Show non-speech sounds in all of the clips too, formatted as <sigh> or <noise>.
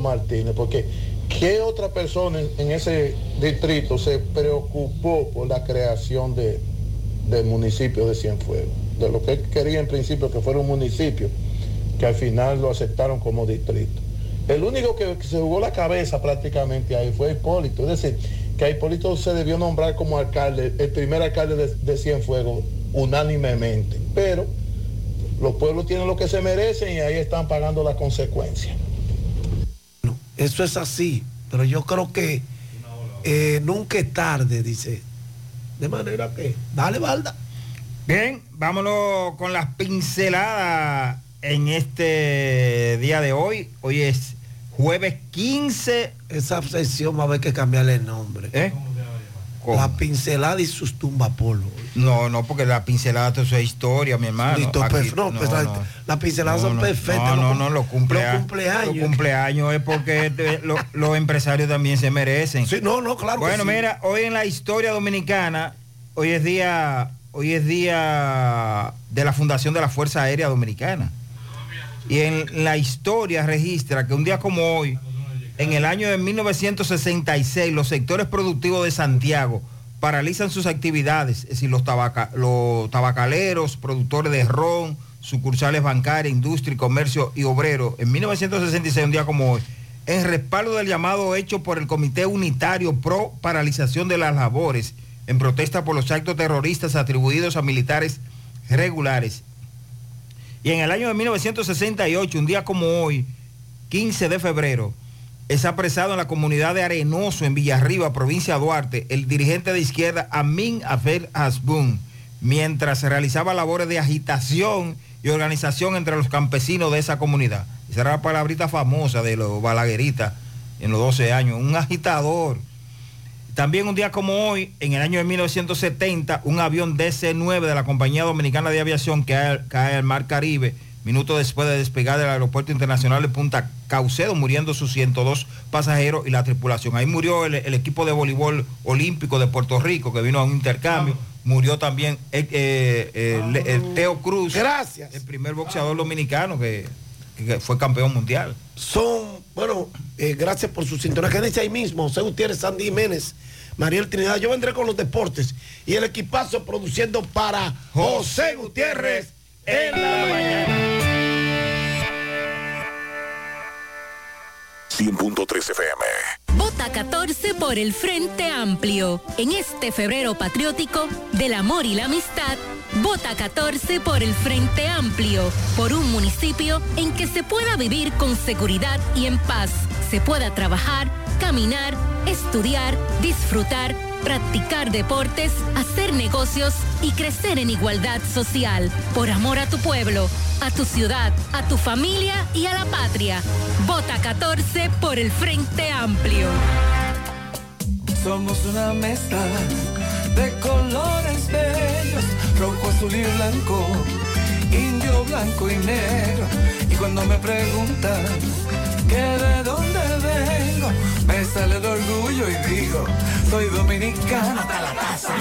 Martínez, porque ¿qué otra persona en, ese distrito se preocupó por la creación de, del municipio de Cienfuegos? De lo que él quería en principio que fuera un municipio, que al final lo aceptaron como distrito. El único que, se jugó la cabeza prácticamente ahí fue Hipólito, es decir, que a Hipólito se debió nombrar como alcalde, el primer alcalde de, de Cienfuegos, unánimemente, pero los pueblos tienen lo que se merecen y ahí están pagando las consecuencias. Eso es así, pero yo creo que eh, nunca es tarde, dice. De manera que, dale, balda. Bien, vámonos con las pinceladas en este día de hoy. Hoy es jueves 15. Esa obsesión va a haber que cambiarle el nombre. ¿Eh? La pincelada y sus tumbapolos. No, no, porque la pincelada todo eso es historia, mi hermano. Listo, Aquí- perf- no, pues, la- las pinceladas son perfectas. No, no, no, los cumpleaños. los cumpleaños. Los cumpleaños es porque lo- los empresarios también se merecen. Sí, no, no, claro. que Bueno, sí. mira, hoy en la historia dominicana, hoy es día, hoy es día de la fundación de la Fuerza Aérea Dominicana. Y en la historia registra que un día como hoy, en el año de 1966, los sectores productivos de Santiago paralizan sus actividades, es decir, los, tabaca- los tabacaleros, productores de ron, sucursales bancarias, industria comercio y obreros, en 1966, un día como hoy, en respaldo del llamado hecho por el Comité Unitario Pro Paralización de las Labores, en protesta por los actos terroristas atribuidos a militares regulares. Y en el año de 1968, un día como hoy, 15 de febrero, es apresado en la comunidad de Arenoso, en Villarriba, provincia de Duarte, el dirigente de izquierda Amin Afer Hasbun, mientras realizaba labores de agitación y organización entre los campesinos de esa comunidad. Esa era la palabrita famosa de los balagueritas en los 12 años, un agitador. También un día como hoy, en el año de 1970, un avión DC-9 de la Compañía Dominicana de Aviación cae, cae al Mar Caribe, minutos después de despegar del Aeropuerto Internacional de Punta Caucedo, muriendo sus 102 pasajeros y la tripulación. Ahí murió el, el equipo de voleibol olímpico de Puerto Rico, que vino a un intercambio. Murió también eh, eh, el, el Teo Cruz. Gracias. El primer boxeador dominicano que, que fue campeón mundial. Son, bueno, eh, gracias por su sintonía. Quédense ahí mismo. José Gutiérrez, Sandy Jiménez, Mariel Trinidad. Yo vendré con los deportes y el equipazo produciendo para José Gutiérrez en la mañana. 100.3 FM. Vota 14 por el Frente Amplio. En este febrero patriótico del amor y la amistad, vota 14 por el Frente Amplio, por un municipio en que se pueda vivir con seguridad y en paz, se pueda trabajar, caminar, estudiar, disfrutar, practicar deportes, hacer negocios y crecer en igualdad social, por amor a tu pueblo, a tu ciudad, a tu familia y a la patria. Vota 14 por el Frente Amplio. Somos una mezcla de colores bellos, rojo, azul y blanco, indio, blanco y negro. Y cuando me preguntan que de dónde vengo, me sale el orgullo y digo, soy dominicano hasta la casa.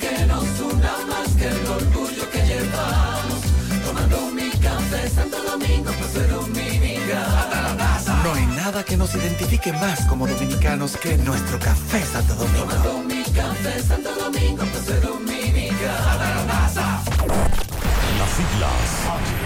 Que nos una más que el orgullo que llevamos, tomando mi café Santo Domingo, pues soy dominicano hasta la taza. No hay nada que nos identifique más como dominicanos que nuestro café Santo Domingo. Tomando mi café Santo Domingo, pues soy dominicano hasta la taza. Las siglas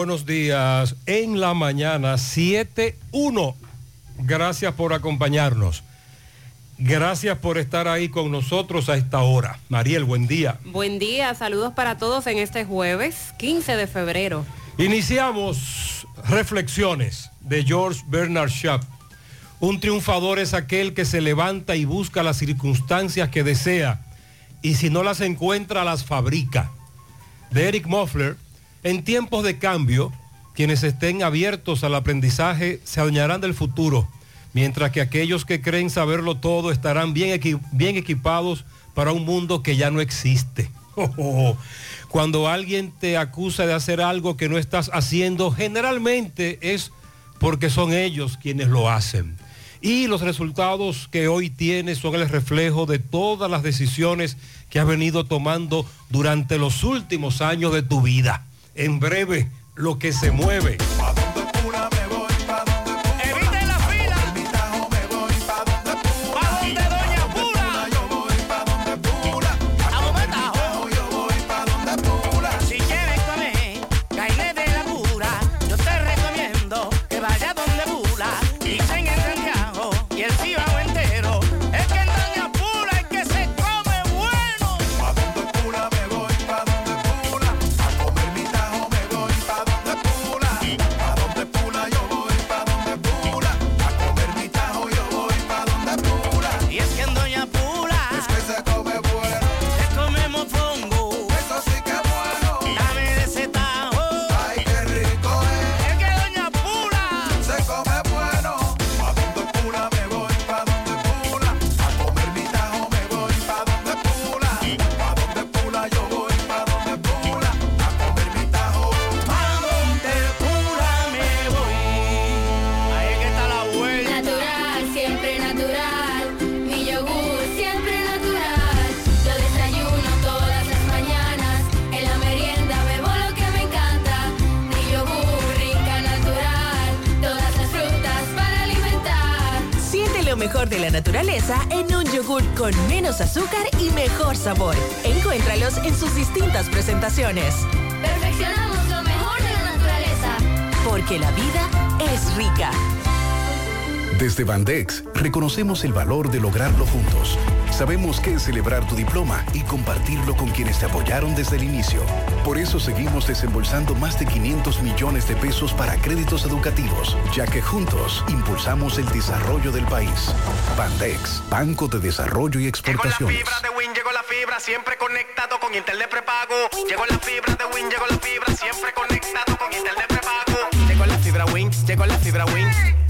Buenos días. En la mañana 7.1. Gracias por acompañarnos. Gracias por estar ahí con nosotros a esta hora. Mariel, buen día. Buen día, saludos para todos en este jueves 15 de febrero. Iniciamos reflexiones de George Bernard Shaw. Un triunfador es aquel que se levanta y busca las circunstancias que desea y si no las encuentra las fabrica. de Eric Moffler, en tiempos de cambio, quienes estén abiertos al aprendizaje se adueñarán del futuro, mientras que aquellos que creen saberlo todo estarán bien, bien equipados para un mundo que ya no existe. <laughs> Cuando alguien te acusa de hacer algo que no estás haciendo, generalmente es porque son ellos quienes lo hacen. Y los resultados que hoy tienes son el reflejo de todas las decisiones que has venido tomando durante los últimos años de tu vida. En breve, lo que se mueve. Reconocemos el valor de lograrlo juntos. Sabemos que es celebrar tu diploma y compartirlo con quienes te apoyaron desde el inicio. Por eso seguimos desembolsando más de 500 millones de pesos para créditos educativos, ya que juntos impulsamos el desarrollo del país. Bandex, Banco de Desarrollo y Exportaciones. fibra de Win, llegó la fibra, siempre conectado con internet prepago. Llegó la fibra de Win, llegó la fibra, siempre conectado con internet prepago. Llegó la fibra Win, llegó la fibra Win.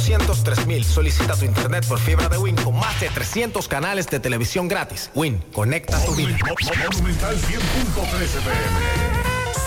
809-200-3000. Solicita tu internet por fibra de Win con más de 300 canales de televisión gratis. Win, conecta tu vida. Monumental 100.13 pm.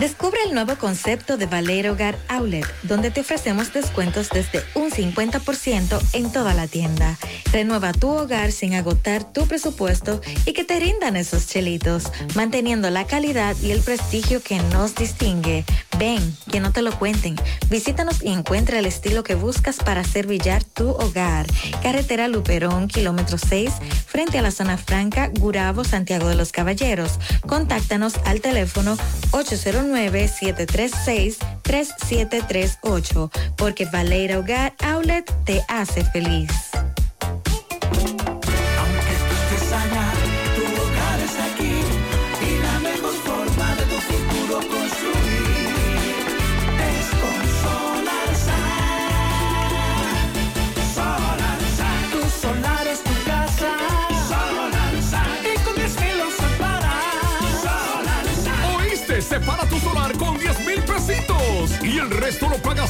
Descubre el nuevo concepto de Valero Hogar Outlet, donde te ofrecemos descuentos desde un 50% en toda la tienda. Renueva tu hogar sin agotar tu presupuesto y que te rindan esos chelitos, manteniendo la calidad y el prestigio que nos distingue. Ven, que no te lo cuenten. Visítanos y encuentra el estilo que buscas para hacer brillar tu hogar. Carretera Luperón, kilómetro 6, frente a la zona franca, Gurabo, Santiago de los Caballeros. Contáctanos al teléfono 809-736-3738, porque Valera Hogar Outlet te hace feliz.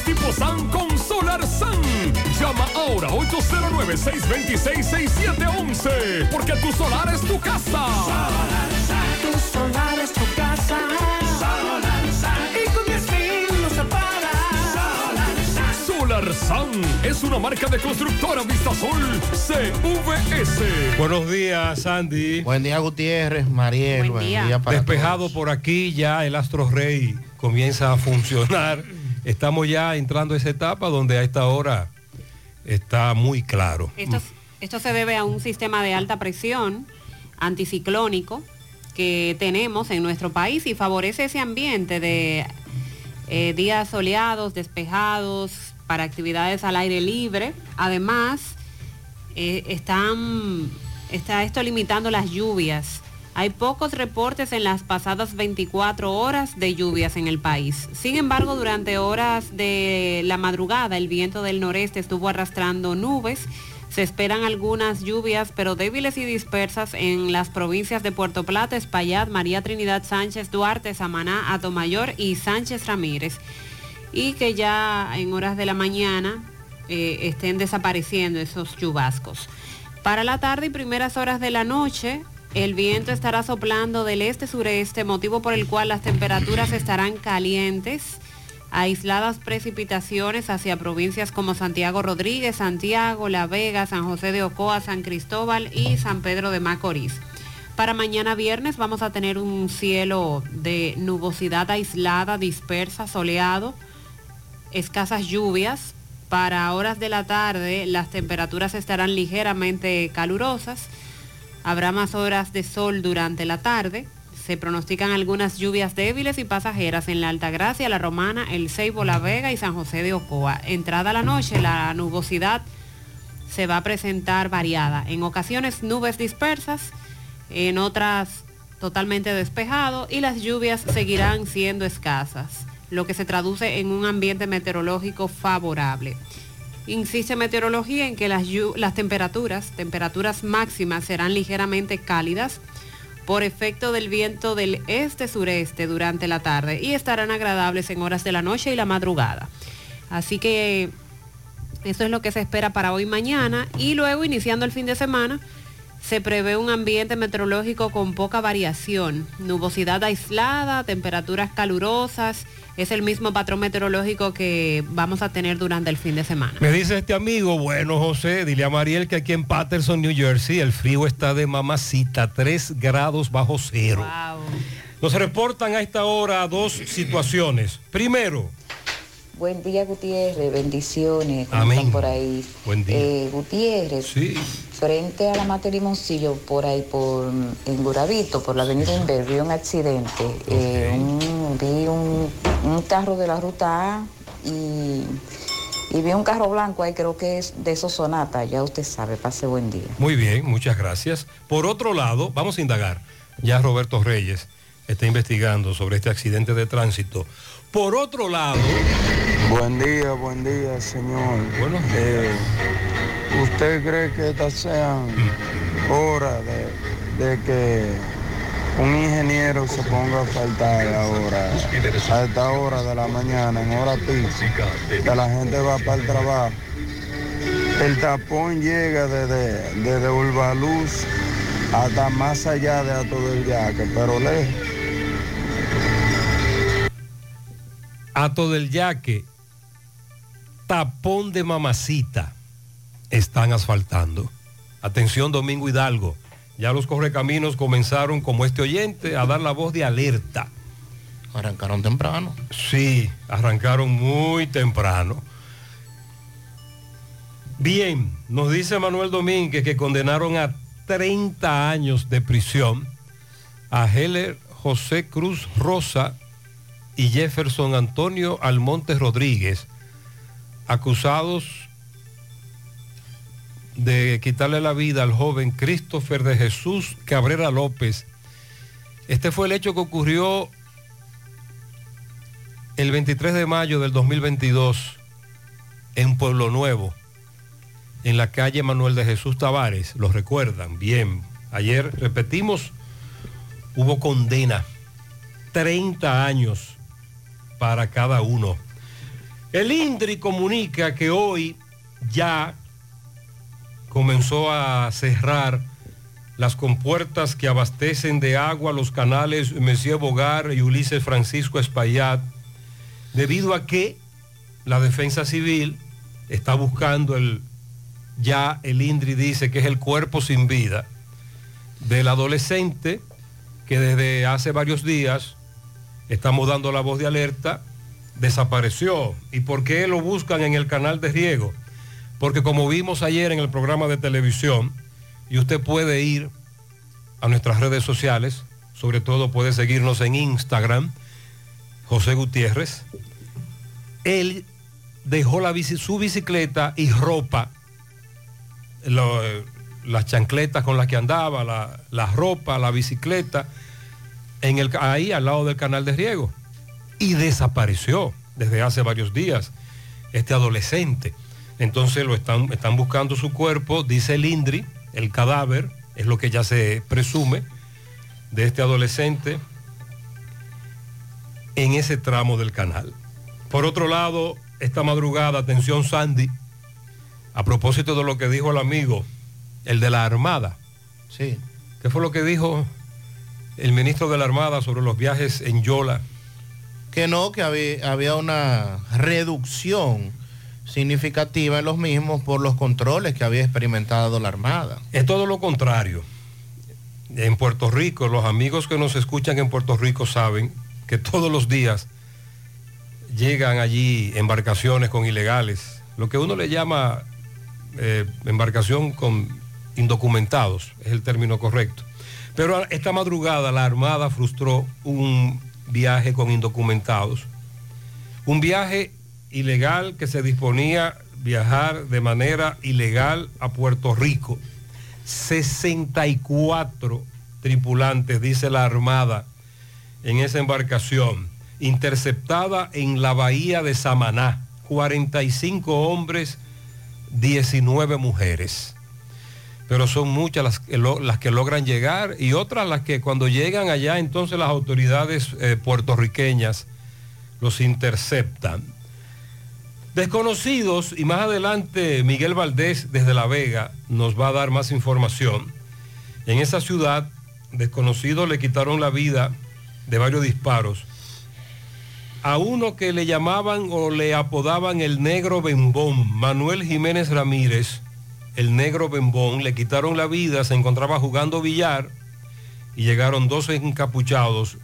Tipo SAN con Solar SAN. Llama ahora 809-626-6711 porque tu solar es tu casa. Tu solar es tu casa. Y con 10 mil no se para. Solar SAN es una marca de constructora Vistasol CVS. Buenos días, Sandy. Buen día, Gutiérrez, Mariel. Buen día. para Despejado por aquí, ya el Astro Rey comienza a funcionar. Estamos ya entrando a esa etapa donde a esta hora está muy claro. Esto, esto se debe a un sistema de alta presión anticiclónico que tenemos en nuestro país y favorece ese ambiente de eh, días soleados, despejados, para actividades al aire libre. Además, eh, están, está esto limitando las lluvias. Hay pocos reportes en las pasadas 24 horas de lluvias en el país. Sin embargo, durante horas de la madrugada, el viento del noreste estuvo arrastrando nubes. Se esperan algunas lluvias, pero débiles y dispersas en las provincias de Puerto Plata, Espaillat, María Trinidad Sánchez, Duarte, Samaná, Atomayor y Sánchez Ramírez. Y que ya en horas de la mañana eh, estén desapareciendo esos chubascos. Para la tarde y primeras horas de la noche, el viento estará soplando del este-sureste, motivo por el cual las temperaturas estarán calientes. Aisladas precipitaciones hacia provincias como Santiago Rodríguez, Santiago, La Vega, San José de Ocoa, San Cristóbal y San Pedro de Macorís. Para mañana viernes vamos a tener un cielo de nubosidad aislada, dispersa, soleado, escasas lluvias. Para horas de la tarde las temperaturas estarán ligeramente calurosas. Habrá más horas de sol durante la tarde. Se pronostican algunas lluvias débiles y pasajeras en la Altagracia, La Romana, El Ceibo, La Vega y San José de Ocoa. Entrada la noche, la nubosidad se va a presentar variada. En ocasiones nubes dispersas, en otras totalmente despejado y las lluvias seguirán siendo escasas, lo que se traduce en un ambiente meteorológico favorable. Insiste meteorología en que las, las temperaturas, temperaturas máximas serán ligeramente cálidas por efecto del viento del este-sureste durante la tarde y estarán agradables en horas de la noche y la madrugada. Así que eso es lo que se espera para hoy mañana y luego iniciando el fin de semana se prevé un ambiente meteorológico con poca variación, nubosidad aislada, temperaturas calurosas, es el mismo patrón meteorológico que vamos a tener durante el fin de semana. Me dice este amigo, bueno José, dile a Mariel que aquí en Patterson, New Jersey, el frío está de mamacita, 3 grados bajo cero. Nos reportan a esta hora dos situaciones. Primero, Buen día, Gutiérrez. Bendiciones. ¿Cómo Amén. están por ahí? Buen día. Eh, Gutiérrez. Sí. Frente a la Mata de Limoncillo, por ahí, por en Guravito, por la avenida Inver, vi un accidente. Eh, un- vi un, un carro de la ruta A y, y vi un carro blanco ahí, creo que es de esos Sonata. Ya usted sabe. Pase buen día. muy bien, muchas gracias. Por otro lado, vamos a indagar. Ya Roberto Reyes está investigando sobre este accidente de tránsito. Por otro lado, Buen día, buen día, señor. Eh, ¿Usted cree que estas sean horas de, de que un ingeniero se ponga a faltar ahora, a esta hora de la mañana, en hora pico, que la gente va para el trabajo? El tapón llega desde, desde Urbaluz hasta más allá de Ato del Yaque, pero lejos. Ato del Yaque, tapón de mamacita, están asfaltando. Atención Domingo Hidalgo, ya los correcaminos comenzaron como este oyente a dar la voz de alerta. Arrancaron temprano. Sí, arrancaron muy temprano. Bien, nos dice Manuel Domínguez que condenaron a 30 años de prisión a Heller José Cruz Rosa y Jefferson Antonio Almonte Rodríguez, acusados de quitarle la vida al joven Christopher de Jesús Cabrera López. Este fue el hecho que ocurrió el 23 de mayo del 2022 en Pueblo Nuevo, en la calle Manuel de Jesús Tavares. ¿Lo recuerdan? Bien. Ayer repetimos, hubo condena. 30 años para cada uno. El INDRI comunica que hoy ya comenzó a cerrar las compuertas que abastecen de agua los canales Messier Bogar y Ulises Francisco Espaillat, debido a que la defensa civil está buscando el, ya el INDRI dice que es el cuerpo sin vida del adolescente que desde hace varios días, estamos dando la voz de alerta, desapareció. ¿Y por qué lo buscan en el canal de riego? Porque como vimos ayer en el programa de televisión, y usted puede ir a nuestras redes sociales, sobre todo puede seguirnos en Instagram, José Gutiérrez, él dejó la su bicicleta y ropa, eh, las chancletas con las que andaba, la, la ropa, la bicicleta, en el, ahí al lado del canal de riego. Y desapareció desde hace varios días este adolescente. Entonces lo están, están buscando su cuerpo, dice el INDRI, el cadáver, es lo que ya se presume, de este adolescente en ese tramo del canal. Por otro lado, esta madrugada, atención Sandy, a propósito de lo que dijo el amigo, el de la Armada. Sí. ¿Qué fue lo que dijo el ministro de la Armada sobre los viajes en Yola? Que no, que había, había una reducción significativa en los mismos por los controles que había experimentado la Armada. Es todo lo contrario. En Puerto Rico, los amigos que nos escuchan en Puerto Rico saben que todos los días llegan allí embarcaciones con ilegales, lo que uno le llama eh, embarcación con indocumentados, es el término correcto. Pero esta madrugada la Armada frustró un viaje con indocumentados, un viaje ilegal que se disponía viajar de manera ilegal a Puerto Rico. 64 tripulantes, dice la Armada, en esa embarcación, interceptada en la bahía de Samaná. 45 hombres, 19 mujeres. Pero son muchas las que, logran llegar y otras las que cuando llegan allá entonces las autoridades eh, puertorriqueñas los interceptan. Desconocidos, y más adelante Miguel Valdés desde La Vega nos va a dar más información. En esa ciudad, desconocidos le quitaron la vida de varios disparos a uno que le llamaban o le apodaban el negro bembón, Manuel Jiménez Ramírez, el negro bembón, le quitaron la vida, se encontraba jugando billar y llegaron dos encapuchados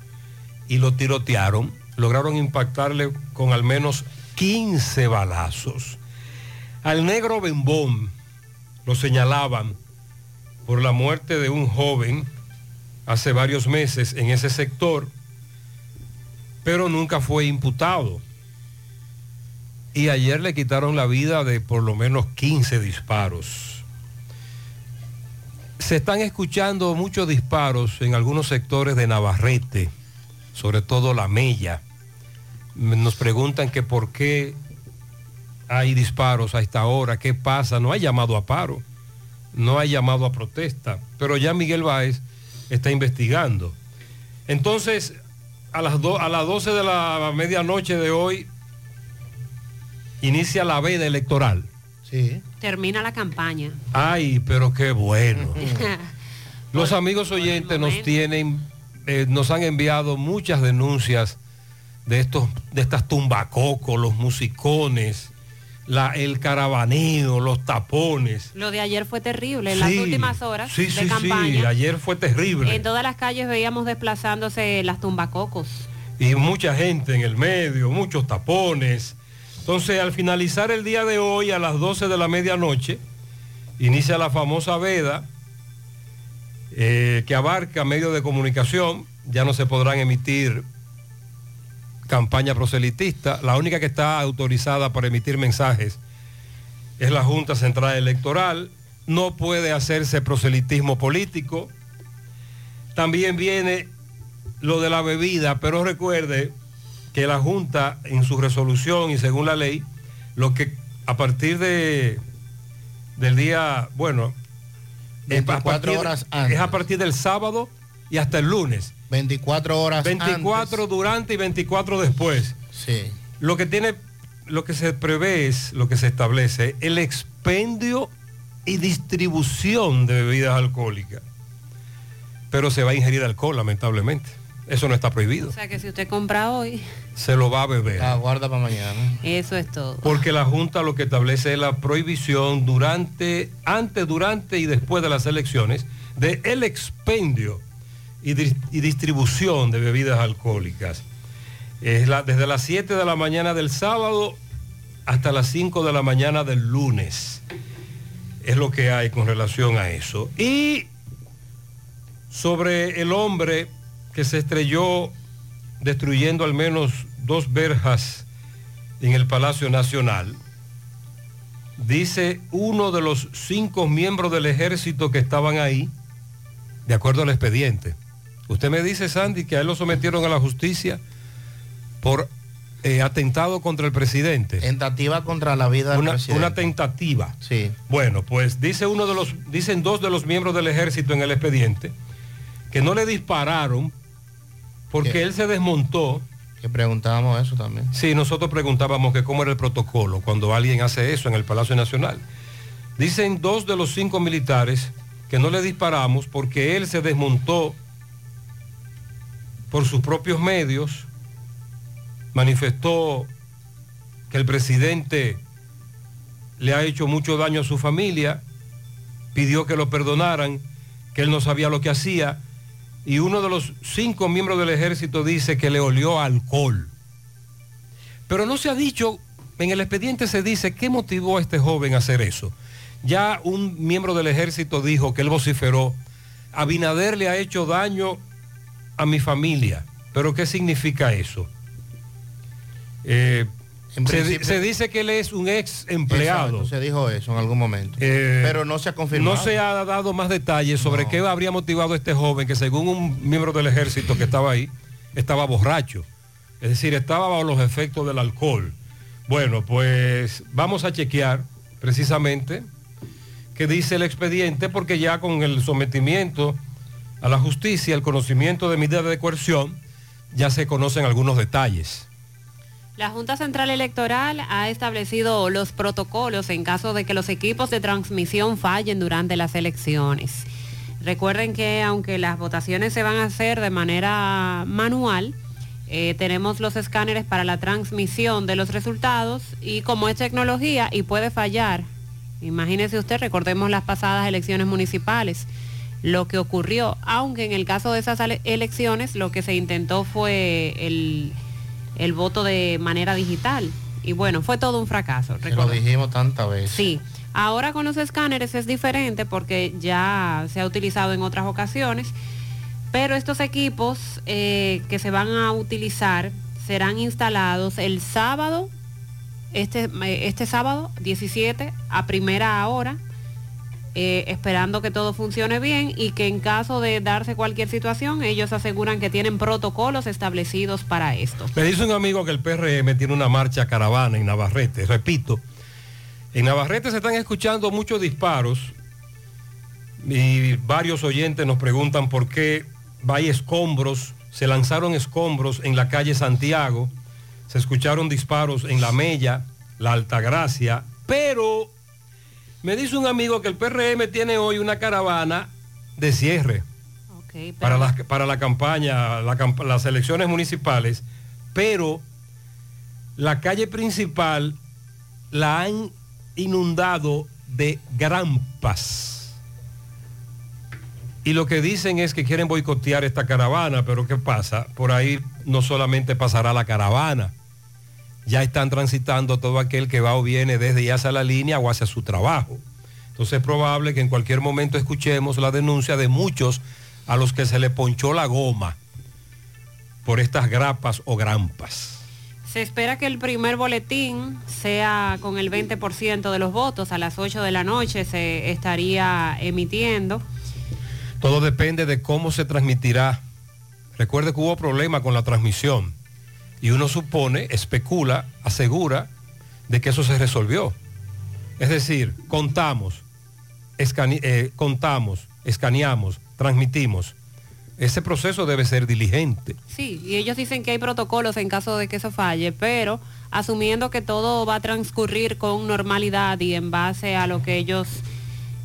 y lo tirotearon. Lograron impactarle con al menos 15 balazos. Al negro bembón lo señalaban por la muerte de un joven hace varios meses en ese sector, pero nunca fue imputado. Y ayer le quitaron la vida de por lo menos 15 disparos. Se están escuchando muchos disparos en algunos sectores de Navarrete, sobre todo La Mella. Nos preguntan que por qué hay disparos a esta hora, qué pasa, no hay llamado a paro, no hay llamado a protesta, pero ya Miguel Báez está investigando. Entonces, a las, do- a las 12 de la medianoche de hoy inicia la veda electoral. Sí. Termina la campaña. Ay, pero qué bueno. <laughs> Los amigos oyentes nos tienen, eh, nos han enviado muchas denuncias de estos, de estas tumbacocos, los musicones, la, el caravaneo, los tapones. Lo de ayer fue terrible. En las Sí, últimas horas Sí, de sí, sí, campaña, ayer fue terrible. en todas las calles veíamos desplazándose las tumbacocos. y mucha gente en el medio, muchos tapones. Entonces, al finalizar el día de hoy, a las 12 de la medianoche, inicia la famosa veda eh, que abarca medios de comunicación. Ya no se podrán emitir campaña proselitista. La única que está autorizada para emitir mensajes es la Junta Central Electoral. No puede hacerse proselitismo político. También viene lo de la bebida, pero recuerde que la Junta en su resolución y según la ley, lo que a partir de del día, bueno, es a 24 partir- horas antes. es a partir del sábado y hasta el lunes. 24 horas 24 durante y 24 después. Sí. Lo que tiene lo que se prevé es, lo que se establece, el expendio y distribución de bebidas alcohólicas. Pero se va a ingerir alcohol, lamentablemente. Eso no está prohibido. O sea que si usted compra hoy, Se lo va a beber. Aguarda para mañana. eso es todo. Porque la Junta lo que establece es la prohibición durante, antes, durante y después de las elecciones de el expendio y distribución de bebidas alcohólicas. Es la, desde las 7 de la mañana del sábado hasta las 5 de la mañana del lunes. Es lo que hay con relación a eso. Y sobre el hombre que se estrelló destruyendo al menos dos verjas en el Palacio Nacional, dice uno de los cinco miembros del ejército que estaban ahí, de acuerdo al expediente. Usted me dice, Sandy, que a él lo sometieron a la justicia por eh, atentado contra el presidente. Tentativa contra la vida del Una, presidente. una tentativa. Sí. Bueno, pues dice uno de los, dicen dos de los miembros del ejército en el expediente que no le dispararon porque ¿Qué? él se desmontó. Que preguntábamos eso también. Sí, nosotros preguntábamos que cómo era el protocolo cuando alguien hace eso en el Palacio Nacional. Dicen dos de los cinco militares que no le disparamos porque él se desmontó por sus propios medios, manifestó que el presidente le ha hecho mucho daño a su familia, pidió que lo perdonaran, que él no sabía lo que hacía, y uno de los cinco miembros del ejército dice que le olió alcohol. Pero no se ha dicho, en el expediente se dice qué motivó a este joven a hacer eso. Ya un miembro del ejército dijo que él vociferó, Abinader le ha hecho daño a mi familia. ¿Pero qué significa eso? Eh, se, dice que él es un ex empleado. Exacto, se dijo eso en algún momento. Eh, Pero no se ha confirmado. No se ha dado más detalles sobre qué habría motivado a este joven que según un miembro del ejército que estaba ahí, estaba borracho. Es decir, estaba bajo los efectos del alcohol. Bueno, pues vamos a chequear precisamente qué dice el expediente porque ya con el sometimiento a la justicia, el conocimiento de medidas de coerción, ya se conocen algunos detalles. La Junta Central Electoral ha establecido los protocolos en caso de que los equipos de transmisión fallen durante las elecciones. Recuerden que aunque las votaciones se van a hacer de manera manual, eh, tenemos los escáneres para la transmisión de los resultados y como es tecnología y puede fallar, imagínese usted, recordemos las pasadas elecciones municipales, lo que ocurrió, aunque en el caso de esas elecciones lo que se intentó fue el, el voto de manera digital. Y bueno, fue todo un fracaso. Lo dijimos tantas veces. Sí, ahora con los escáneres es diferente porque ya se ha utilizado en otras ocasiones, pero estos equipos eh, que se van a utilizar serán instalados el sábado, este, eh, este sábado 17 a primera hora, eh, esperando que todo funcione bien y que en caso de darse cualquier situación, ellos aseguran que tienen protocolos establecidos para esto. Me dice un amigo que el PRM tiene una marcha caravana en Navarrete. Repito, en Navarrete se están escuchando muchos disparos y varios oyentes nos preguntan por qué hay escombros, se lanzaron escombros en la calle Santiago, se escucharon disparos en La Mella, La Altagracia, pero me dice un amigo que el PRM tiene hoy una caravana de cierre para, la, para la campaña, la camp- las elecciones municipales, pero la calle principal la han inundado de grampas. Y lo que dicen es que quieren boicotear esta caravana, pero ¿qué pasa? Por ahí no solamente pasará la caravana, ya están transitando todo aquel que va o viene desde ya hacia la línea o hacia su trabajo. Entonces es probable que en cualquier momento escuchemos la denuncia de muchos a los que se le ponchó la goma por estas grapas o grampas. Se espera que el primer boletín sea con el 20% de los votos. A las 8 de la noche se estaría emitiendo. Todo depende de cómo se transmitirá. Recuerde que hubo problema con la transmisión y uno supone, especula, asegura de que eso se resolvió. Es decir, contamos, eh, contamos, escaneamos, transmitimos. Ese proceso debe ser diligente. Sí, y ellos dicen que hay protocolos en caso de que eso falle, pero asumiendo que todo va a transcurrir con normalidad y en base a lo que ellos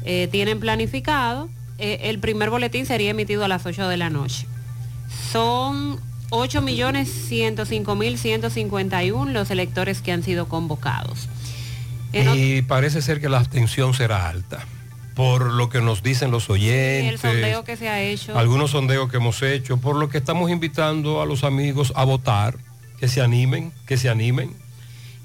eh, tienen planificado, eh, el primer boletín sería emitido a las 8 de la noche. Son 8.105.151 los electores que han sido convocados. En Y parece ser que la abstención será alta, por lo que nos dicen los y el oyentes. sondeo que se ha hecho. algunos sondeos que hemos hecho, por lo que estamos invitando a los amigos a votar, que se animen, que se animen.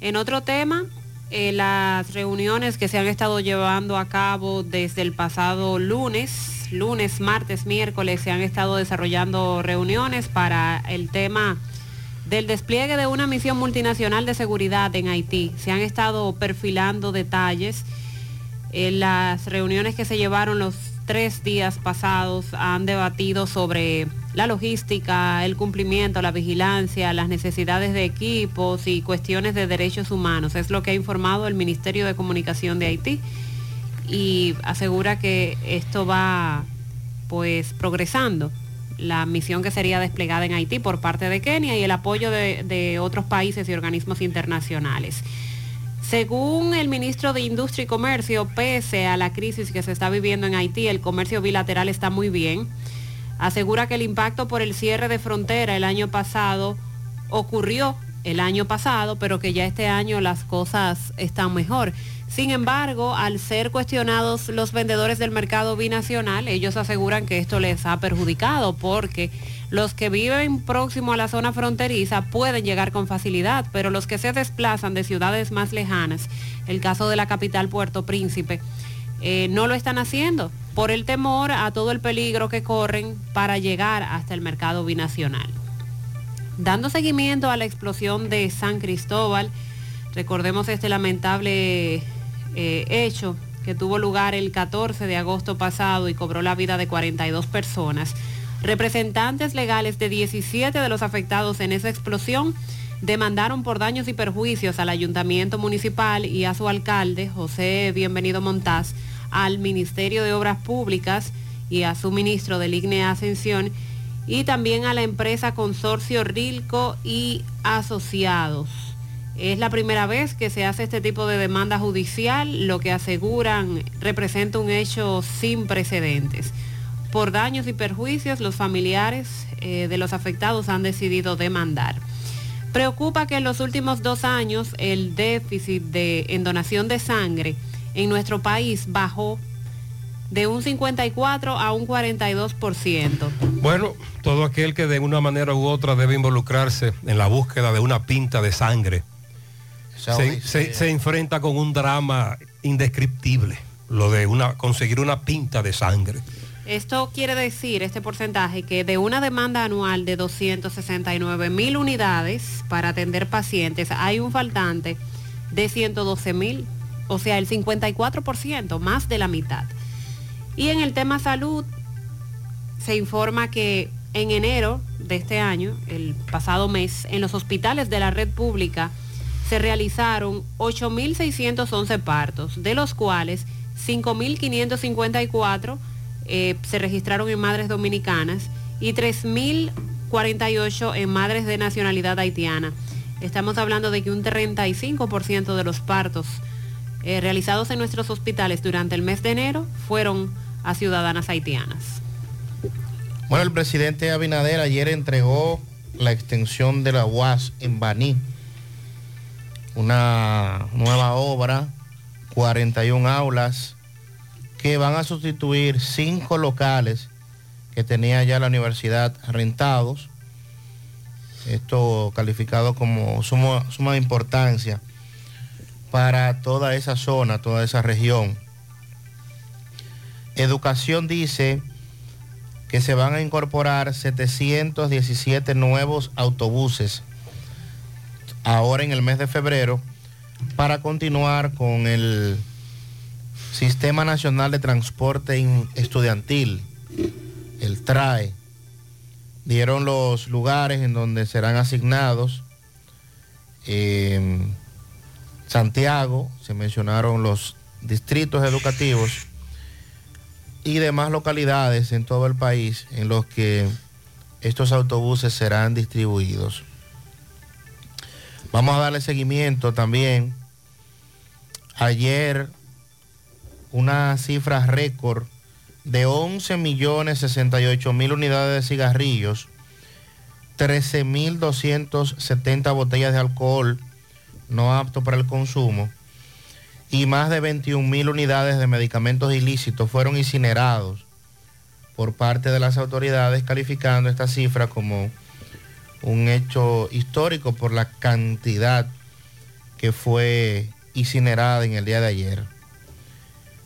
En otro tema, eh, las reuniones que se han estado llevando a cabo desde el pasado lunes, lunes, martes, miércoles, se han estado desarrollando reuniones para el tema del despliegue de una misión multinacional de seguridad en Haití. Se han estado perfilando detalles. En las reuniones que se llevaron los tres días pasados han debatido sobre la logística, el cumplimiento, la vigilancia, las necesidades de equipos y cuestiones de derechos humanos. Es lo que ha informado el Ministerio de Comunicación de Haití y asegura que esto va pues progresando la misión que sería desplegada en Haití por parte de Kenia y el apoyo de, de otros países y organismos internacionales. Según el ministro de Industria y Comercio, pese a la crisis que se está viviendo en Haití, el comercio bilateral está muy bien. Asegura que el impacto por el cierre de frontera el año pasado ocurrió el año pasado, pero que ya este año las cosas están mejor. Sin embargo, al ser cuestionados los vendedores del mercado binacional, ellos aseguran que esto les ha perjudicado porque los que viven próximo a la zona fronteriza pueden llegar con facilidad, pero los que se desplazan de ciudades más lejanas, el caso de la capital Puerto Príncipe, eh, no lo están haciendo por el temor a todo el peligro que corren para llegar hasta el mercado binacional. Dando seguimiento a la explosión de San Cristóbal, recordemos este lamentable eh, hecho que tuvo lugar el 14 de agosto pasado y cobró la vida de 42 personas. Representantes legales de 17 de los afectados en esa explosión demandaron por daños y perjuicios al ayuntamiento municipal y a su alcalde, José Bienvenido Montaz, al Ministerio de Obras Públicas y a su ministro del IGNE Ascensión y también a la empresa Consorcio Rilco y Asociados. Es la primera vez que se hace este tipo de demanda judicial, lo que aseguran representa un hecho sin precedentes. Por daños y perjuicios, los familiares eh, de los afectados han decidido demandar. Preocupa que en los últimos dos años el déficit de, en donación de sangre en nuestro país bajó de un 54 a un 42%. Bueno, todo aquel que de una manera u otra debe involucrarse en la búsqueda de una pinta de sangre, se, se- se enfrenta con un drama indescriptible, lo de una, conseguir una pinta de sangre. Esto quiere decir, este porcentaje, que de una demanda anual de 269 mil unidades para atender pacientes, hay un faltante de 112 mil, o sea, el 54%, más de la mitad. Y en el tema salud, se informa que en enero de este año, el pasado mes, en los hospitales de la red pública se realizaron 8.611 partos, de los cuales 5.554 eh, se registraron en madres dominicanas y 3.048 en madres de nacionalidad haitiana. Estamos hablando de que un 35% de los partos eh, realizados en nuestros hospitales durante el mes de enero fueron a ciudadanas haitianas. Bueno, el presidente Abinader ayer entregó la extensión de la UAS en Baní. Una nueva obra, 41 aulas, que van a sustituir cinco locales que tenía ya la universidad rentados. Esto calificado como suma, suma importancia para toda esa zona, toda esa región. Educación dice que se van a incorporar 717 nuevos autobuses ahora en el mes de febrero para continuar con el Sistema Nacional de Transporte Estudiantil, el TRAE. Dieron los lugares en donde serán asignados. En Santiago, se mencionaron los distritos educativos y demás localidades en todo el país en los que estos autobuses serán distribuidos. Vamos a darle seguimiento también. Ayer una cifra récord de 11 millones 68 mil unidades de cigarrillos, 13 mil 270 botellas de alcohol no apto para el consumo y más de 21 mil unidades de medicamentos ilícitos fueron incinerados por parte de las autoridades calificando esta cifra como un hecho histórico por la cantidad que fue incinerada en el día de ayer.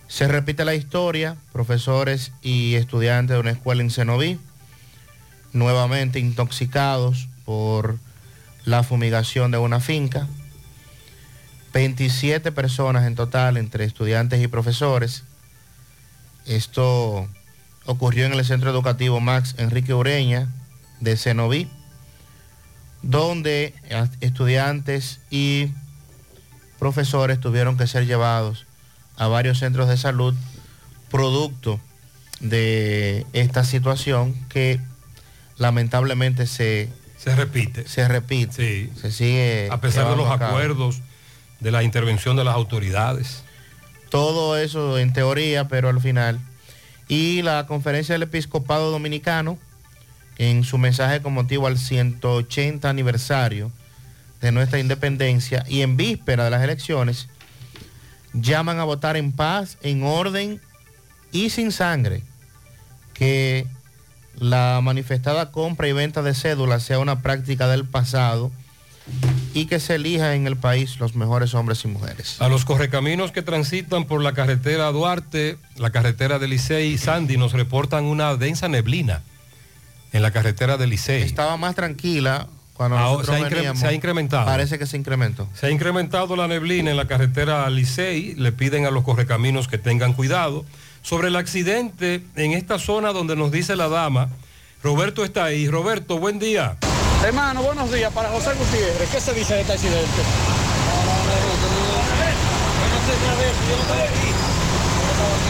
Se repite la historia, profesores y estudiantes de una escuela en Cenoví, nuevamente intoxicados por la fumigación de una finca. 27 personas en total, entre estudiantes y profesores. Esto ocurrió en el centro educativo Max Enrique Ureña de Cenoví, donde estudiantes y profesores tuvieron que ser llevados a varios centros de salud producto de esta situación que lamentablemente se se repite. Se repite. Se sigue. A pesar de los a acuerdos, de la intervención de las autoridades. Todo eso en teoría, pero al final. Y la conferencia del episcopado dominicano, en su mensaje con motivo al 180 aniversario de nuestra independencia y en víspera de las elecciones, llaman a votar en paz, en orden y sin sangre. Que la manifestada compra y venta de cédulas sea una práctica del pasado y que se elija en el país los mejores hombres y mujeres. A los correcaminos que transitan por la carretera Duarte, la carretera de Licey y Sandy nos reportan una densa neblina en la carretera de Licey. Estaba más tranquila cuando Ahora nosotros se ha veníamos. se ha incrementado. Parece que se incrementó. Se ha incrementado la neblina en la carretera Licey. Le piden a los correcaminos que tengan cuidado. Sobre el accidente en esta zona donde nos dice la dama, Roberto está ahí. Roberto, buen día. Hermano, buenos días. Para José Gutiérrez, ¿qué se dice de este accidente?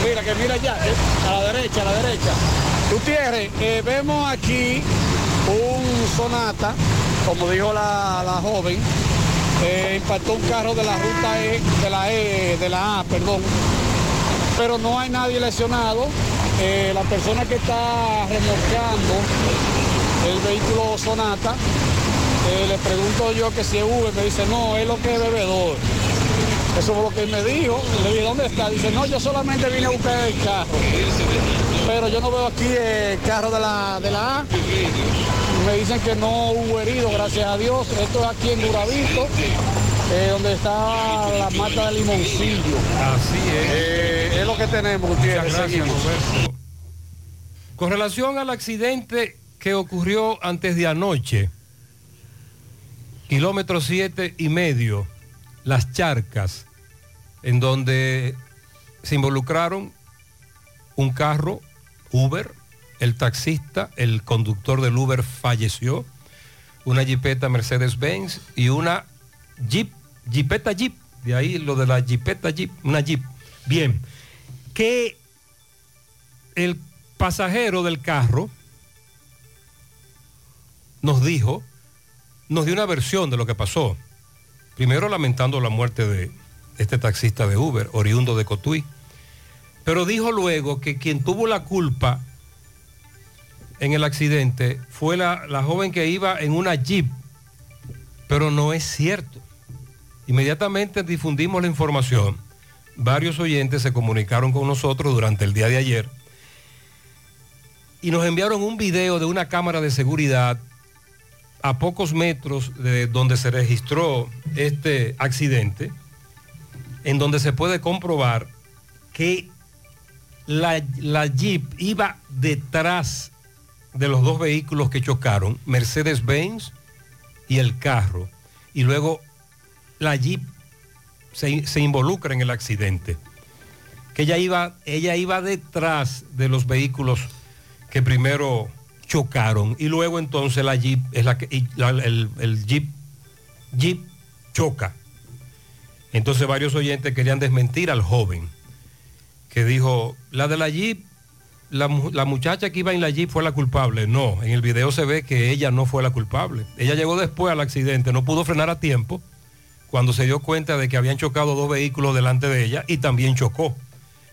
Mira, que mira allá, que- a la derecha, a la derecha. Gutiérrez, eh, vemos aquí un sonata, como dijo la, la joven, eh, impactó un carro de la ruta E, de la E, de la A, perdón. Pero no hay nadie lesionado. Eh, la persona que está remolcando el vehículo Sonata, eh, le pregunto yo que si es Uber, me dice, no, es lo que es bebedor. Eso fue lo que él me dijo. Le dije, ¿dónde está? Dice, no, yo solamente vine a buscar el carro. Pero yo no veo aquí el carro de la, de la A. Me dicen que no hubo herido, gracias a Dios. Esto es aquí en Duravito, eh, donde está la mata de limoncillo. Así es. es lo que tenemos, Gutiérrez. Con relación al accidente que ocurrió antes de anoche, kilómetro siete y medio, las charcas, en donde se involucraron un carro, Uber, el taxista, el conductor del Uber falleció, una jipeta Mercedes-Benz y una Jeep, jipeta Jeep, de ahí lo de la jipeta Jeep, una Jeep. Bien, que el pasajero del carro nos dijo, nos dio una versión de lo que pasó. Primero lamentando la muerte de este taxista de Uber, oriundo de Cotuí. Pero dijo luego que quien tuvo la culpa en el accidente fue la, joven que iba en una jeep. Pero no es cierto. Inmediatamente difundimos la información. Varios oyentes se comunicaron con nosotros durante el día de ayer y nos enviaron un video de una cámara de seguridad a pocos metros de donde se registró este accidente, en donde se puede comprobar que la, Jeep iba detrás de los dos vehículos que chocaron, Mercedes-Benz y el carro, y luego la Jeep se, se involucra en el accidente, que ella iba, ella iba detrás de los vehículos que primero chocaron y luego entonces la Jeep es la que el, Jeep Jeep choca. Entonces varios oyentes querían desmentir al joven que dijo, la de la Jeep la, la muchacha que iba en la Jeep fue la culpable. No, en el video se ve que ella no fue la culpable. Ella llegó después al accidente, no pudo frenar a tiempo cuando se dio cuenta de que habían chocado dos vehículos delante de ella y también chocó.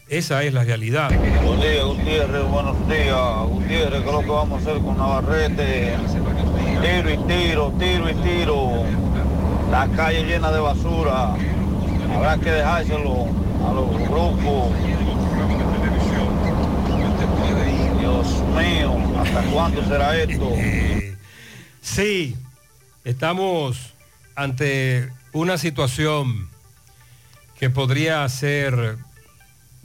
Esa es la realidad. Buen día, Gutiérrez, buenos días. Gutiérrez, ¿qué es lo que vamos a hacer con Navarrete? Tiro y tiro, tiro y tiro. La calle llena de basura. Habrá que dejárselo a los grupos. Dios mío, ¿hasta cuándo será esto? <laughs> Sí, estamos ante una situación que podría ser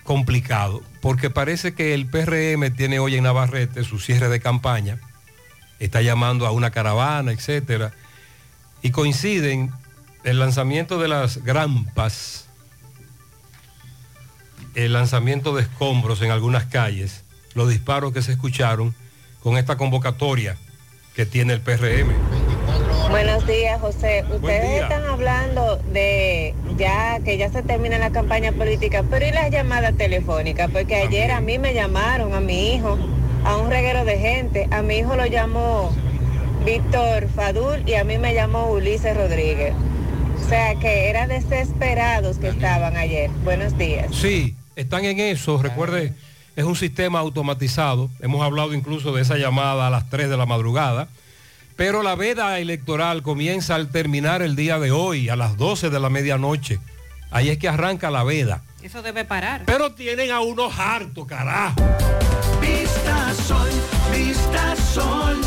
complicado, porque parece que el PRM tiene hoy en Navarrete su cierre de campaña, está llamando a una caravana, etcétera, y coinciden el lanzamiento de las grampas, el lanzamiento de escombros en algunas calles, los disparos que se escucharon con esta convocatoria que tiene el PRM. Buenos días, José. Ustedes día. están hablando de ya que ya se termina la campaña política, pero ¿y las llamadas telefónicas? Porque ayer a mí me llamaron, a mi hijo, a un reguero de gente. A mi hijo lo llamó Víctor Fadul y a mí me llamó Ulises Rodríguez. O sea que eran desesperados que estaban ayer. Buenos días. Sí, están en eso. Recuerde, es un sistema automatizado. Hemos hablado incluso de esa llamada a las 3 de la madrugada. Pero la veda electoral comienza al terminar el día de hoy, a las 12 de la medianoche. Ahí es que arranca la veda. Eso debe parar. Pero tienen a unos hartos, carajo. Vista Sol, Vista Sol,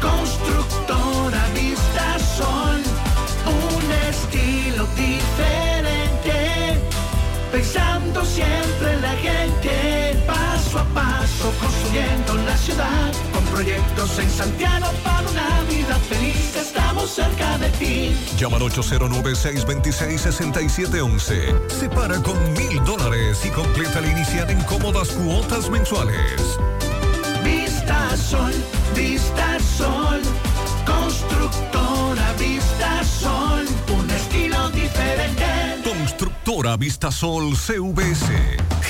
constructora Vista Sol, un estilo diferente, pensando siempre en la gente, paso a paso construyendo la ciudad, con proyectos en Santiago para una vida feliz, estamos cerca de ti. Llama al 809-626-6711. Separa con mil dólares y completa la inicial en cómodas cuotas mensuales. Vista Sol, Vista Sol, constructora Constructora Vistasol CVS.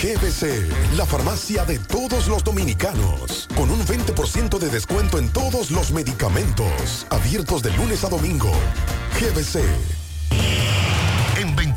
GBC, la farmacia de todos los dominicanos, con un 20% de descuento en todos los medicamentos, abiertos de lunes a domingo. GBC.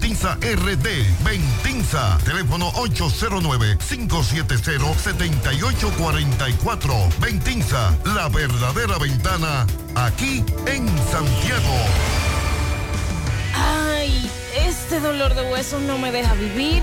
RD. Ventinza, teléfono 809-570-7844. Ventinza, la verdadera ventana, aquí en Santiago. Ay, este dolor de huesos no me deja vivir.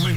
Roman.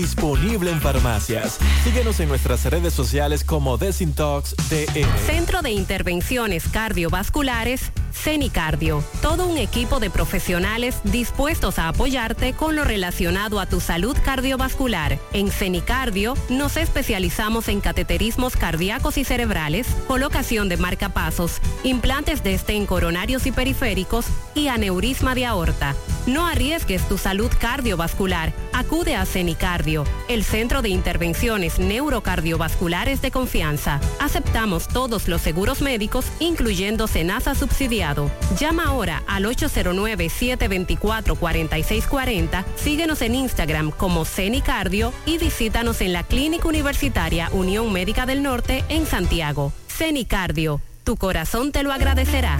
disponible en farmacias. Síguenos en nuestras redes sociales como Desintox. Centro de Intervenciones Cardiovasculares, CENICardio, todo un equipo de profesionales dispuestos a apoyarte con lo relacionado a tu salud cardiovascular. En CENICardio nos especializamos en cateterismos cardíacos y cerebrales, colocación de marcapasos, implantes de estén coronarios y periféricos y aneurisma de aorta. No arriesgues tu salud cardiovascular. Acude a CENICardio, el centro de intervenciones neurocardiovasculares de confianza. Aceptamos todos los seguros médicos, incluyendo Senasa subsidiado. Llama ahora al 809-724-4640, síguenos en Instagram como CENICardio y visítanos en la Clínica Universitaria Unión Médica del Norte en Santiago. CENICardio, tu corazón te lo agradecerá.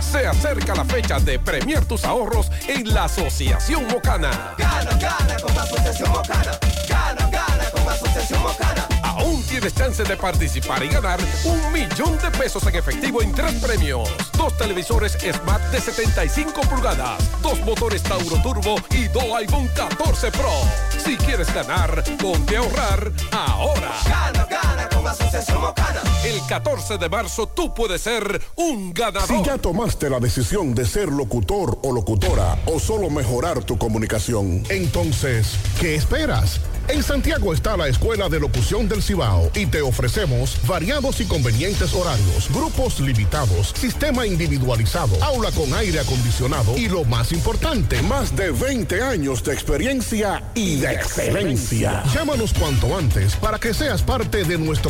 Se acerca la fecha de premiar tus ahorros en la Asociación Mocana. Gana, gana con Asociación Mocana. Gana, gana con Asociación Mocana. Aún tienes chance de participar y ganar un millón de pesos en efectivo en tres premios. Dos televisores Smart de 75 pulgadas, dos motores Tauro Turbo y dos iPhone 14 Pro. Si quieres ganar, ponte a ahorrar ahora. Gana, gana con Asociación Mocana. El 14 de marzo tú puedes ser un ganador. Si ya tomaste la decisión de ser locutor o locutora o solo mejorar tu comunicación, entonces, ¿qué esperas? En Santiago está la Escuela de Locución del Cibao y te ofrecemos variados y convenientes horarios, grupos limitados, sistema individualizado, aula con aire acondicionado y lo más importante, más de 20 años de experiencia y de excelencia. Llámanos cuanto antes para que seas parte de nuestro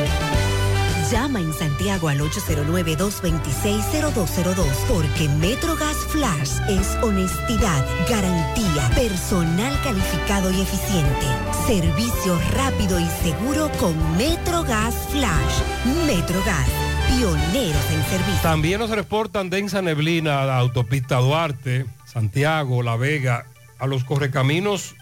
Llama en Santiago al 809-226-0202 porque MetroGas Flash es honestidad, garantía, personal calificado y eficiente, servicio rápido y seguro con MetroGas Flash. MetroGas, pioneros en servicio. También nos reportan densa neblina a la autopista Duarte, Santiago, La Vega, a los correcaminos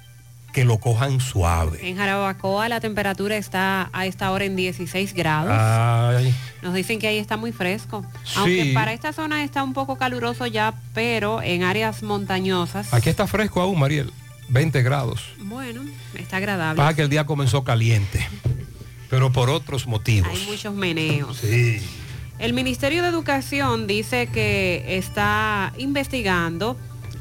que lo cojan suave. En Jarabacoa la temperatura está a esta hora en 16 grados. Ay, Nos dicen que ahí está muy fresco. Sí. Aunque para esta zona está un poco caluroso ya, pero en áreas montañosas, aquí está fresco aún, Mariel. 20 grados. bueno, está agradable. Pasa que el día comenzó caliente, pero por otros motivos. Hay muchos meneos. Sí. El Ministerio de Educación dice que está investigando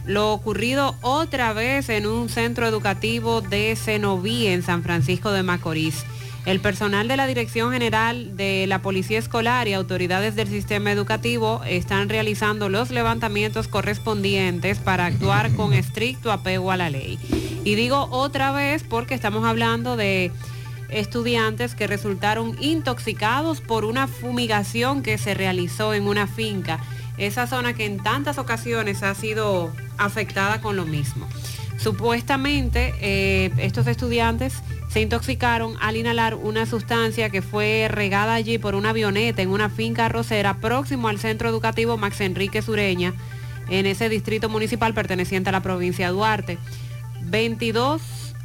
lo ocurrido otra vez en un centro educativo de Cenoví en San Francisco de Macorís. El personal de la Dirección General de la Policía Escolar y autoridades del sistema educativo están realizando los levantamientos correspondientes para actuar con estricto apego a la ley. Y digo otra vez porque estamos hablando de estudiantes que resultaron intoxicados por una fumigación que se realizó en una finca, esa zona que en tantas ocasiones ha sido afectada con lo mismo. Supuestamente eh, estos estudiantes se intoxicaron al inhalar una sustancia que fue regada allí por una avioneta en una finca arrocera próximo al centro educativo Max Enrique Sureña, en ese distrito municipal perteneciente a la provincia de Duarte. 22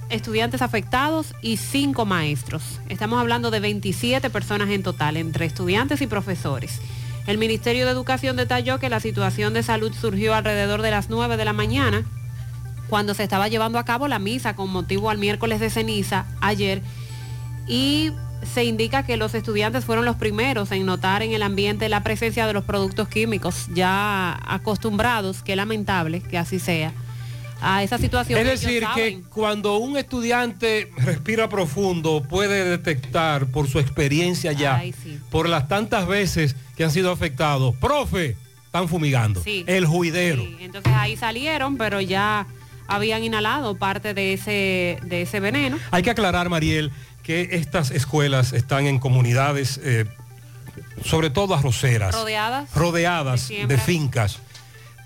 estudiantes afectados y 5 maestros. Estamos hablando de 27 personas en total, entre estudiantes y profesores. El Ministerio de Educación detalló que la situación de salud surgió alrededor de las 9 de la mañana, cuando se estaba llevando a cabo la misa con motivo al miércoles de ceniza ayer, y se indica que los estudiantes fueron los primeros en notar en el ambiente la presencia de los productos químicos, ya acostumbrados, qué lamentable que así sea, a esa situación. Es decir, que saben. cuando un estudiante respira profundo puede detectar por su experiencia ya, Ay, sí. por las tantas veces que han sido afectados, profe, están fumigando. Sí. El juidero. Sí, entonces ahí salieron, pero ya habían inhalado parte de ese, de ese veneno. Hay que aclarar, Mariel, que estas escuelas están en comunidades, eh, sobre todo arroceras, Rodeadas. rodeadas de fincas,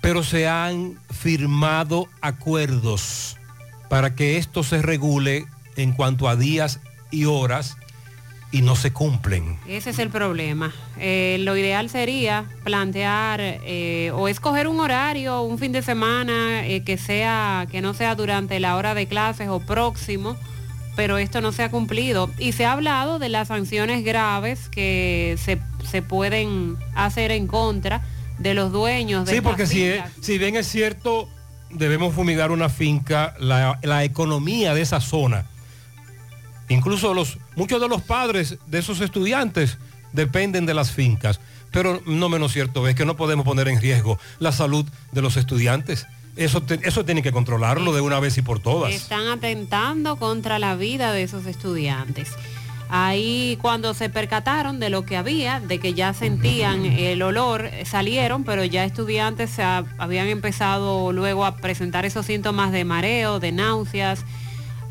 pero se han firmado acuerdos para que esto se regule en cuanto a días y horas y no se cumplen. Ese es el problema. Eh, lo ideal sería plantear eh, o escoger un horario, un fin de semana eh, que sea que no sea durante la hora de clases o próximo, pero esto no se ha cumplido. Y se ha hablado de las sanciones graves que se, se pueden hacer en contra de los dueños de Sí, porque si, es- si bien es cierto, debemos fumigar una finca, la, la economía de esa zona, incluso los, muchos de los padres de esos estudiantes dependen de las fincas, pero no menos cierto es que no podemos poner en riesgo la salud de los estudiantes. Eso, te- eso tiene que controlarlo de una vez y por todas. Están atentando contra la vida de esos estudiantes. Ahí cuando se percataron de lo que había, de que ya sentían el olor, salieron, pero ya estudiantes se ha- habían empezado luego a presentar esos síntomas de mareo, de náuseas.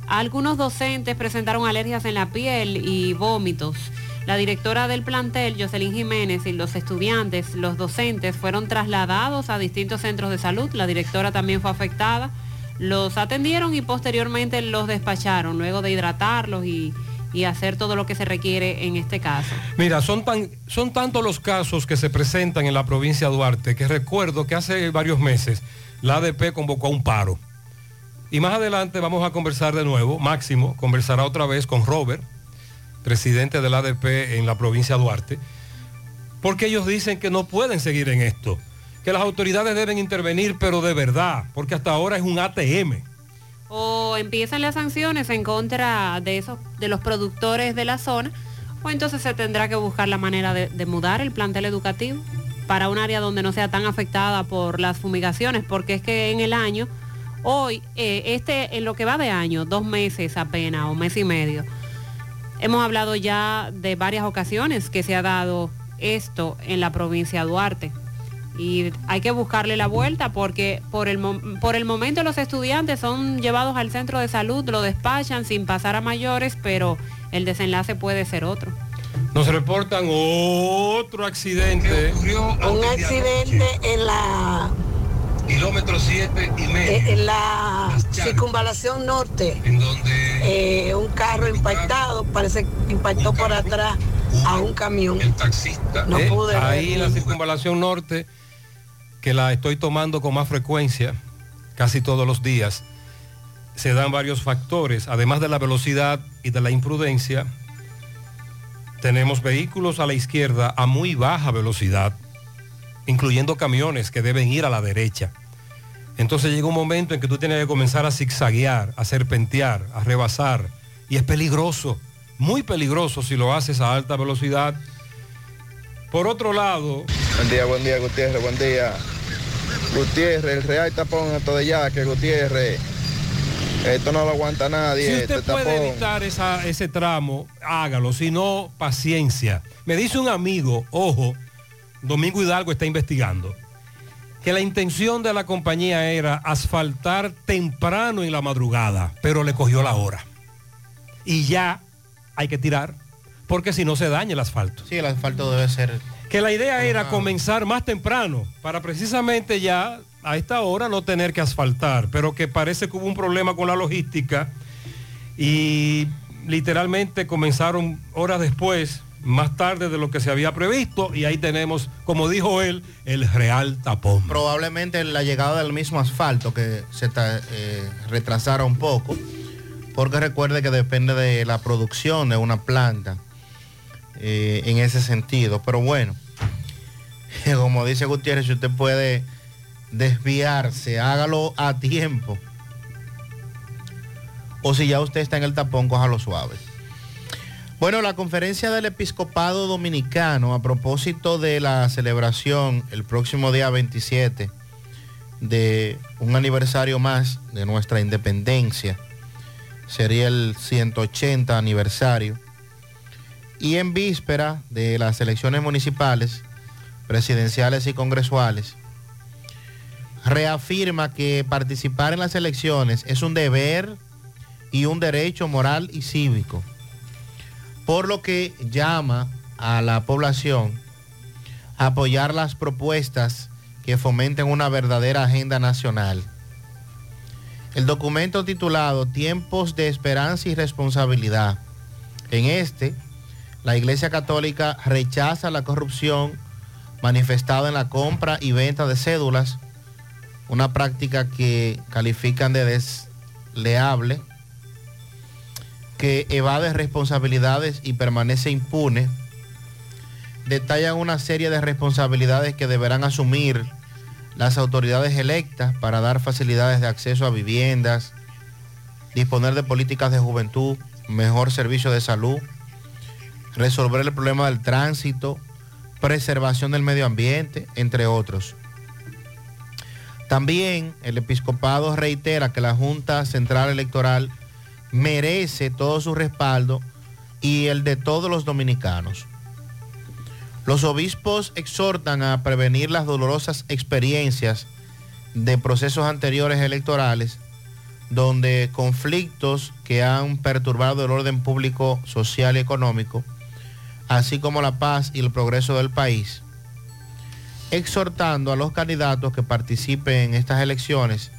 Algunos docentes presentaron alergias en la piel y vómitos. La directora del plantel, Jocelyn Jiménez, y los estudiantes, los docentes, fueron trasladados a distintos centros de salud. La directora también fue afectada. Los atendieron y posteriormente los despacharon, luego de hidratarlos y, y hacer todo lo que se requiere en este caso. Mira, son, tan, son tantos los casos que se presentan en la provincia de Duarte que recuerdo que hace varios meses la ADP convocó a un paro. Y más adelante vamos a conversar de nuevo. Máximo conversará otra vez con Robert, presidente de la ADP en la provincia de Duarte, porque ellos dicen que no pueden seguir en esto, que las autoridades deben intervenir, pero de verdad, porque hasta ahora es un ATM. O empiezan las sanciones en contra de esos de los productores de la zona o entonces se tendrá que buscar la manera de, de mudar el plantel educativo para un área donde no sea tan afectada por las fumigaciones porque es que en el año hoy eh, este en lo que va de año dos meses apenas o mes y medio hemos hablado ya de varias ocasiones que se ha dado esto en la provincia de Duarte y hay que buscarle la vuelta porque por el, por el momento los estudiantes son llevados al centro de salud, lo despachan sin pasar a mayores, pero el desenlace puede ser otro. Nos reportan otro accidente. Un accidente en la Kilómetro 7 y eh, en la circunvalación norte. Eh, un carro impactado, parece que impactó por atrás a un camión. No Eh, pude ver ahí en la circunvalación norte, que la estoy tomando con más frecuencia, casi todos los días, se dan varios factores, además de la velocidad y de la imprudencia. Tenemos vehículos a la izquierda a muy baja velocidad, incluyendo camiones que deben ir a la derecha. Entonces llega un momento en que tú tienes que comenzar a zigzaguear, a serpentear, a rebasar. Y es peligroso, muy peligroso si lo haces a alta velocidad. Por otro lado, Buen día, buen día, Gutiérrez, buen día. Gutiérrez, el real tapón esto de ya, que Gutiérrez, esto no lo aguanta nadie, si este usted puede tapón. evitar esa- ese tramo, hágalo, si no, paciencia. Me dice un amigo, ojo, Domingo Hidalgo está investigando, que la intención de la compañía era asfaltar temprano en la madrugada, pero le cogió la hora. Y ya hay que tirar, porque si no se daña el asfalto. Sí, el asfalto debe ser... Que la idea era comenzar más temprano, para precisamente ya a esta hora no tener que asfaltar, pero que parece que hubo un problema con la logística y literalmente comenzaron horas después, más tarde de lo que se había previsto, y ahí tenemos, como dijo él, el real tapón. Probablemente la llegada del mismo asfalto que se eh, retrasara un poco, porque recuerde que depende de la producción de una planta eh, en ese sentido. Pero bueno, <laughs> como dice Gutiérrez, si usted puede desviarse, hágalo a tiempo. O si ya usted está en el tapón, cójalo suave. Bueno, la conferencia del episcopado dominicano a propósito de la celebración el próximo día 27 de un aniversario más de nuestra independencia, sería el 180 aniversario, y en víspera de las elecciones municipales, presidenciales y congresuales, reafirma que participar en las elecciones es un deber y un derecho moral y cívico por lo que llama a la población a apoyar las propuestas que fomenten una verdadera agenda nacional. El documento titulado Tiempos de Esperanza y Responsabilidad. En este, La Iglesia Católica rechaza la corrupción manifestada en la compra y venta de cédulas, una práctica que califican de desleable, que evade responsabilidades y permanece impune. Detallan una serie de responsabilidades que deberán asumir las autoridades electas para dar facilidades de acceso a viviendas, disponer de políticas de juventud, mejor servicio de salud, resolver el problema del tránsito, preservación del medio ambiente, entre otros. También el episcopado reitera que la Junta Central Electoral merece todo su respaldo y el de todos los dominicanos. Los obispos exhortan a prevenir las dolorosas experiencias de procesos anteriores electorales donde conflictos que han perturbado el orden público, social y económico, así como la paz y el progreso del país, exhortando a los candidatos que participen en estas elecciones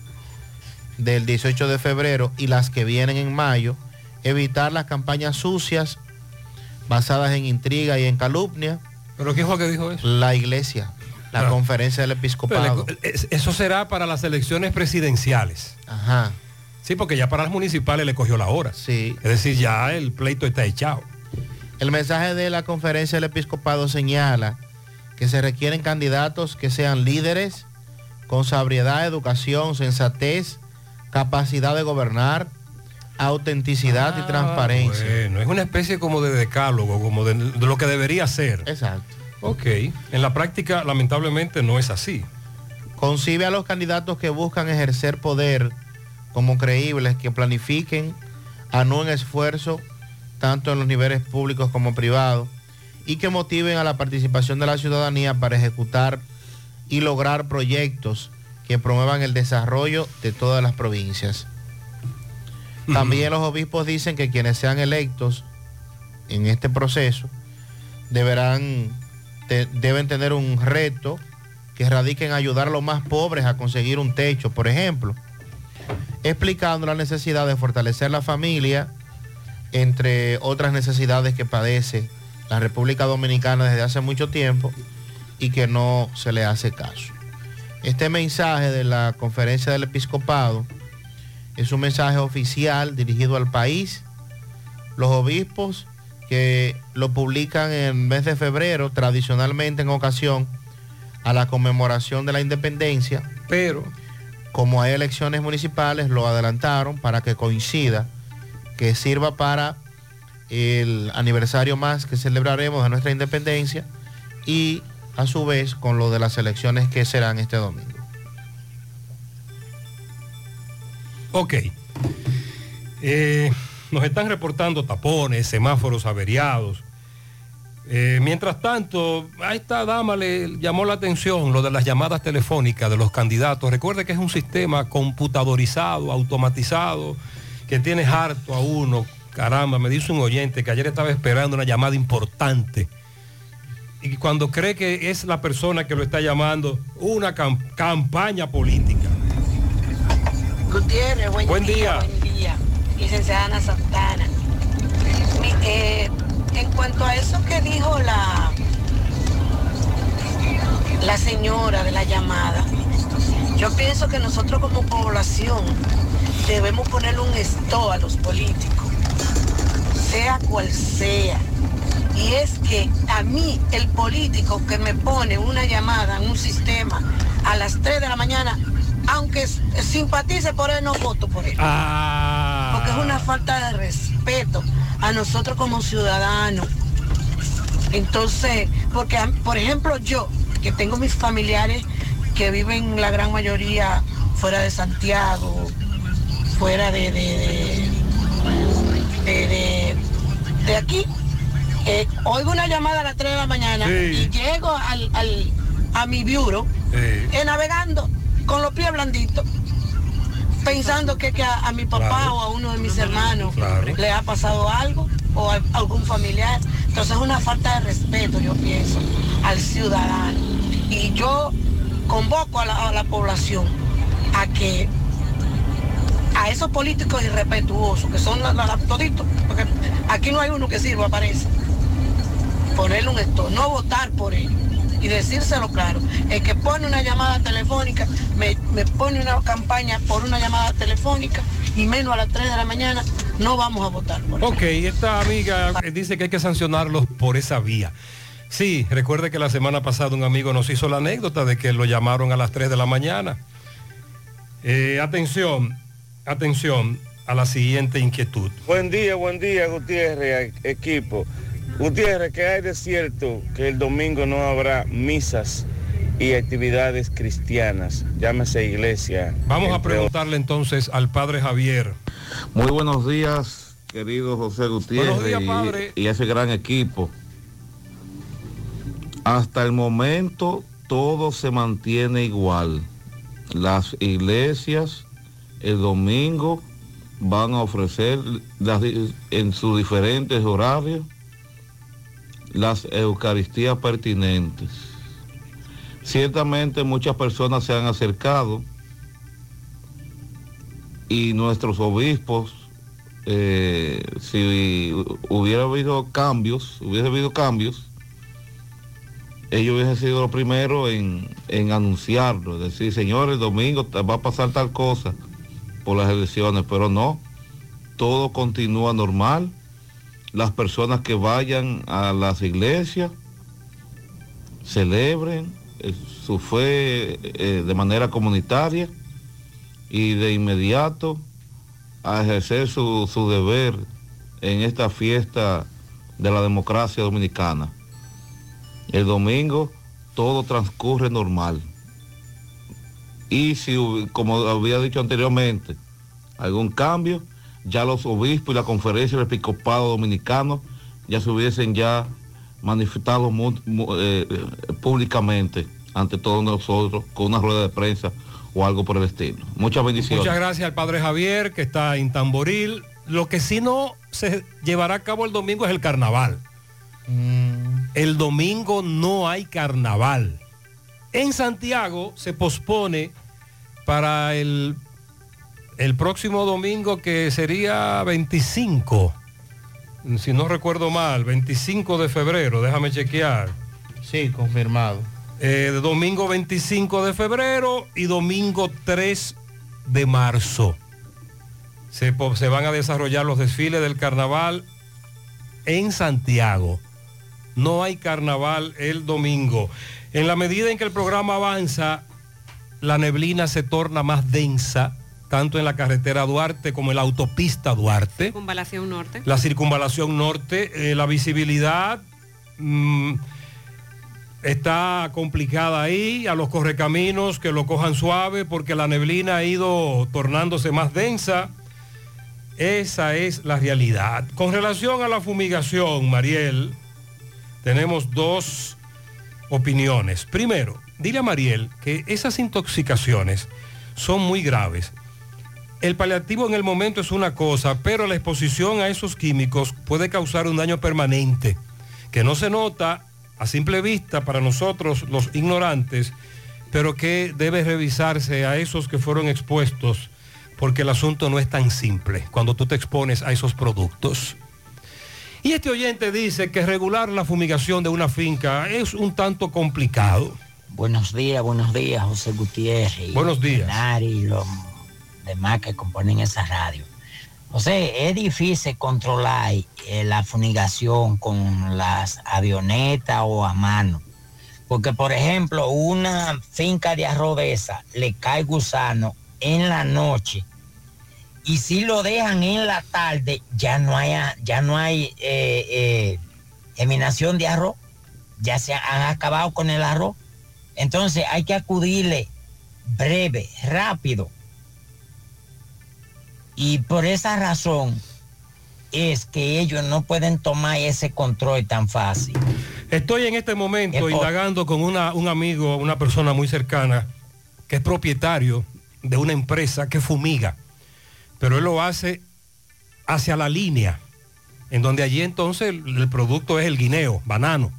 del 18 de febrero y las que vienen en mayo, evitar las campañas sucias basadas en intriga y en calumnia. ¿Pero qué fue que dijo eso? La iglesia, la Pero- conferencia del episcopado. Eso será para las elecciones presidenciales. Ajá. Sí, porque ya para las municipales le cogió la hora. Sí. Es decir, ya el pleito está echado. El mensaje de la conferencia del episcopado señala que se requieren candidatos que sean líderes con sabiedad, educación, sensatez, capacidad de gobernar, autenticidad y transparencia. Ah, Bueno, es una especie como de decálogo, como de, de lo que debería ser. Exacto. Ok. En la práctica, lamentablemente, no es así. Concibe a los candidatos que buscan ejercer poder como creíbles, que planifiquen, anúen esfuerzo tanto en los niveles públicos como privados y que motiven a la participación de la ciudadanía para ejecutar y lograr proyectos que promuevan el desarrollo de todas las provincias. También los obispos dicen que quienes sean electos en este proceso deberán, te- deben tener un reto que radique en ayudar a los más pobres a conseguir un techo, por ejemplo, explicando la necesidad de fortalecer la familia, entre otras necesidades que padece la República Dominicana desde hace mucho tiempo y que no se le hace caso. Este mensaje de la conferencia del episcopado es un mensaje oficial dirigido al país. Los obispos que lo publican en el mes de febrero, tradicionalmente en ocasión a la conmemoración de la independencia, pero como hay elecciones municipales, lo adelantaron para que coincida, que sirva para el aniversario más que celebraremos de nuestra independencia y a su vez con lo de las elecciones que serán este domingo. Ok. Eh, nos están reportando tapones, semáforos averiados. Eh, mientras tanto, a esta dama le llamó la atención lo de las llamadas telefónicas de los candidatos. Recuerde que es un sistema computadorizado, automatizado, que tiene harto a uno. Caramba, me dice un oyente que ayer estaba esperando una llamada importante. Y cuando cree que es la persona que lo está llamando, una cam- campaña política. Gutiérrez, buen, Buen día. Buen día. Licenciada Ana Santana. Mi- eh, en cuanto a eso que dijo la, la señora de la llamada, yo pienso que nosotros como población debemos ponerle un stop a los políticos, sea cual sea. Y es que a mí, el político que me pone una llamada en un sistema a las 3 de la mañana, aunque simpatice por él, no voto por él. Porque es una falta de respeto a nosotros como ciudadanos. Entonces, porque, por ejemplo, yo, que tengo mis familiares que viven la gran mayoría fuera de Santiago, fuera de, de, de, aquí, eh, oigo una llamada a las 3 de la mañana Sí. y llego al, al- a mi bureau eh, navegando con los pies blanditos, pensando que, que a, a mi papá Claro. o a uno de mis hermanos Claro. le ha pasado algo o a algún familiar. Entonces es una falta de respeto, yo pienso, al ciudadano. Y yo convoco a la, población a que a esos políticos irrespetuosos, que son la- toditos, porque aquí no hay uno que sirva, parece, ponerle un esto, no votar por él y decírselo claro. El que pone una llamada telefónica, me, me pone una campaña por una llamada telefónica y menos a las 3 de la mañana, no vamos a votar. por. Ok, esta amiga dice que hay que sancionarlos por esa vía. Sí, recuerde que la semana pasada un amigo nos hizo la anécdota de que lo llamaron a las 3 de la mañana. Eh, atención, atención a la siguiente inquietud. Buen día, buen día, Gutiérrez, equipo. Gutiérrez, que hay de cierto que el domingo no habrá misas y actividades cristianas, llámese iglesia. Vamos a preguntarle entonces al padre Javier. Muy buenos días, querido José Gutiérrez Buenos días, y- padre. y, ese gran equipo. Hasta el momento todo se mantiene igual. Las iglesias el domingo van a ofrecer en sus diferentes horarios las Eucaristías pertinentes. Ciertamente muchas personas se han acercado y nuestros obispos, eh, si hubiera habido cambios, hubiese habido cambios, ellos hubiesen sido los primeros en, en anunciarlo, decir, señores, el domingo va a pasar tal cosa por las elecciones, pero no, todo continúa normal, las personas que vayan a las iglesias, celebren eh, su fe eh, de manera comunitaria y de inmediato a ejercer su, su deber en esta fiesta de la democracia dominicana. El domingo todo transcurre normal. Y si, como había dicho anteriormente, algún cambio, ya los obispos y la conferencia del episcopado dominicano ya se hubiesen ya manifestado eh, públicamente ante todos nosotros con una rueda de prensa o algo por el estilo. Muchas bendiciones. Muchas gracias al padre Javier que está en Tamboril. Lo que sí no se llevará a cabo el domingo es el carnaval. El domingo no hay carnaval. En Santiago se pospone para el, el próximo domingo que sería 25, si no recuerdo mal, 25 de febrero, déjame chequear. Sí, confirmado. Eh, domingo 25 de febrero y domingo 3 de marzo. Se van a desarrollar los desfiles del carnaval en Santiago. No hay carnaval el domingo. En la medida en que el programa avanza, la neblina se torna más densa, tanto en la carretera Duarte como en la autopista Duarte Circunvalación Norte. la circunvalación norte, eh, la visibilidad mm, está complicada ahí, a los correcaminos que lo cojan suave porque la neblina ha ido tornándose más densa. Esa es la realidad. Con relación a la fumigación, Mariel, tenemos dos opiniones. Primero, dile a Mariel que esas intoxicaciones son muy graves. El paliativo en el momento es una cosa, pero la exposición a esos químicos puede causar un daño permanente, que no se nota a simple vista para nosotros los ignorantes, pero que debe revisarse a esos que fueron expuestos, porque el asunto no es tan simple cuando tú te expones a esos productos. Y este oyente dice que regular la fumigación de una finca es un tanto complicado. Buenos días, buenos días, José Gutiérrez. Buenos días. Y los demás que componen esa radio. José, es difícil controlar eh, la fumigación con las avionetas o a mano. Porque, por ejemplo, una finca de arroz de esa le cae gusano en la noche y si lo dejan en la tarde, ya no hay, ya no hay eh, eh, de arroz. Ya se han acabado con el arroz. Entonces hay que acudirle breve, rápido. Y por esa razón es que ellos no pueden tomar ese control tan fácil. Estoy en este momento Es indagando con una- un amigo, una persona muy cercana, que es propietario de una empresa que fumiga, pero él lo hace hacia la línea, en donde allí entonces el, producto es el guineo, banano.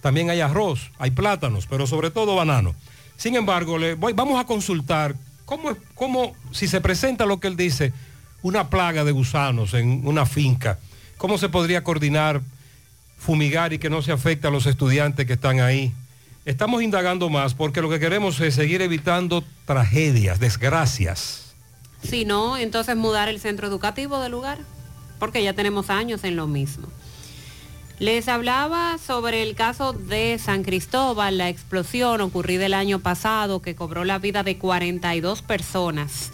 También hay arroz, hay plátanos, pero sobre todo banano. Sin embargo, le voy- vamos a consultar cómo, cómo, si se presenta lo que él dice, una plaga de gusanos en una finca, cómo se podría coordinar fumigar y que no se afecte a los estudiantes que están ahí. Estamos indagando más porque lo que queremos es seguir evitando tragedias, desgracias. Si no, entonces mudar el centro educativo del lugar, porque ya tenemos años en lo mismo. Les hablaba sobre el caso de San Cristóbal, la explosión ocurrida el año pasado que cobró la vida de 42 personas.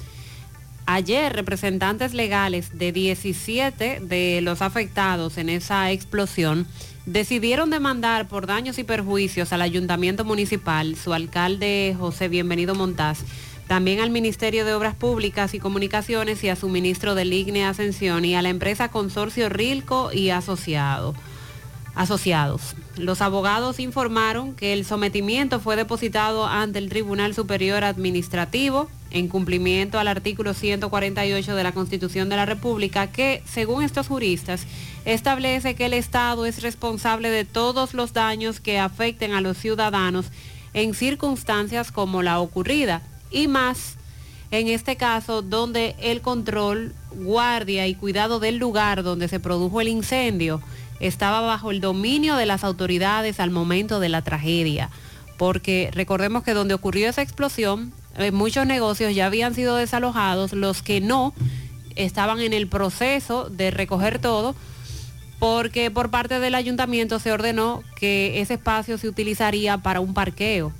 Ayer, representantes legales de 17 de los afectados en esa explosión decidieron demandar por daños y perjuicios al ayuntamiento municipal, su alcalde José Bienvenido Montaz, también al Ministerio de Obras Públicas y Comunicaciones y a su ministro del IGNE Ascensión y a la empresa Consorcio Rilco y Asociado asociados. Los abogados informaron que el sometimiento fue depositado ante el Tribunal Superior Administrativo en cumplimiento al artículo 148 de la Constitución de la República que, según estos juristas, establece que el Estado es responsable de todos los daños que afecten a los ciudadanos en circunstancias como la ocurrida y más en este caso donde el control, guardia y cuidado del lugar donde se produjo el incendio estaba bajo el dominio de las autoridades al momento de la tragedia, porque recordemos que donde ocurrió esa explosión, eh, muchos negocios ya habían sido desalojados, los que no estaban en el proceso de recoger todo, porque por parte del ayuntamiento se ordenó que ese espacio se utilizaría para un parqueo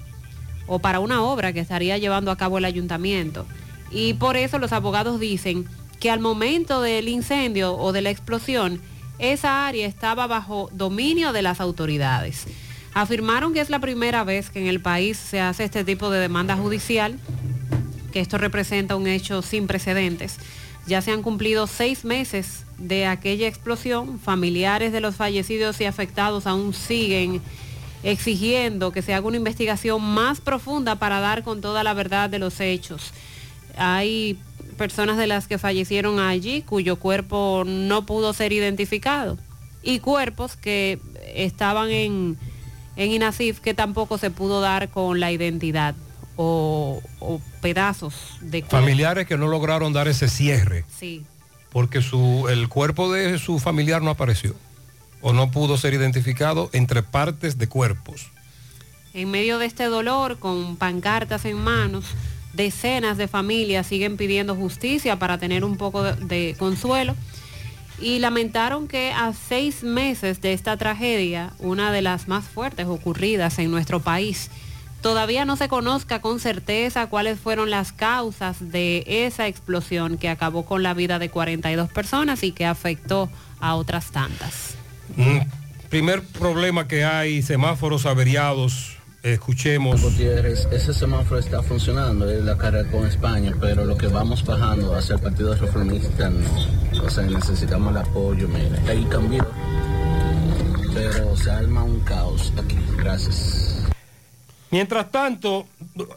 o para una obra que estaría llevando a cabo el ayuntamiento. Y por eso los abogados dicen que al momento del incendio o de la explosión, esa área estaba bajo dominio de las autoridades. Afirmaron que es la primera vez que en el país se hace este tipo de demanda judicial, que esto representa un hecho sin precedentes. Ya se han cumplido seis meses de aquella explosión. Familiares de los fallecidos y afectados aún siguen exigiendo que se haga una investigación más profunda para dar con toda la verdad de los hechos. Hay personas de las que fallecieron allí cuyo cuerpo no pudo ser identificado y cuerpos que estaban en, en INASIF que tampoco se pudo dar con la identidad o, o pedazos de cuerpo. Familiares que no lograron dar ese cierre. Sí. Porque su, el cuerpo de su familiar no apareció o no pudo ser identificado entre partes de cuerpos. En medio de este dolor, con pancartas en manos, decenas de familias siguen pidiendo justicia para tener un poco de, de, consuelo y lamentaron que a seis meses de esta tragedia, una de las más fuertes ocurridas en nuestro país, todavía no se conozca con certeza cuáles fueron las causas de esa explosión que acabó con la vida de 42 personas y que afectó a otras tantas. Mm, primer problema que hay, semáforos averiados escuchemos. Gutiérrez, ese semáforo está funcionando, es la carrera con España, pero lo que vamos bajando hacia el Partido Reformista, no. o sea, necesitamos el apoyo, mire, ahí cambió, pero se arma un caos aquí. Gracias. Mientras tanto,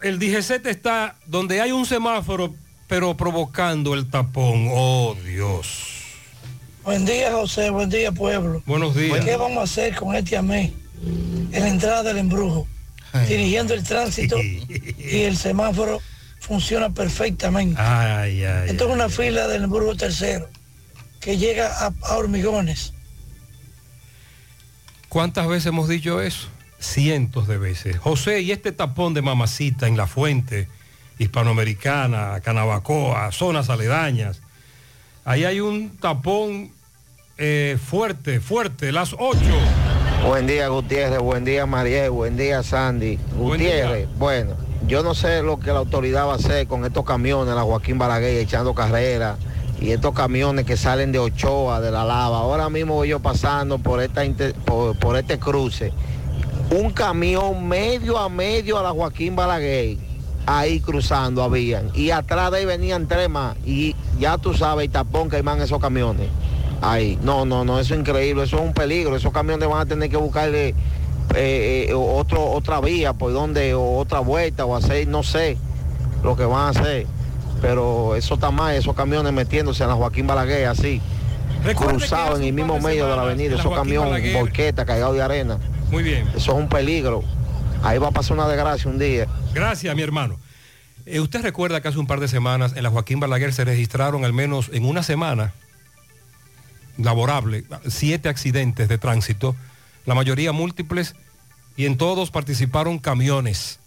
el DGC está donde hay un semáforo, pero provocando el tapón. Oh, Dios. Buen día, José. Buen día, pueblo. Buenos días. ¿Qué vamos a hacer con este amé en la entrada del embrujo? dirigiendo el tránsito y el semáforo funciona perfectamente. Ay, ay, Esto es una fila del Hamburgo tercero que llega a, a, hormigones. ¿Cuántas veces hemos dicho eso? Cientos de veces. José, y este tapón de mamacita en la fuente hispanoamericana, Canabacoa, zonas aledañas. Ahí hay un tapón eh, fuerte, fuerte, las 8. Buen día Gutiérrez, buen día Mariel, buen día Sandy. Gutiérrez, día. bueno, yo no sé lo que la autoridad va a hacer con estos camiones, la Joaquín Balaguer echando carrera y estos camiones que salen de Ochoa, de la lava. Ahora mismo voy yo pasando por, esta por, por este cruce. Un camión medio a medio a la Joaquín Balaguer, ahí cruzando habían. Y atrás de ahí venían tres más. Y ya tú sabes el tapón que hay más en esos camiones. Ahí, no, no, no, eso es increíble, eso es un peligro, esos camiones van a tener que buscarle eh, eh, otro, otra vía, por donde, o otra vuelta, o hacer, no sé lo que van a hacer, pero eso está mal, esos camiones metiéndose en la Joaquín Balaguer, así, cruzado en el mismo medio de la avenida, esos camiones borqueta, cargados de arena. Muy bien. Eso es un peligro, ahí va a pasar una desgracia un día. Gracias, mi hermano. Eh, usted recuerda que hace un par de semanas en la Joaquín Balaguer se registraron al menos en una semana laborable, siete accidentes de tránsito la mayoría múltiples, y en todos participaron camiones.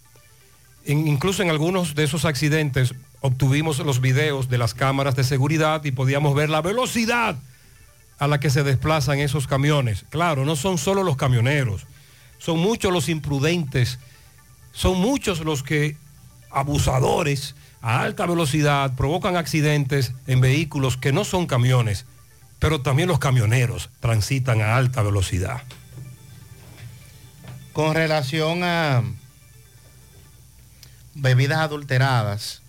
Incluso en algunos de esos accidentes obtuvimos los videos de las cámaras de seguridad y podíamos ver la velocidad a la que se desplazan esos camiones. Claro, no son solo los camioneros, son muchos los imprudentes, son muchos los que abusadores a alta velocidad provocan accidentes en vehículos que no son camiones, pero también los camioneros transitan a alta velocidad. Con relación a bebidas adulteradas,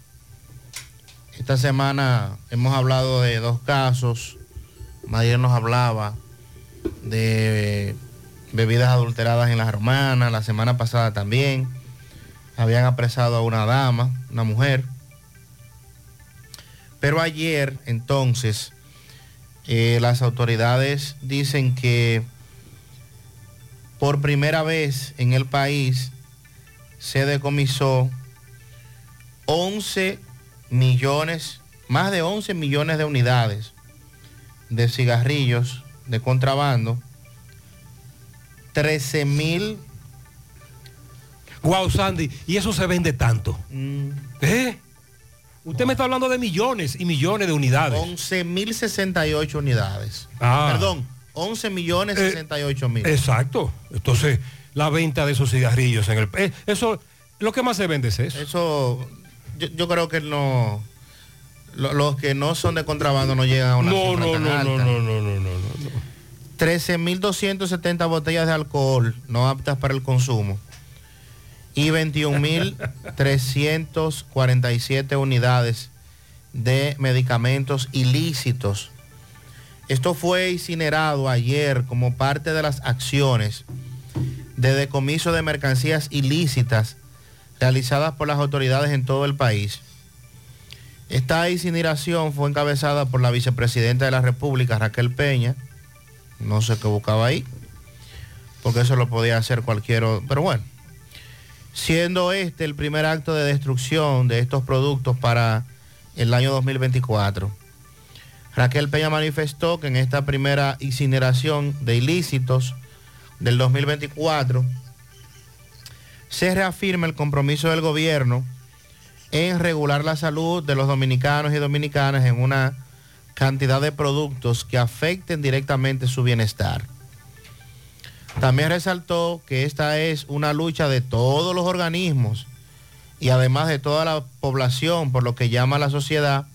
esta semana hemos hablado de dos casos. Ayer nos hablaba de bebidas adulteradas en las romanas, la semana pasada también. Habían apresado a una dama, una mujer. Pero ayer, entonces, eh, las autoridades dicen que por primera vez en el país se decomisó 11 millones, más de 11 millones de unidades de cigarrillos de contrabando, 13 mil... Wow, Sandy, y eso se vende tanto. Mm. ¿Eh? Usted me está hablando de millones y millones de unidades. 11 mil 68 unidades. Ah. Perdón, 11 millones Eh, 68 mil. Exacto. Entonces, la venta de esos cigarrillos en el... eh, eso, lo que más se vende es eso. Eso, yo, yo creo que no... lo- los que no son de contrabando no llegan a una No, no, tan no, alta. no, no, no, no, no, no. 13.270 botellas de alcohol no aptas para el consumo y 21.347 unidades de medicamentos ilícitos. Esto fue incinerado ayer como parte de las acciones de decomiso de mercancías ilícitas realizadas por las autoridades en todo el país. Esta incineración fue encabezada por la vicepresidenta de la República, Raquel Peña. No sé qué buscaba ahí, porque eso lo podía hacer cualquier otro. Pero bueno, siendo este el primer acto de destrucción de estos productos para el año 2024. Raquel Peña manifestó que en esta primera incineración de ilícitos del 2024 se reafirma el compromiso del gobierno en regular la salud de los dominicanos y dominicanas en una cantidad de productos que afecten directamente su bienestar. También resaltó que esta es una lucha de todos los organismos y además de toda la población, por lo que llama la sociedad,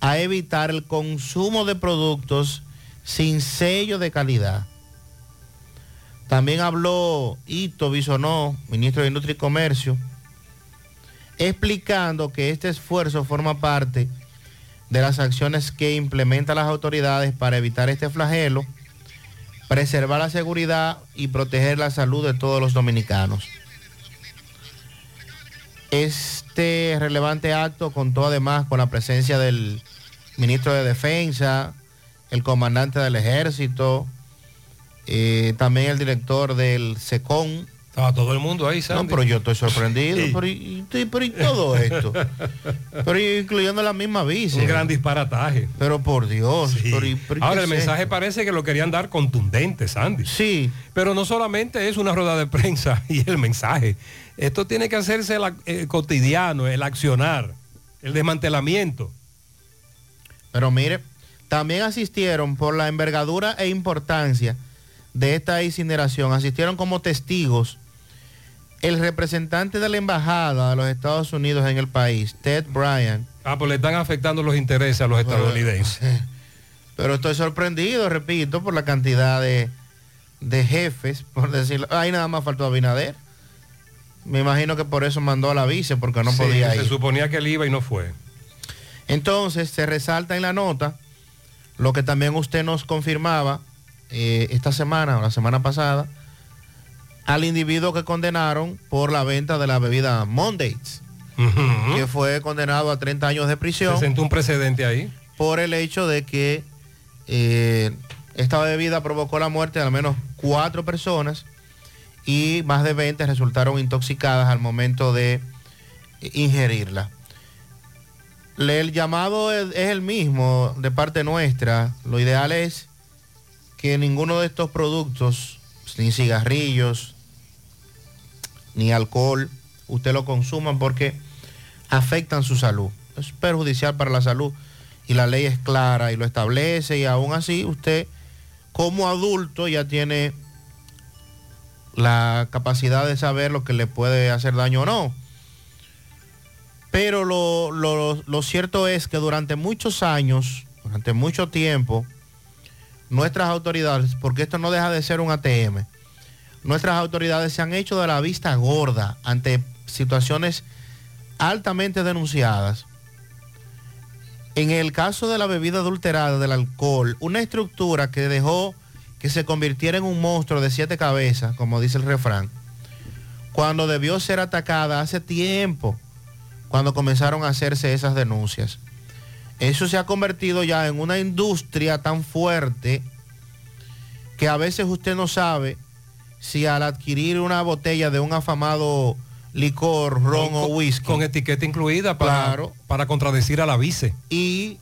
a evitar el consumo de productos sin sello de calidad. También habló Ito Bisonó, ministro de Industria y Comercio, explicando que este esfuerzo forma parte de las acciones que implementan las autoridades para evitar este flagelo, preservar la seguridad y proteger la salud de todos los dominicanos. Este relevante acto contó además con la presencia del ministro de Defensa, el comandante del ejército, eh, también el director del SECON. Estaba todo el mundo ahí. No, pero yo estoy sorprendido. <laughs> Sí. Pero, y, y- pero y todo esto. pero incluyendo la misma visa. Un gran disparataje. Pero por Dios. Sí. pero y- pero ¿y Ahora el es mensaje esto? parece que lo querían dar contundente, Sandy. Sí. Pero no solamente es una rueda de prensa <laughs> y el mensaje. Esto tiene que hacerse el, el cotidiano, el accionar, el desmantelamiento. Pero mire, también asistieron por la envergadura e importancia de esta incineración, asistieron como testigos el representante de la embajada de los Estados Unidos en el país, Ted Bryan. Ah, pues le están afectando los intereses a los estadounidenses. Pero estoy sorprendido, repito, por la cantidad de, de jefes, por decirlo. Ahí nada más faltó Abinader. Me imagino que por eso mandó a la vice, porque no Sí, podía se ir. suponía que él iba y no fue. Entonces se resalta en la nota lo que también usted nos confirmaba eh, esta semana o la semana pasada al individuo que condenaron por la venta de la bebida Mondays, que fue condenado a 30 años de prisión Se sentó un precedente ahí. por el hecho de que eh, esta bebida provocó la muerte de al menos cuatro personas y más de 20 resultaron intoxicadas al momento de ingerirla. El llamado es, es el mismo de parte nuestra. Lo ideal es que ninguno de estos productos ni cigarrillos, ni alcohol, usted lo consuman porque afectan su salud. Es perjudicial para la salud y la ley es clara y lo establece y aún así usted como adulto ya tiene la capacidad de saber lo que le puede hacer daño o no. Pero lo, lo- lo cierto es que durante muchos años, durante mucho tiempo, nuestras autoridades, porque esto no deja de ser un ATM, nuestras autoridades se han hecho de la vista gorda ante situaciones altamente denunciadas. En el caso de la bebida adulterada, del alcohol, una estructura que dejó que se convirtiera en un monstruo de siete cabezas, como dice el refrán, cuando debió ser atacada hace tiempo, cuando comenzaron a hacerse esas denuncias. Eso se ha convertido ya en una industria tan fuerte que a veces usted no sabe si al adquirir una botella de un afamado licor, ron o whisky. Con etiqueta incluida para, Claro. para contradecir a la vice. Y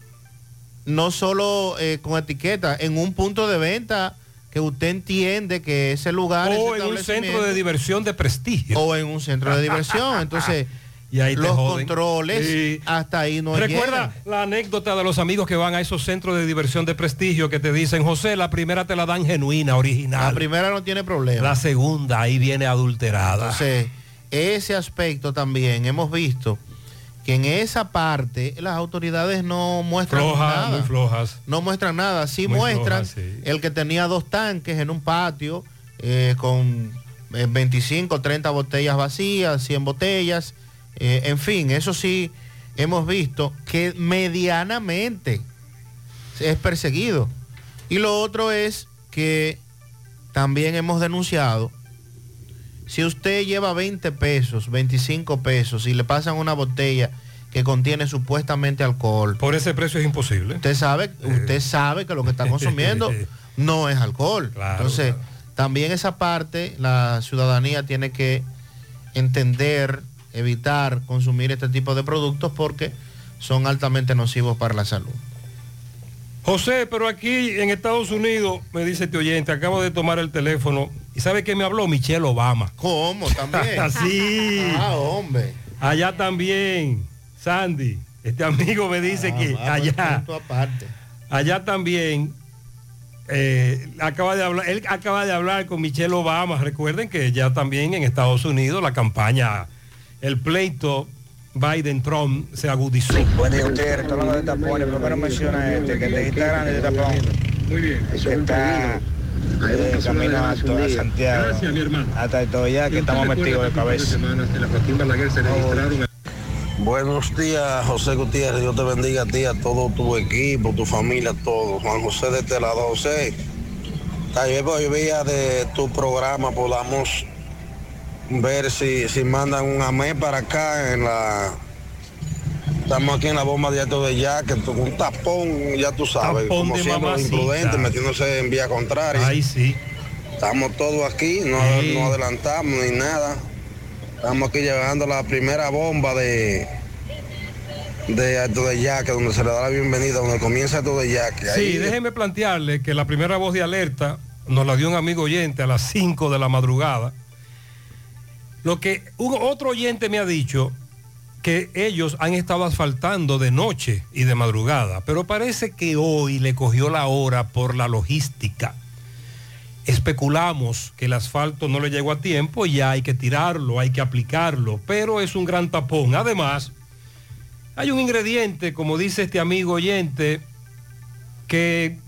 no solo eh, con etiqueta, en un punto de venta que usted entiende que ese lugar O ese en un centro de diversión de prestigio. o en un centro de diversión. Entonces, <laughs> Y ahí te los joden. controles Sí. hasta ahí no Recuerda llegan. la anécdota de los amigos que van a esos centros de diversión de prestigio que te dicen, José, la primera te la dan genuina, original. La primera no tiene problema. La segunda ahí viene adulterada. Entonces, ese aspecto también hemos visto que en esa parte las autoridades no muestran flojas, nada. muy flojas. No muestran nada. Sí Muy muestran flojas, sí. el que tenía dos tanques en un patio eh, con eh, 25, 30 botellas vacías, 100 botellas. Eh, en fin, eso sí hemos visto que medianamente es perseguido. Y lo otro es que también hemos denunciado, si usted lleva 20 pesos, 25 pesos y le pasan una botella que contiene supuestamente alcohol. Por ese precio es imposible. Usted sabe, usted sabe que lo que está <laughs> consumiendo no es alcohol. Entonces, también esa parte la ciudadanía tiene que entender, evitar consumir este tipo de productos porque son altamente nocivos para la salud. José, pero aquí en Estados Unidos, me dice este oyente, acabo de tomar el teléfono y ¿sabe qué me habló? Michelle Obama. ¿Cómo? También. <laughs> Así. Ah, hombre. Allá también, Sandy. Este amigo me dice Ah, que allá, aparte. allá también eh, acaba de hablar, él acaba de hablar con Michelle Obama. Recuerden que ya también en Estados Unidos la campaña, el pleito Biden-Trump se agudizó. Buen día, Gutiérrez. Estoy hablando de tapones. ¿Por qué no menciona este? Que te está grande de tapón. Muy bien. Que está eh, camino a, Santiago. Gracias, mi hermano. Hasta todo ya que estamos metidos de cabeza. Buenos días, José Gutiérrez. Dios te bendiga a ti, a todo tu equipo, tu familia, todo. Juan José de este lado. José, tal vez vía de tu programa podamos ver si, si mandan un AME para acá en la... Estamos aquí en la bomba de alto de ya, que un tapón, ya tú sabes, Tapón como siempre los imprudentes metiéndose en vía contraria. Ahí sí. Estamos todos aquí, no, Sí. no adelantamos ni nada. Estamos aquí llevando la primera bomba de de Alto de Yaque, donde se le da la bienvenida, donde comienza Alto de Yaque. Ahí- Sí, déjeme plantearle que la primera voz de alerta nos la dio un amigo oyente a las 5 de la madrugada. Lo que otro oyente me ha dicho que ellos han estado asfaltando de noche y de madrugada, pero parece que hoy le cogió la hora por la logística. Especulamos que el asfalto no le llegó a tiempo y ya hay que tirarlo, hay que aplicarlo, pero es un gran tapón. Además, hay un ingrediente, como dice este amigo oyente, que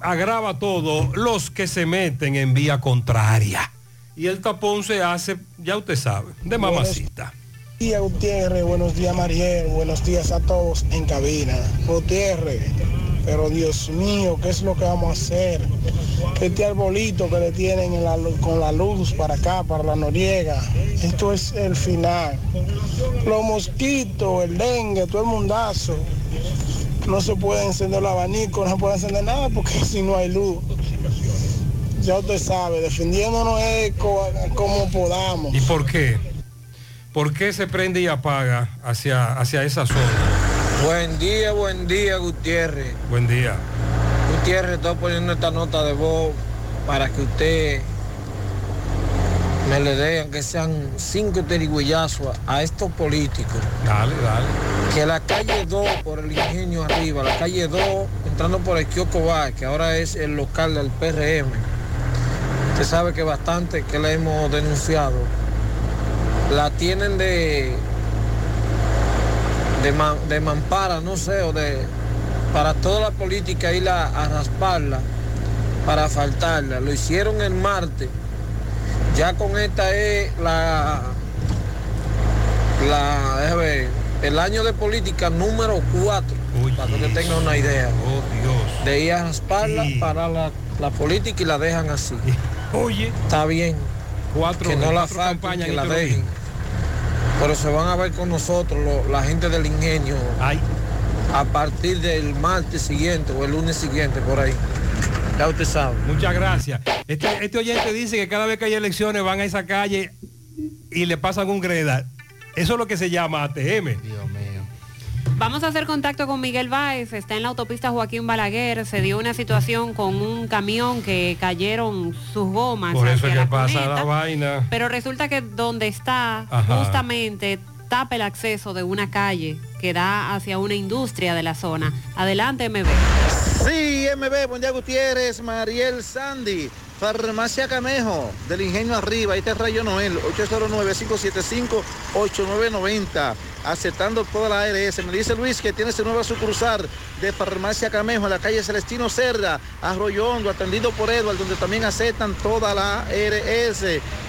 agrava todo los que se meten en vía contraria. Y el tapón se hace, ya usted sabe, de mamacita. Buenos días, Gutiérrez. Buenos días, Mariel. Buenos días a todos en cabina. Gutiérrez, pero Dios mío, ¿qué es lo que vamos a hacer? Este arbolito que le tienen en la lu- con la luz para acá, para la Noriega. Esto es el final. Los mosquitos, el dengue, todo el mundazo. No se puede encender el abanico, no se puede encender nada porque <laughs> si no hay luz. Ya usted sabe, defendiéndonos es co- como podamos. ¿Y por qué? ¿Por qué se prende y apaga hacia, hacia esa zona? Buen día, buen día, Gutiérrez. Buen día. Gutiérrez, estoy poniendo esta nota de voz para que usted me le den que sean cinco teriguillazos a, a estos políticos. Dale, dale. Que la calle 2 por el ingenio arriba, la calle 2 entrando por el Kiosco Bar, que ahora es el local del PRM. Usted sabe que bastante que le hemos denunciado. La tienen de de, man- de mampara, no sé, o de para toda la política ir a, a rasparla, para faltarla. Lo hicieron el martes. Ya con esta es la la ver, el año de política número 4, para que tenga una idea. De ir a rasparla para la, la política y la dejan así. Oye. Está bien. Cuatro, que no la campañas que la este dejen. Pero se van a ver con nosotros, lo- la gente del ingenio, a partir del martes siguiente o el lunes siguiente, por ahí. Ya usted sabe. Muchas gracias. Este, este oyente dice que cada vez que hay elecciones van a esa calle y le pasan un greda. Eso es lo que se llama ATM. Dios mío. Vamos a hacer contacto con Miguel Báez, está en la autopista Joaquín Balaguer, se dio una situación con un camión que cayeron sus gomas. Por eso es que la pasa cuneta, la vaina. Pero resulta que donde está Ajá. justamente tapa el acceso de una calle que da hacia una industria de la zona. Adelante, MB. Sí, MB, buen día Gutiérrez, Mariel Sandy, Farmacia Camejo, del Ingenio Arriba, ahí está Rayo Noel, 809-575-8990, aceptando toda la ARS. Me dice Luis que tiene su nueva sucursal de Farmacia Camejo en la calle Celestino Cerda, Arroyo Hondo, atendido por Edward, donde también aceptan toda la ARS.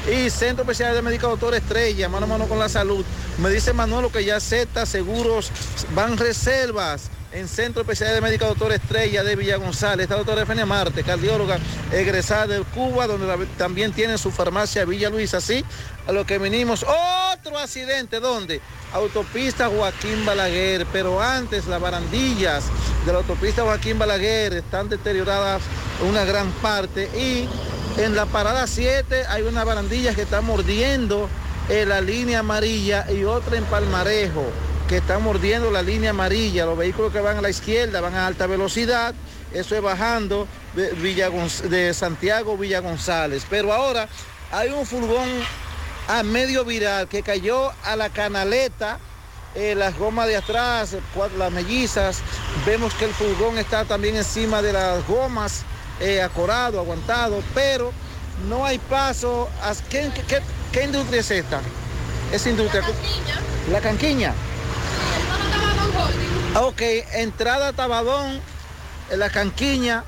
Y Centro Especial de Médica Doctor Estrella, mano a mano con la salud. Me dice Manolo que ya acepta seguros, van reservas en Centro Especial de Médica Doctor Estrella de Villa González. Está doctora Efenia Marte, cardióloga egresada de Cuba, donde también tiene su farmacia Villa Luisa. Así, a lo que venimos, otro accidente, ¿dónde? Autopista Joaquín Balaguer, pero antes las barandillas de la autopista Joaquín Balaguer están deterioradas una gran parte y en la parada 7 hay una barandilla que está mordiendo eh, la línea amarilla y otra en Palmarejo que está mordiendo la línea amarilla. Los vehículos que van a la izquierda van a alta velocidad. Eso es bajando de, Villa de Santiago Villa González. Pero ahora hay un furgón a medio viral que cayó a la canaleta. eh, las gomas de atrás, cuatro- las mellizas. Vemos que el furgón está también encima de las gomas, eh, acorado, aguantado, pero no hay paso. ¿Qué, qué- qué industria es esta? Esa industria. La canquiña. Ah, Ok, entrada Tabadón, en la canquiña,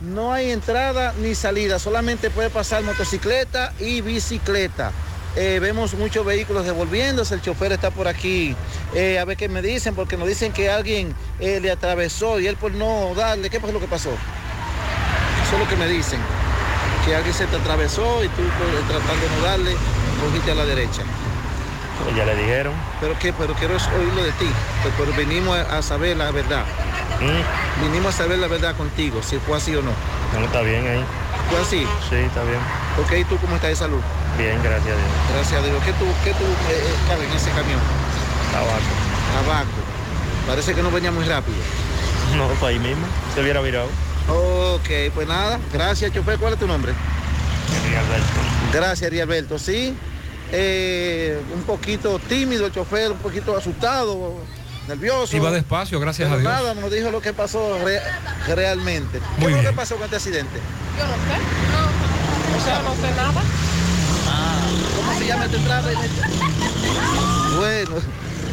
no hay entrada ni salida, solamente puede pasar motocicleta y bicicleta. Eh, vemos muchos vehículos devolviéndose, el chofer está por aquí. Eh, a ver qué me dicen, porque nos dicen que alguien eh, le atravesó y él por no darle, ¿qué fue lo que pasó? Eso es lo que me dicen, que alguien se te atravesó y tú por- tratando de no darle, cogiste a la derecha. Ya le dijeron. Pero qué, pero quiero oírlo de ti. Pues, pero venimos a, saber la verdad. Vinimos a saber la verdad contigo, si fue así o no. No, está bien ahí. ¿Fue así? Sí, está bien. Ok, ¿tú cómo estás de salud? Bien, gracias a Dios. Gracias a Dios. ¿Qué tú, qué tú eh, eh, cabe en ese camión? Tabaco. Tabaco. Parece que no venía muy rápido. <laughs> No, para ahí mismo. Se hubiera virado. Ok, pues nada. Gracias, chofer. ¿Cuál es tu nombre? Gracias, Rialberto. Sí, eh, un poquito tímido el chofer, un poquito asustado, nervioso. Iba despacio, gracias Pero a Dios. nada, nos dijo lo que pasó re- realmente. ¿Qué Muy fue lo bien. que pasó con este accidente? Yo no sé. No, o sea, no sé nada. ¿Cómo se llama esta entrada? Bueno.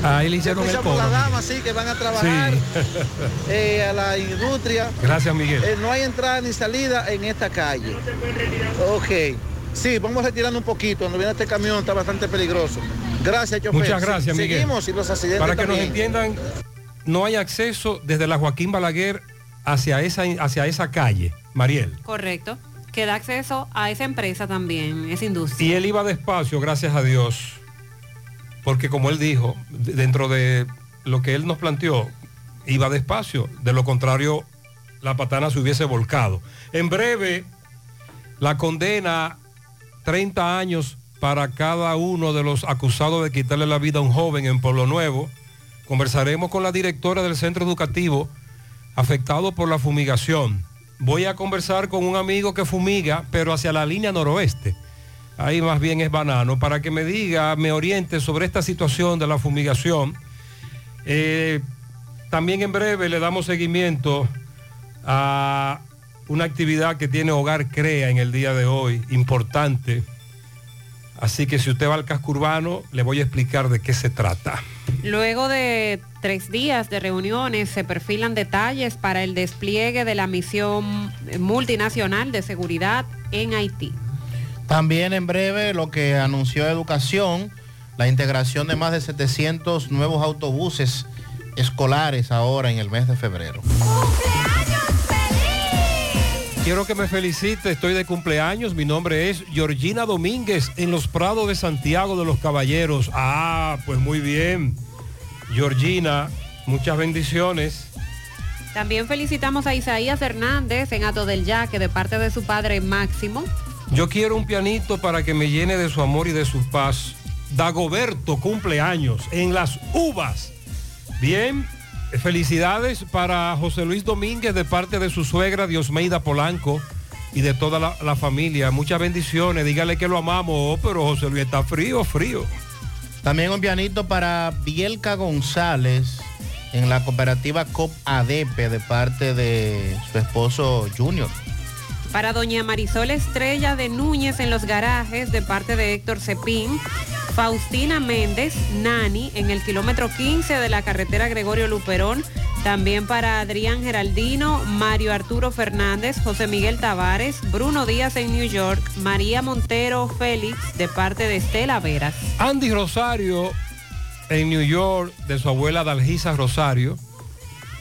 Ahí le hicieron el coro. las damas, sí, que van a trabajar Sí. eh, a la industria. Gracias, Miguel. Eh, no hay entrada ni salida en esta calle. Ok. Sí, vamos retirando un poquito. Cuando viene este camión está bastante peligroso. Gracias, chofer. Muchas gracias, Sí, Miguel. Seguimos y los accidentes Para que nos entiendan, no hay acceso desde la Joaquín Balaguer hacia esa, hacia esa calle, Mariel. Correcto. Que da acceso a esa empresa también, esa industria. Y él iba despacio, gracias a Dios, porque como él dijo, de- dentro de lo que él nos planteó, iba despacio, de lo contrario, la patana se hubiese volcado. En breve, la condena 30 años para cada uno de los acusados de quitarle la vida a un joven en Pueblo Nuevo. Conversaremos con la directora del centro educativo afectado por la fumigación. Voy a conversar con un amigo que fumiga, pero hacia la línea noroeste. ahí más bien es banano, para que me diga, me oriente sobre esta situación de la fumigación. Eh, también en breve le damos seguimiento a una actividad que tiene Hogar Crea en el día de hoy, importante. Así que si usted va al casco urbano, le voy a explicar de qué se trata. Luego de tres días de reuniones se perfilan detalles para el despliegue de la misión multinacional de seguridad en Haití. También en breve lo que anunció Educación, la integración de más de 700 nuevos autobuses escolares ahora en el mes de febrero. Quiero que me felicite, estoy de cumpleaños, mi nombre es Georgina Domínguez en los Prados de Santiago de los Caballeros. Ah, pues muy bien. Georgina, muchas bendiciones. También felicitamos a Isaías Hernández en Ato del Yaque de parte de su padre Máximo. Yo quiero un pianito para que me llene de su amor y de su paz. Dagoberto cumpleaños en las uvas. Bien, felicidades para José Luis Domínguez de parte de su suegra Diosmeida Polanco y de toda la, la familia. Muchas bendiciones. Dígale que lo amamos, oh, pero José Luis está frío, frío. También un pianito para Bielka González en la cooperativa COP ADP de parte de su esposo Junior. Para doña Marisol Estrella de Núñez en los garajes de parte de Héctor Cepín. Faustina Méndez, Nani, en el kilómetro 15 de la carretera Gregorio Luperón. También para Adrián Geraldino, Mario Arturo Fernández, José Miguel Tavares, Bruno Díaz en New York, María Montero Félix de parte de Estela Veras. Andy Rosario en New York de su abuela Dalgisa Rosario,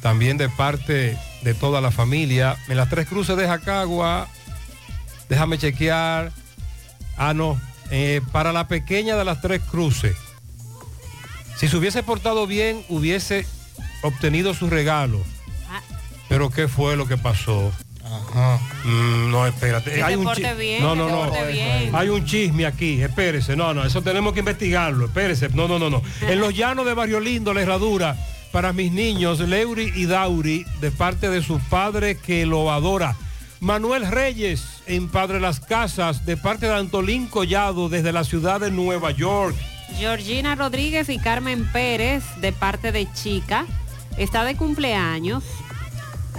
también de parte de toda la familia. En las tres cruces de Jacagua, déjame chequear. Ah, no, eh, para la pequeña de las tres cruces. Si se hubiese portado bien, hubiese obtenido su regalo. Pero ¿qué fue lo que pasó? Mm, no, espérate. Que Hay un porte chi- bien, no, no, no. bien. Hay un chisme aquí, espérese. No, no, eso tenemos que investigarlo. Espérese. No, no, no, no. En los llanos de Barrio Lindo, la herradura, para mis niños, Leury y Dauri, de parte de su padre que lo adora. Manuel Reyes, en Padre Las Casas, de parte de Antolín Collado, desde la ciudad de Nueva York. Georgina Rodríguez y Carmen Pérez de parte de Chica. Está de cumpleaños.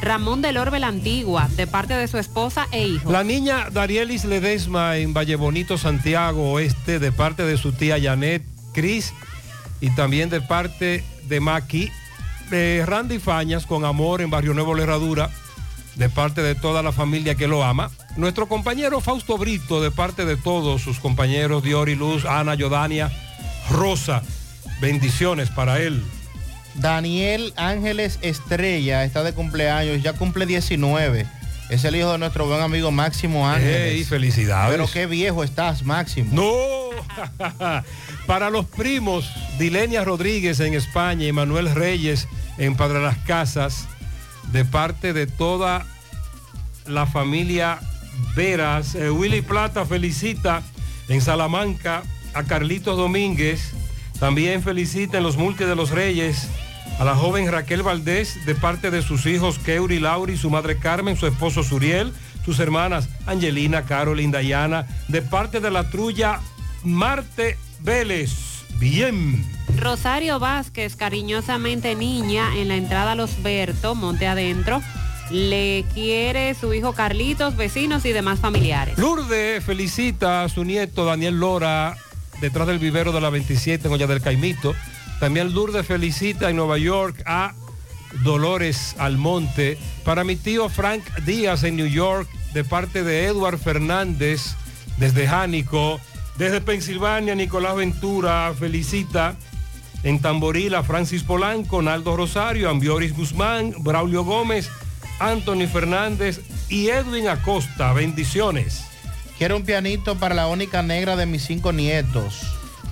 Ramón del Orbe la Antigua de parte de su esposa e hijo. La niña Darielis Ledesma en Valle Bonito, Santiago Oeste, de parte de su tía Janet Cris y también de parte de Maki. Eh, Randy Fañas con amor en Barrio Nuevo La Herradura, de parte de toda la familia que lo ama. Nuestro compañero Fausto Brito, de parte de todos sus compañeros Diori Luz, Ana, Yodania, Rosa. Bendiciones para él. Daniel Ángeles Estrella está de cumpleaños, ya cumple 19. Es el hijo de nuestro buen amigo Máximo Ángeles. Ey, felicidades. Pero qué viejo estás, Máximo. No. <laughs> Para los primos, Dilenia Rodríguez en España y Manuel Reyes en Padre Las Casas, de parte de toda la familia Veras. Eh, Willy Plata felicita en Salamanca a Carlitos Domínguez. También felicita en los Multi de los Reyes a la joven Raquel Valdés de parte de sus hijos Keuri, Lauri, su madre Carmen, su esposo Suriel, sus hermanas Angelina, Carolyn, Dayana, de parte de la trulla Marte Vélez. Bien. Rosario Vázquez, cariñosamente niña, en la entrada a Los Berto, Monte Adentro, le quiere su hijo Carlitos, vecinos y demás familiares. Lourdes felicita a su nieto Daniel Lora detrás del vivero de la 27 en Olla del Caimito. También Lourdes felicita en Nueva York a Dolores Almonte. Para mi tío Frank Díaz en New York de parte de Edward Fernández desde Jánico. Desde Pensilvania, Nicolás Ventura felicita en Tamboril a Francis Polanco, Naldo Rosario, Ambioris Guzmán, Braulio Gómez, Anthony Fernández y Edwin Acosta. Bendiciones. Quiero un pianito para la única negra de mis cinco nietos.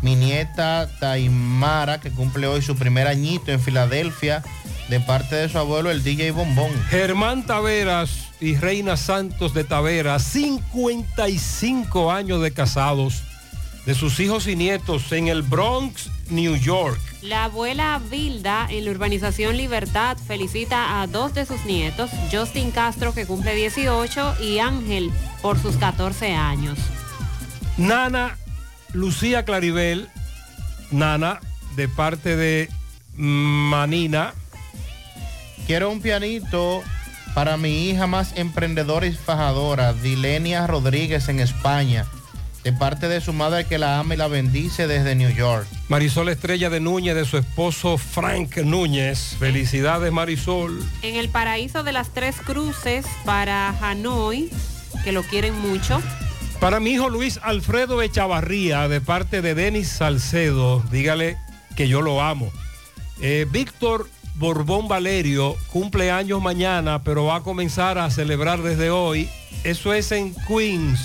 Mi nieta Taimara, que cumple hoy su primer añito en Filadelfia, de parte de su abuelo, el DJ Bombón. Germán Taveras y Reina Santos de Taveras, 55 años de casados, de sus hijos y nietos en el Bronx, New York. La abuela Vilda en la urbanización Libertad felicita a dos de sus nietos, Justin Castro que cumple 18 y Ángel por sus 14 años. Nana Lucía Claribel, Nana, de parte de Manina. Quiero un pianito para mi hija más emprendedora y fajadora, Dilenia Rodríguez en España, de parte de su madre que la ama y la bendice desde New York. Marisol Estrella de Núñez, de su esposo Frank Núñez. Felicidades, Marisol. En el paraíso de las tres cruces para Hanoi, que lo quieren mucho. Para mi hijo Luis Alfredo Echavarría, de parte de Denis Salcedo, dígale que yo lo amo. Eh, Víctor Borbón Valerio cumple años mañana, pero va a comenzar a celebrar desde hoy. Eso es en Queens.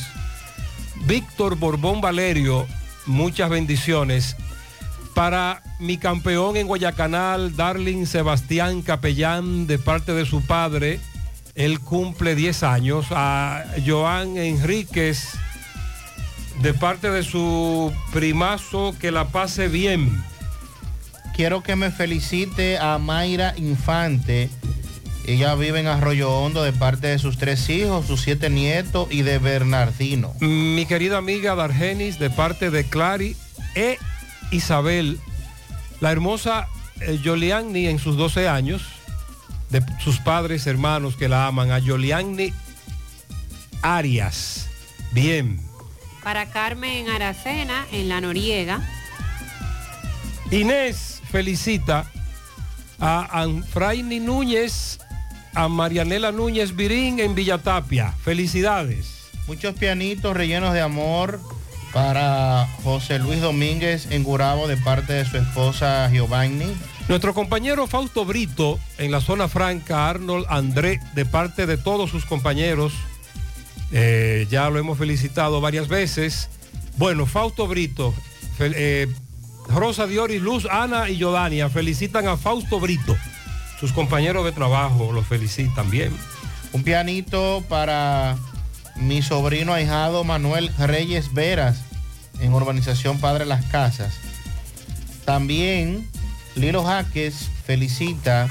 Víctor Borbón Valerio, muchas bendiciones. Para mi campeón en Guayacanal, Darling Sebastián Capellán, de parte de su padre, él cumple 10 años. A Joan Enríquez, de parte de su primazo, que la pase bien. Quiero que me felicite a Mayra Infante. Ella vive en Arroyo Hondo de parte de sus tres hijos, sus siete nietos y de Bernardino. Mi querida amiga Dargenis, de parte de Clary e Isabel, la hermosa eh, Yolianni en sus 12 años, de sus padres, hermanos que la aman, a Yolianni Arias. Bien. Para Carmen Aracena en La Noriega. Inés felicita a Anfraini Núñez, a Marianela Núñez Virín en Villatapia. Felicidades. Muchos pianitos rellenos de amor para José Luis Domínguez en Gurabo de parte de su esposa Giovanni. Nuestro compañero Fausto Brito en la zona franca, Arnold André, de parte de todos sus compañeros, eh, ya lo hemos felicitado varias veces. Bueno, Fausto Brito, eh, Rosa Dioris, Luz, Ana y Yodania felicitan a Fausto Brito. Sus compañeros de trabajo lo felicitan bien. Un pianito para mi sobrino ahijado Manuel Reyes Veras en Urbanización Padre Las Casas. También Lilo Jaques felicita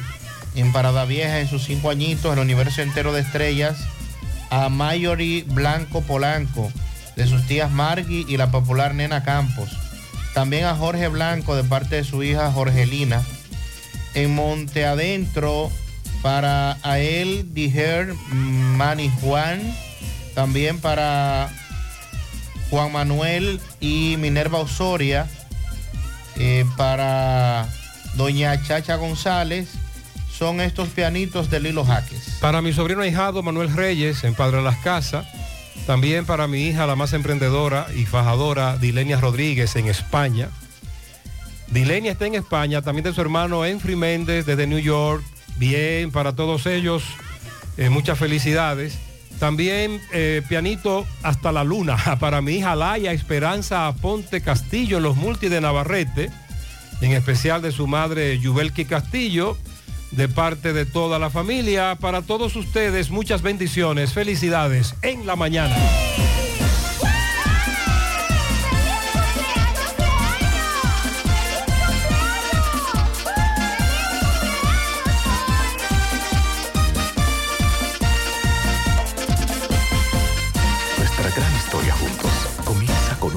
en Parada Vieja en sus cinco añitos el universo entero de estrellas a Mayori Blanco Polanco de sus tías Margui y la popular Nena Campos. También a Jorge Blanco de parte de su hija Jorgelina. En Monte Adentro para a él Dijer Mani Juan. También para Juan Manuel y Minerva Osoria. Eh, para Doña Chacha González. Son estos pianitos de Lilo Jaques. Para mi sobrino ahijado Manuel Reyes en Padre Las Casas. También para mi hija, la más emprendedora y fajadora, Dilenia Rodríguez en España. Dilenia está en España, también de su hermano Enfri Méndez desde New York. Bien, para todos ellos, eh, muchas felicidades. También eh, pianito hasta la luna <laughs> para mi hija Laia Esperanza Ponte Castillo en los multi de Navarrete, en especial de su madre Yubelki Castillo, de parte de toda la familia. Para todos ustedes, muchas bendiciones, felicidades en la mañana.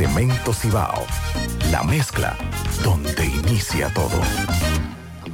Cemento Cibao. La mezcla donde inicia todo.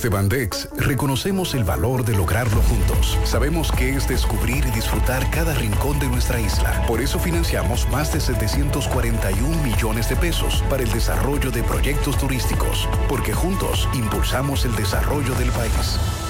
Desde Bandex reconocemos el valor de lograrlo juntos. Sabemos que es descubrir y disfrutar cada rincón de nuestra isla. Por eso financiamos más de 741 millones de pesos para el desarrollo de proyectos turísticos, porque juntos impulsamos el desarrollo del país.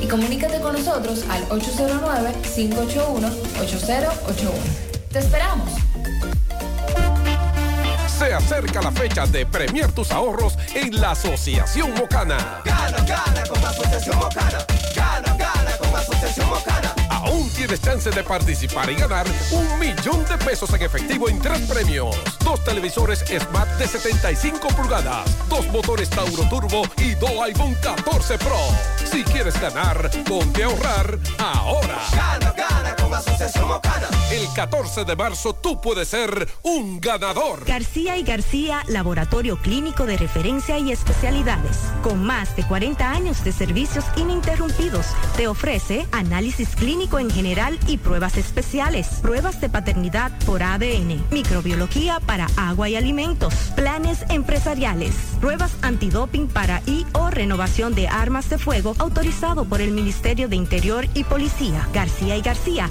y comunícate con nosotros al 809-581-8081. ¡Te esperamos! Se acerca la fecha de premiar tus ahorros en la Asociación Mocana. Gana, gana con la Asociación Mocana. Gana, gana con la Asociación Mocana. Aún tienes chance de participar y ganar un millón de pesos en efectivo en tres premios. Dos televisores Smart de 75 pulgadas, dos motores Tauro Turbo y dos iPhone 14 Pro. Si quieres ganar, ponte a ahorrar ahora. Gana, gana El 14 de marzo tú puedes ser un ganador. García y García, laboratorio clínico de referencia y especialidades. Con más de 40 años de servicios ininterrumpidos, te ofrece análisis clínico en general y pruebas especiales, pruebas de paternidad por ADN, microbiología para agua y alimentos, planes empresariales, pruebas antidoping para y o renovación de armas de fuego autorizado por el Ministerio de Interior y Policía. García y García,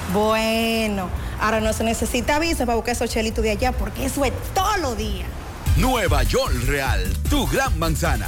Bueno, ahora no se necesita visa para buscar esos chelitos de allá porque eso es todo lo día. Nueva York Real, tu gran manzana.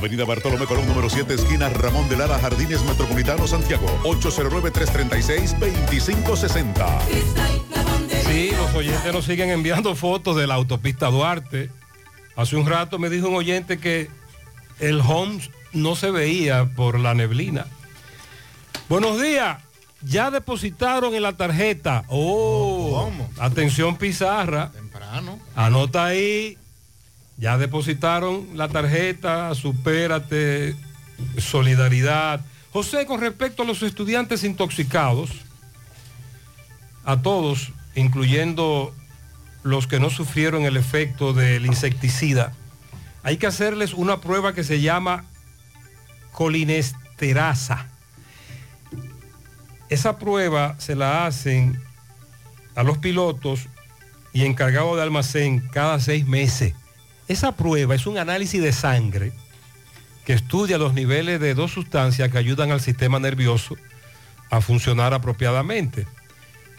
Avenida Bartolomé Colón, número 7, esquina Ramón de Lara, Jardines Metropolitano, Santiago. 809-336-2560. Sí, los oyentes nos siguen enviando fotos de la autopista Duarte. Hace un rato me dijo un oyente que el Homs no se veía por la neblina. Buenos días. Ya depositaron en la tarjeta. Oh, atención Pizarra. Temprano. Anota ahí. Ya depositaron la tarjeta. Supérate. Solidaridad. José, con respecto a los estudiantes intoxicados, a todos, incluyendo los que no sufrieron el efecto del insecticida, hay que hacerles una prueba que se llama colinesterasa. Esa prueba se la hacen a los pilotos y encargados de almacén cada seis meses. Esa prueba es un análisis de sangre que estudia los niveles de dos sustancias que ayudan al sistema nervioso a funcionar apropiadamente.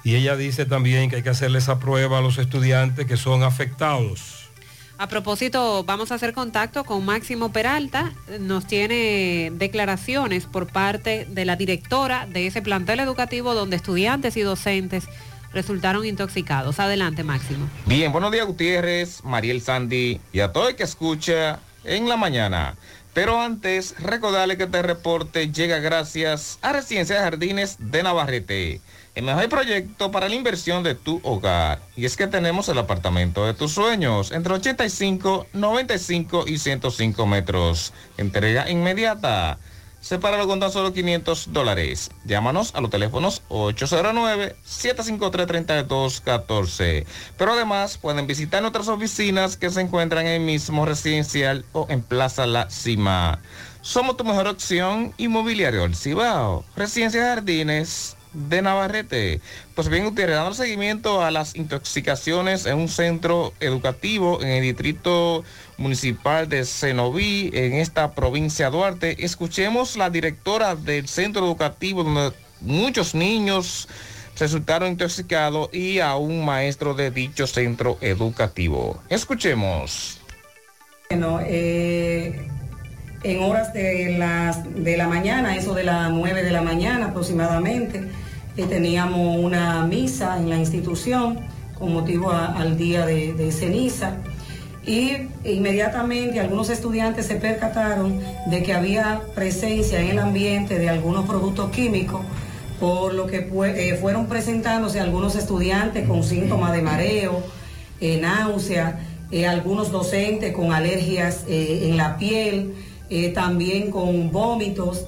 Y ella dice también que hay que hacerle esa prueba a los estudiantes que son afectados. A propósito, vamos a hacer contacto con Máximo Peralta. Nos tiene declaraciones por parte de la directora de ese plantel educativo donde estudiantes y docentes resultaron intoxicados. Adelante, Máximo. Bien, buenos días Gutiérrez, Mariel Sandy y a todo el que escucha en la mañana. Pero antes, recordarle que este reporte llega gracias a Residencia de Jardines de Navarrete, el mejor proyecto para la inversión de tu hogar. Y es que tenemos el apartamento de tus sueños, entre 85, 95 y 105 metros. Entrega inmediata. Sepáralo con tan solo 500 dólares. Llámanos a los teléfonos 809-753-3214. Pero además pueden visitar nuestras oficinas que se encuentran en el mismo residencial o en Plaza La Cima. Somos tu mejor opción inmobiliario El Cibao. Residencia de Jardines de Navarrete. Pues bien, ustedes dando seguimiento a las intoxicaciones en un centro educativo en el distrito municipal de Cenoví, en esta provincia de Duarte. Escuchemos la directora del centro educativo donde muchos niños resultaron intoxicados y a un maestro de dicho centro educativo. Escuchemos. Bueno, eh, en horas de, las, de la mañana, eso de las 9 de la mañana aproximadamente, eh, teníamos una misa en la institución con motivo al día de ceniza y inmediatamente algunos estudiantes se percataron de que había presencia en el ambiente de algunos productos químicos, por lo que eh, fueron presentándose algunos estudiantes con síntomas de mareo, eh, náusea, eh, algunos docentes con alergias eh, en la piel, también con vómitos.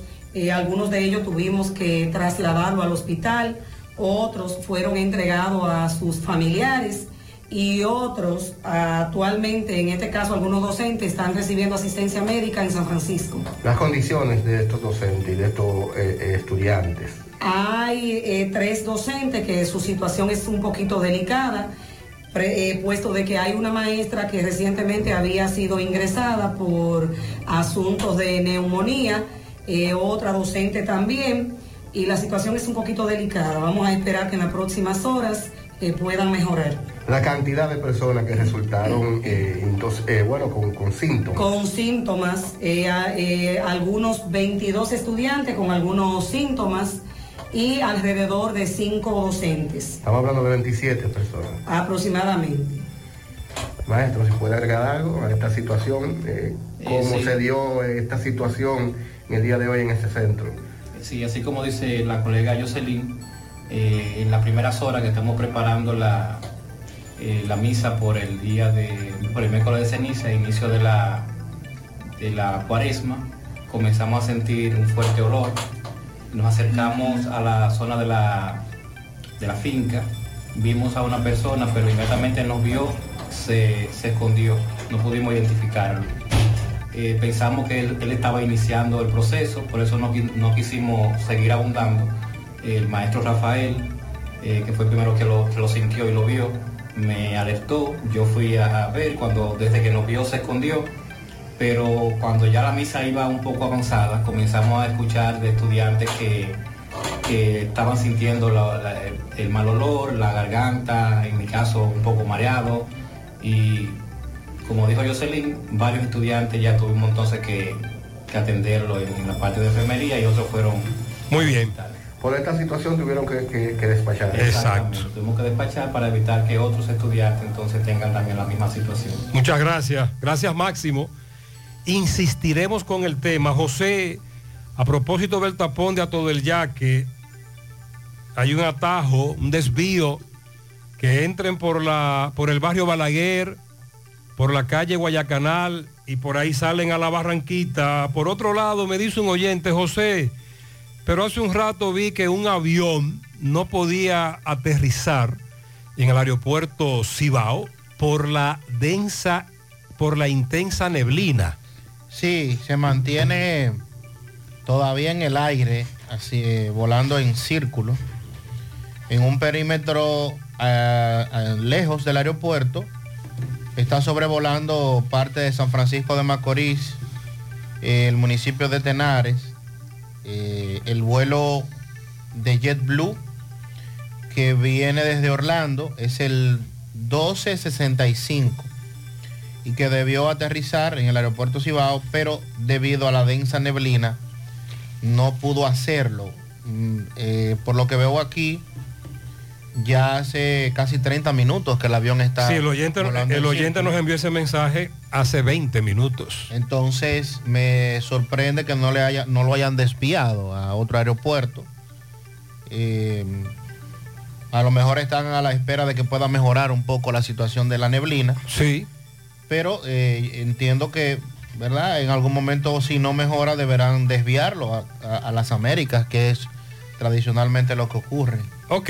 Algunos de ellos tuvimos que trasladarlo al hospital, otros fueron entregados a sus familiares y otros actualmente, en este caso algunos docentes, están recibiendo asistencia médica en San Francisco. Las condiciones de estos docentes y de estos eh, eh, estudiantes. Hay eh, tres docentes que su situación es un poquito delicada, pre- eh, puesto de que hay una maestra que recientemente había sido ingresada por asuntos de neumonía, otra docente también, y la situación es un poquito delicada. Vamos a esperar que en las próximas horas eh, puedan mejorar. La cantidad de personas que resultaron, eh, entonces, eh, bueno, con, con síntomas. Con síntomas, eh, eh, algunos 22 estudiantes con algunos síntomas y alrededor de 5 docentes Estamos hablando de 27 personas. aproximadamente. Maestro, si puede agregar algo a esta situación, eh, cómo sí. se dio esta situación en el día de hoy en este centro. Sí, así como dice la colega Jocelyn, eh, en las primeras horas que estamos preparando la, eh, la misa por el día de, por el miércoles de ceniza, inicio de la, de la cuaresma, comenzamos a sentir un fuerte olor. Nos acercamos a la zona de la, de la finca, vimos a una persona, pero inmediatamente nos vio, se, se escondió, no pudimos identificarlo. Eh, pensamos que él, él estaba iniciando el proceso, por eso no, no quisimos seguir abundando. El maestro Rafael, eh, que fue el primero que lo, que lo sintió y lo vio, me alertó. Yo fui a, a ver cuando desde que nos vio se escondió, pero cuando ya la misa iba un poco avanzada, comenzamos a escuchar de estudiantes que, que estaban sintiendo la- la- el mal olor, la garganta, en mi caso un poco mareado y como dijo Jocelyn, varios estudiantes ya tuvimos entonces que, que atenderlo en, en la parte de enfermería y otros fueron... Muy bien. Por esta situación tuvieron que, que- que despachar. Exactamente. Tuvimos que despachar para evitar que otros estudiantes entonces tengan también la misma situación. Muchas gracias. Gracias, Máximo. Insistiremos con el tema. José, a propósito del tapón de Ato del Yaque, hay un atajo, un desvío, que entren por, la, por el barrio Balaguer, por la calle Guayacanal y por ahí salen a la Barranquita. Por otro lado, me dice un oyente, José, pero hace un rato vi que un avión no podía aterrizar en el aeropuerto Cibao por la densa, por la intensa neblina. Sí, se mantiene todavía en el aire, así eh, volando en círculo, en un perímetro lejos del aeropuerto. Está sobrevolando parte de San Francisco de Macorís, el municipio de Tenares, eh, el vuelo de JetBlue que viene desde Orlando es el 1265 y que debió aterrizar en el aeropuerto Cibao, pero debido a la densa neblina no pudo hacerlo. Mm, eh, por lo que veo aquí, ya hace casi 30 minutos que el avión está... Sí, el oyente, el en oyente nos envió ese mensaje hace 20 minutos. Entonces me sorprende que no, le haya, no lo hayan desviado a otro aeropuerto. Eh, a lo mejor están a la espera de que pueda mejorar un poco la situación de la neblina. Sí. Pero eh, entiendo que, ¿verdad? En algún momento si no mejora deberán desviarlo a, a- a las Américas, que es tradicionalmente lo que ocurre. Ok.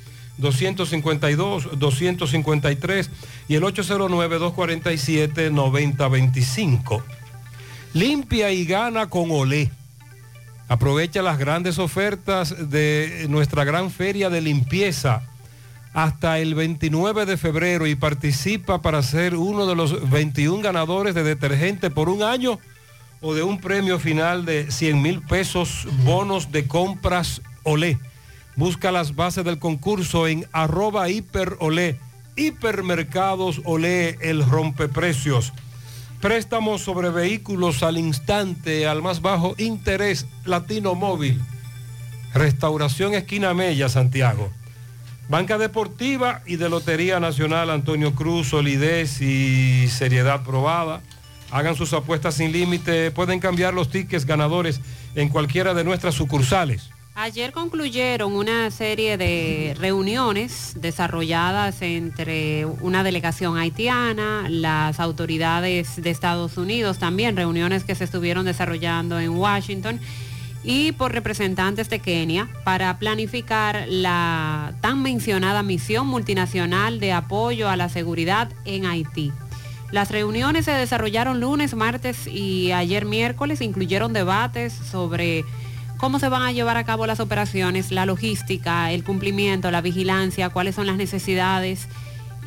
252, 253 y el 809-247-9025. Limpia y gana con Olé. Aprovecha las grandes ofertas de nuestra gran feria de limpieza hasta el 29 de febrero y participa para ser uno de los 21 ganadores de detergente por un año o de un premio final de 100 mil pesos bonos de compras Olé. Busca las bases del concurso en arroba hiperolé, hipermercados Olé, el rompeprecios. Préstamos sobre vehículos al instante, al más bajo interés, Latino Móvil. Restauración Esquina Mella, Santiago. Banca Deportiva y de Lotería Nacional Antonio Cruz, solidez y seriedad probada. Hagan sus apuestas sin límite, pueden cambiar los tickets ganadores en cualquiera de nuestras sucursales. Ayer concluyeron una serie de reuniones desarrolladas entre una delegación haitiana, las autoridades de Estados Unidos, también reuniones que se estuvieron desarrollando en Washington y por representantes de Kenia para planificar la tan mencionada misión multinacional de apoyo a la seguridad en Haití. Las reuniones se desarrollaron lunes, martes y ayer miércoles, incluyeron debates sobre cómo se van a llevar a cabo las operaciones, la logística, el cumplimiento, la vigilancia, cuáles son las necesidades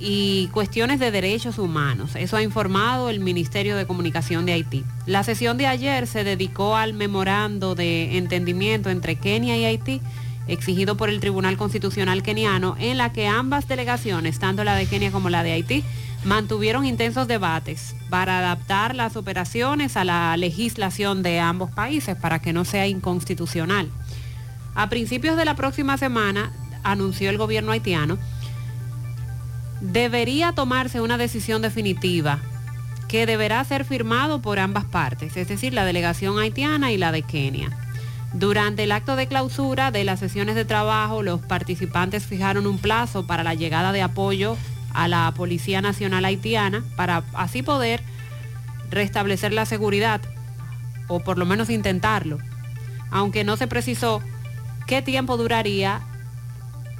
y cuestiones de derechos humanos. Eso ha informado el Ministerio de Comunicación de Haití. La sesión de ayer se dedicó al memorando de entendimiento entre Kenia y Haití exigido por el Tribunal Constitucional keniano, en la que ambas delegaciones, tanto la de Kenia como la de Haití, mantuvieron intensos debates para adaptar las operaciones a la legislación de ambos países para que no sea inconstitucional. A principios de la próxima semana, anunció el gobierno haitiano, debería tomarse una decisión definitiva que deberá ser firmado por ambas partes, es decir, la delegación haitiana y la de Kenia. Durante el acto de clausura de las sesiones de trabajo, los participantes fijaron un plazo para la llegada de apoyo a la Policía Nacional Haitiana para así poder restablecer la seguridad, o por lo menos intentarlo, aunque no se precisó qué tiempo duraría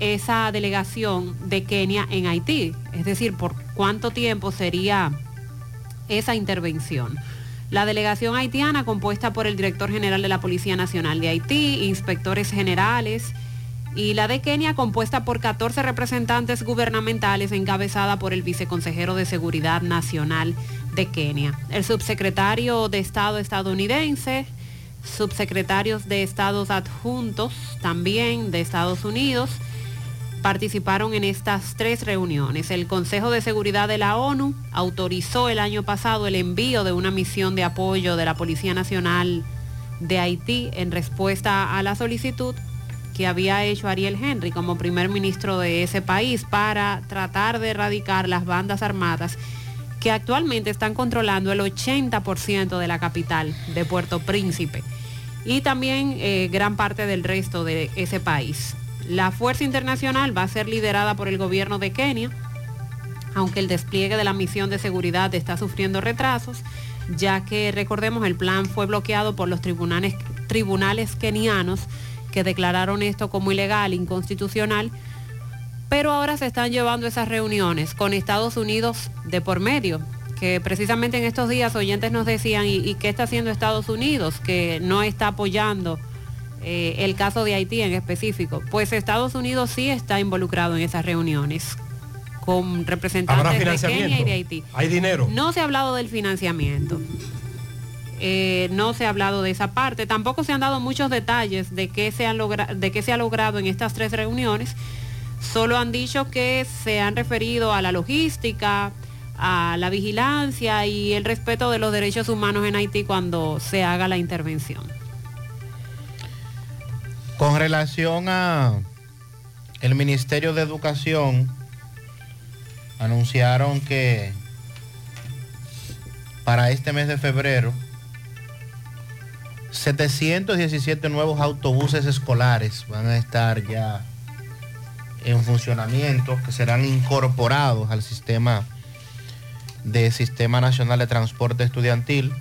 esa delegación de Kenia en Haití, es decir, por cuánto tiempo sería esa intervención. La delegación haitiana, compuesta por el director general de la Policía Nacional de Haití, inspectores generales, y la de Kenia, compuesta por 14 representantes gubernamentales, encabezada por el viceconsejero de Seguridad Nacional de Kenia. El subsecretario de Estado estadounidense, subsecretarios de Estados adjuntos también de Estados Unidos, participaron en estas tres reuniones. El Consejo de Seguridad de la ONU autorizó el año pasado el envío de una misión de apoyo de la Policía Nacional de Haití en respuesta a la solicitud que había hecho Ariel Henry como primer ministro de ese país para tratar de erradicar las bandas armadas que actualmente están controlando el 80% de la capital de Puerto Príncipe y también eh, gran parte del resto de ese país. La fuerza internacional va a ser liderada por el gobierno de Kenia, aunque el despliegue de la misión de seguridad está sufriendo retrasos, ya que recordemos el plan fue bloqueado por los tribunales, tribunales kenianos que declararon esto como ilegal, inconstitucional, pero ahora se están llevando esas reuniones con Estados Unidos de por medio, que precisamente en estos días oyentes nos decían, ¿y, y qué está haciendo Estados Unidos? Que no está apoyando eh, el caso de Haití en específico. Pues Estados Unidos sí está involucrado en esas reuniones con ¿Habrá representantes de? Kenia y de Haití. ¿Hay dinero? No se ha hablado del financiamiento. Eh, no se ha hablado de esa parte. Tampoco se han dado muchos detalles de qué se, de qué se ha logrado en estas tres reuniones. Solo han dicho que se han referido a la logística, a la vigilancia y el respeto de los derechos humanos en Haití cuando se haga la intervención. Con relación a el Ministerio de Educación, anunciaron que para este mes de febrero 717 nuevos autobuses escolares van a estar ya en funcionamiento, que serán incorporados al sistema de Sistema Nacional de Transporte Estudiantil,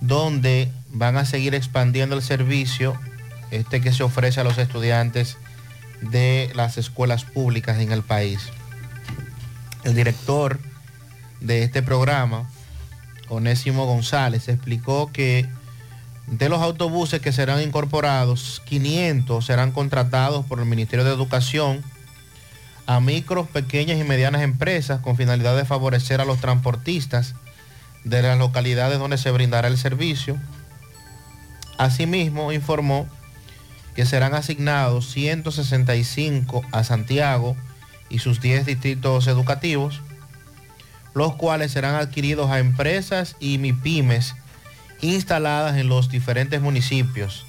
donde van a seguir expandiendo el servicio este que se ofrece a los estudiantes de las escuelas públicas en el país. El director de este programa, Onésimo González, explicó que de los autobuses que serán incorporados, 500 serán contratados por el Ministerio de Educación a micros, pequeñas y medianas empresas con finalidad de favorecer a los transportistas de las localidades donde se brindará el servicio. Asimismo, informó que serán asignados 165 a Santiago y sus 10 distritos educativos, los cuales serán adquiridos a empresas y MIPIMES instaladas en los diferentes municipios,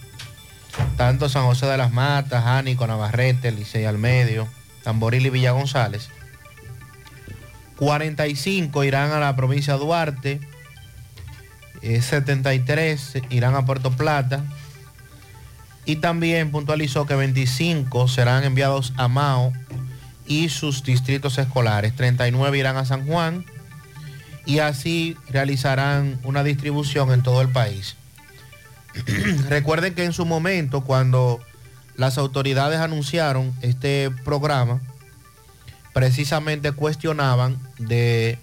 tanto San José de las Matas, Jánico, Navarrete, Licey al Medio, Tamboril y Villa González. 45 irán a la provincia de Duarte, eh, 73 irán a Puerto Plata y también puntualizó que 25 serán enviados a Mao y sus distritos escolares, 39 irán a San Juan y así realizarán una distribución en todo el país. <clears throat> Recuerden que en su momento, cuando las autoridades anunciaron este programa, precisamente cuestionaban de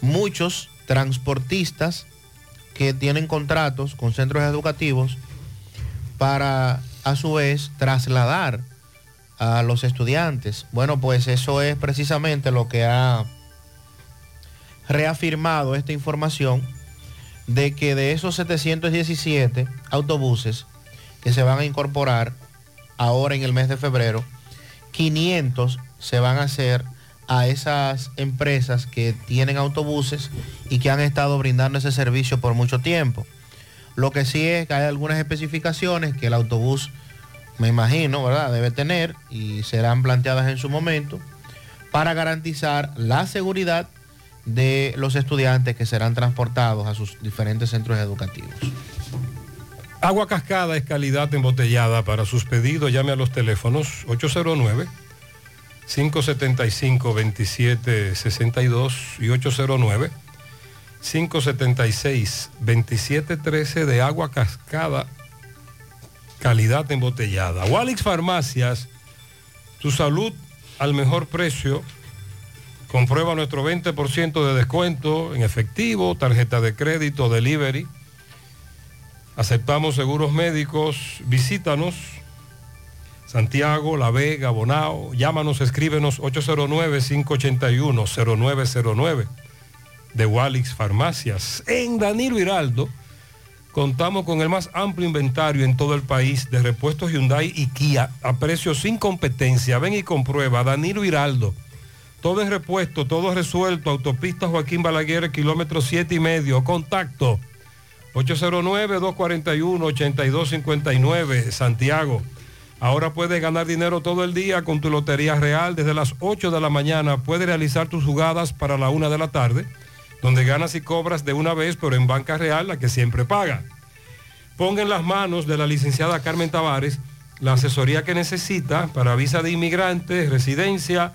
muchos transportistas que tienen contratos con centros educativos para a su vez trasladar a los estudiantes. Bueno, pues eso es precisamente lo que ha reafirmado esta información de que de esos 717 autobuses que se van a incorporar ahora en el mes de febrero, 500 se van a hacer a esas empresas que tienen autobuses y que han estado brindando ese servicio por mucho tiempo. Lo que sí es que hay algunas especificaciones que el autobús, me imagino, ¿verdad? Debe tener y serán planteadas en su momento para garantizar la seguridad de los estudiantes que serán transportados a sus diferentes centros educativos. Agua Cascada es calidad embotellada. Para sus pedidos llame a los teléfonos 809 575 2762 y 809 576 2713 de Agua Cascada calidad embotellada. Walix Farmacias, tu salud al mejor precio. Comprueba nuestro 20% de descuento en efectivo, tarjeta de crédito, delivery. Aceptamos seguros médicos. Visítanos. Santiago, La Vega, Bonao. Llámanos, escríbenos 809-581-0909 de Walix Farmacias. En Danilo Hiraldo contamos con el más amplio inventario en todo el país de repuestos Hyundai y Kia a precios sin competencia. Ven y comprueba. Danilo Hiraldo. Todo en repuesto, todo resuelto. Autopista Joaquín Balaguer, kilómetro 7 y medio. Contacto 809-241-8259, Santiago. Ahora puedes ganar dinero todo el día con tu Lotería Real. Desde las 8 de la mañana puedes realizar tus jugadas para la 1 de la tarde, donde ganas y cobras de una vez, pero en Banca Real, la que siempre paga. Ponga en las manos de la licenciada Carmen Tavares la asesoría que necesita para visa de inmigrante, residencia,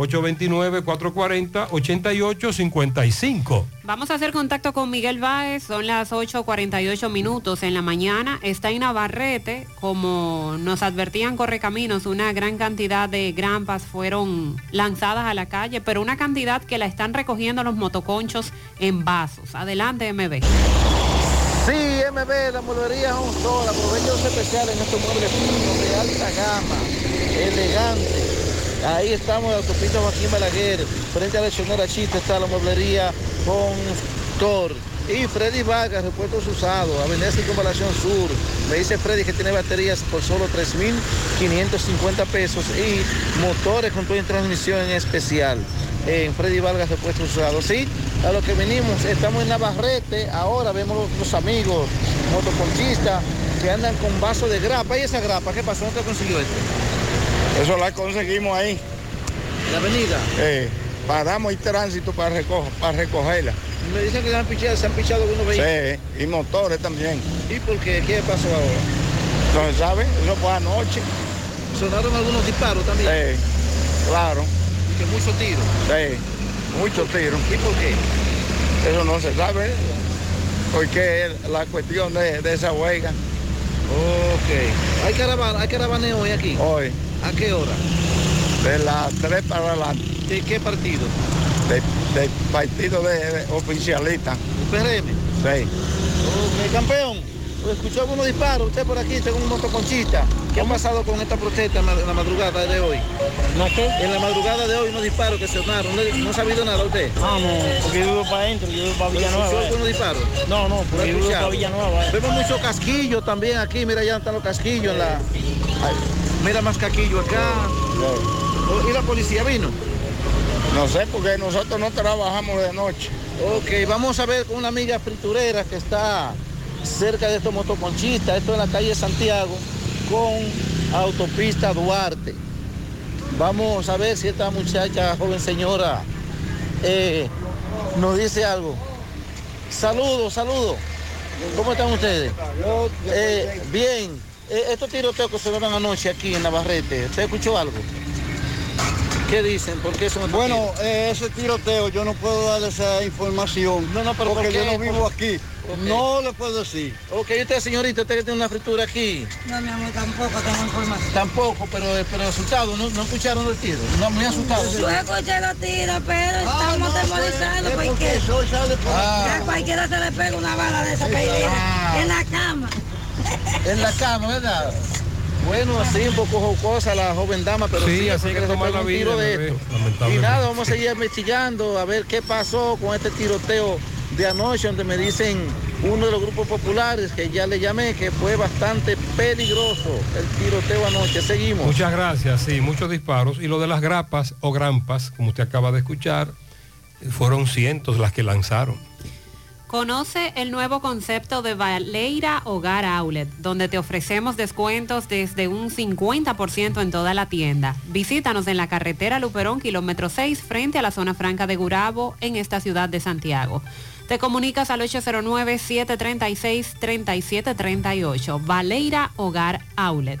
829-440-8855. Vamos a hacer contacto con Miguel Báez, son las 8.48 minutos en la mañana. Está en Navarrete, como nos advertían Correcaminos, una gran cantidad de grampas fueron lanzadas a la calle, pero una cantidad que la están recogiendo los motoconchos en vasos. Adelante, MB. Sí, MB, la mueblería Home Store, aprovechos especiales en estos muebles finos de alta gama, elegante. Ahí estamos, la autopista Joaquín Balaguer, frente a la Leccionera Chiste está la mueblería Store. Y Freddy Vargas, repuestos usados, Avenida Circunvalación Sur. Me dice Freddy que tiene baterías por solo 3.550 pesos y motores con todo en transmisión en especial. En Freddy Vargas, repuestos usados. Sí, a lo que venimos, estamos en Navarrete, ahora vemos los, amigos motoconchistas que andan con vaso de grapa. ¿Y esa grapa? ¿Qué pasó? ¿Dónde consiguió esto? Eso la conseguimos ahí. ¿La avenida? Eh, paramos el tránsito para, recoger, para recogerla. Me dicen que se han pichado, se han pichado algunos vehículos. Sí, y motores también. ¿Y por qué? ¿Qué pasó ahora? No se sabe, eso fue anoche. ¿Sonaron algunos disparos también? Sí, claro. ¿Y que muchos tiros? Sí, muchos tiros. ¿Y por qué? Eso no se sabe, porque es la cuestión de, de esa huelga. Ok. ¿Hay caravana, hay caravaneo hoy aquí? Hoy, ¿A qué hora? de las 3 para adelante, ¿De qué partido? de- del partido de, de oficialista. ¿PRM? Sí. Ok, campeón. ¿Escuchó algunos disparos? Usted por aquí, tengo un motoconchista. ¿Qué ha pasado con esta protesta en la, madrugada de hoy? ¿No qué? En la madrugada de hoy unos disparos que sonaron. ¿No, no ha sabido nada usted? Ah, no, porque yo vivo para adentro, yo vivo para Villanueva. ¿Escuchó eh. algunos disparos? No, no, ¿No porque yo vivo para Villanueva. eh. Vemos muchos casquillos también aquí. Mira, ya están los casquillos en la... Ay, Mira más casquillos acá. Oh, ¿Y la policía vino? No sé, porque nosotros no trabajamos de noche. Ok, vamos a ver con una amiga friturera que está cerca de estos motoconchistas, esto en la calle Santiago, con autopista Duarte. Vamos a ver si esta muchacha, joven señora, eh, nos dice algo. Saludos, saludos. ¿Cómo están ustedes? Eh, bien. Eh, estos tiroteos que se dieron anoche aquí en Navarrete, ¿usted escuchó algo? ¿Qué dicen? ¿Por qué son Bueno, eh, ese tiroteo yo no puedo dar esa información. No, no, pero porque ¿por qué? yo no vivo ¿Por- aquí. No le puedo decir. Ok, ¿y usted, señorita, usted que tiene una fritura aquí? No, mi amor, tampoco tengo información. Tampoco, pero, pero asustado, ¿no, no escucharon el tiro? No, muy asustado. Yo escuché los tiros, pero estamos atemorizados porque Ah. a cualquiera se le pega una bala de esa caída Ah. en la cama. En la cama, ¿verdad? Bueno, así un poco jocosa la joven dama, pero Sí, sí, así que se tomar un vida, tiro de esto. Y nada, vamos a seguir investigando a ver qué pasó con este tiroteo de anoche, donde me dicen uno de los grupos populares que ya le llamé, que fue bastante peligroso el tiroteo anoche. Seguimos. Muchas gracias, sí, muchos disparos. Y lo de las grapas o grampas, como usted acaba de escuchar, fueron cientos las que lanzaron. Conoce el nuevo concepto de Valeira Hogar Outlet, donde te ofrecemos descuentos desde un 50% en toda la tienda. Visítanos en la carretera Luperón, kilómetro 6, frente a la zona franca de Gurabo, en esta ciudad de Santiago. Te comunicas al 809-736-3738. Valeira Hogar Outlet.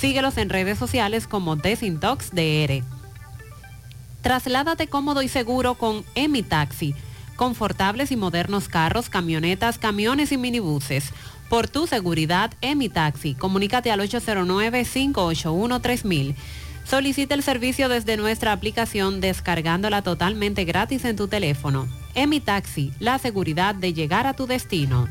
Síguelos en redes sociales como Desintox DR. Trasládate cómodo y seguro con Emi Taxi. Confortables y modernos carros, camionetas, camiones y minibuses. Por tu seguridad, Emi Taxi. Comunícate al 809-581-3000. Solicita el servicio desde nuestra aplicación descargándola totalmente gratis en tu teléfono. Emi Taxi, la seguridad de llegar a tu destino.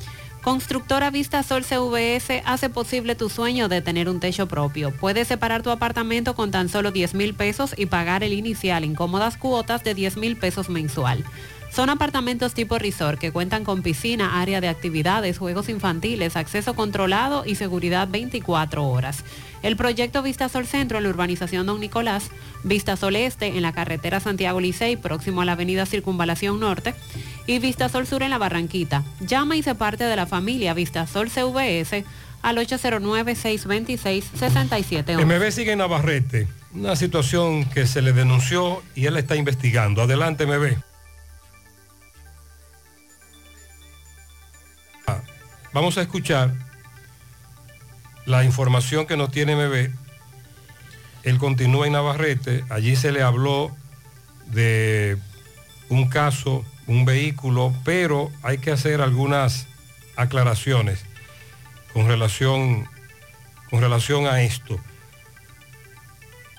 Constructora Vista Sol CVS hace posible tu sueño de tener un techo propio. Puedes separar tu apartamento con tan solo 10 mil pesos y pagar el inicial en cómodas cuotas de 10 mil pesos mensual. Son apartamentos tipo resort que cuentan con piscina, área de actividades, juegos infantiles, acceso controlado y seguridad 24 horas. El proyecto Vista Sol Centro en la urbanización Don Nicolás, Vista Sol Este en la carretera Santiago Licey, próximo a la avenida Circunvalación Norte, y Vista Sol Sur en la Barranquita. Llama y se parte de la familia Vista Sol CVS al 809-626-6711. MB sigue en Navarrete, una situación que se le denunció y él está investigando. Adelante, MB. Ah, Vamos a escuchar la información que nos tiene MB. Él continúa en Navarrete, allí se le habló de un caso, un vehículo, pero hay que hacer algunas aclaraciones con relación, con relación a esto.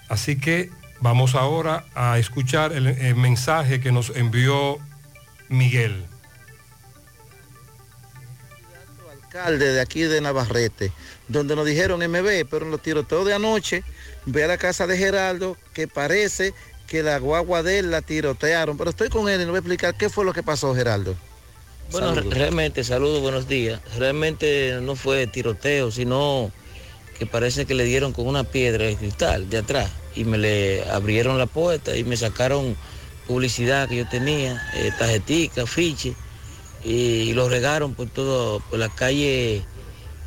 Así que vamos ahora a escuchar el, mensaje que nos envió Miguel. alcalde de aquí de Navarrete, donde nos dijeron MB, pero en los tiroteos de anoche, ve a la casa de Geraldo, que parece que la guagua de él la tirotearon, pero estoy con él y le voy a explicar qué fue lo que pasó, Geraldo. Bueno, Saludos. realmente, saludos, buenos días. Realmente no fue tiroteo, sino que parece que le dieron con una piedra de cristal de atrás y me le abrieron la puerta y me sacaron publicidad que yo tenía, eh, tarjetica, fiche, y, lo regaron por todo, por la calle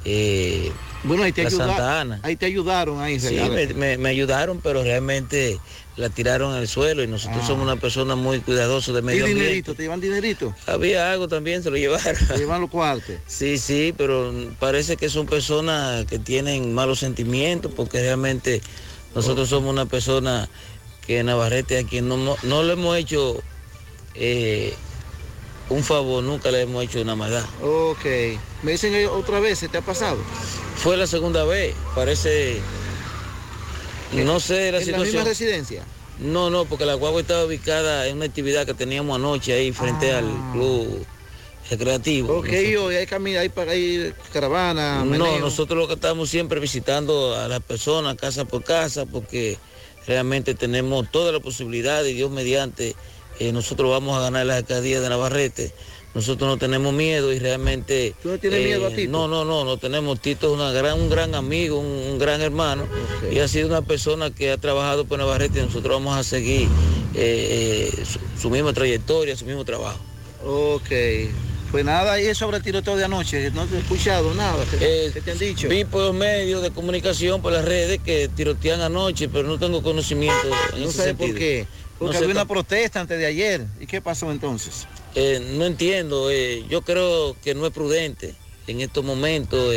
eh, Bueno, ahí te, la ayuda- Santa Ana. ahí te ayudaron, ahí, Sí, Geraldo. me, me- me ayudaron, pero realmente la tiraron al suelo y nosotros Ah. somos una persona muy cuidadosa de ¿Y medio ambiente. dinerito? ¿Te llevan dinerito? Había algo también, se lo llevaron. ¿Te llevan los cuartos? <laughs> Sí, sí, pero parece que son personas que tienen malos sentimientos porque realmente nosotros somos una persona que en Navarrete a quien no, no, no le hemos hecho eh, un favor, nunca le hemos hecho una maldad. Ok. Me dicen otra vez, ¿se te ha pasado? Fue la segunda vez, parece, <laughs> no sé la ¿En la misma situación. residencia? No, no, porque la guagua estaba ubicada en una actividad que teníamos anoche ahí frente al club recreativo. Ah. Ok, hoy hay camino, hay para ir caravana, No, meneo. nosotros lo que estamos siempre visitando a las personas casa por casa porque realmente tenemos toda la posibilidad y Dios mediante eh, nosotros vamos a ganar la alcaldía de Navarrete. Nosotros no tenemos miedo y realmente... ¿Tú no tienes miedo a Tito? No, no, no, no tenemos. Tito es una gran, un gran amigo, un, un gran hermano y ha sido una persona que ha trabajado por Navarrete y nosotros vamos a seguir eh, eh, su, su misma trayectoria, su mismo trabajo. Ok. Pues nada, y sobre el tiroteo de anoche, no te he escuchado nada. ¿Qué, Eh, qué te han dicho? Vi por los medios de comunicación, por las redes, que tirotean anoche, pero no tengo conocimiento en No ese sé sentido. por qué. Porque No había una protesta antes de ayer. ¿Y qué pasó entonces? Eh, no entiendo, eh, yo creo que no es prudente en estos momentos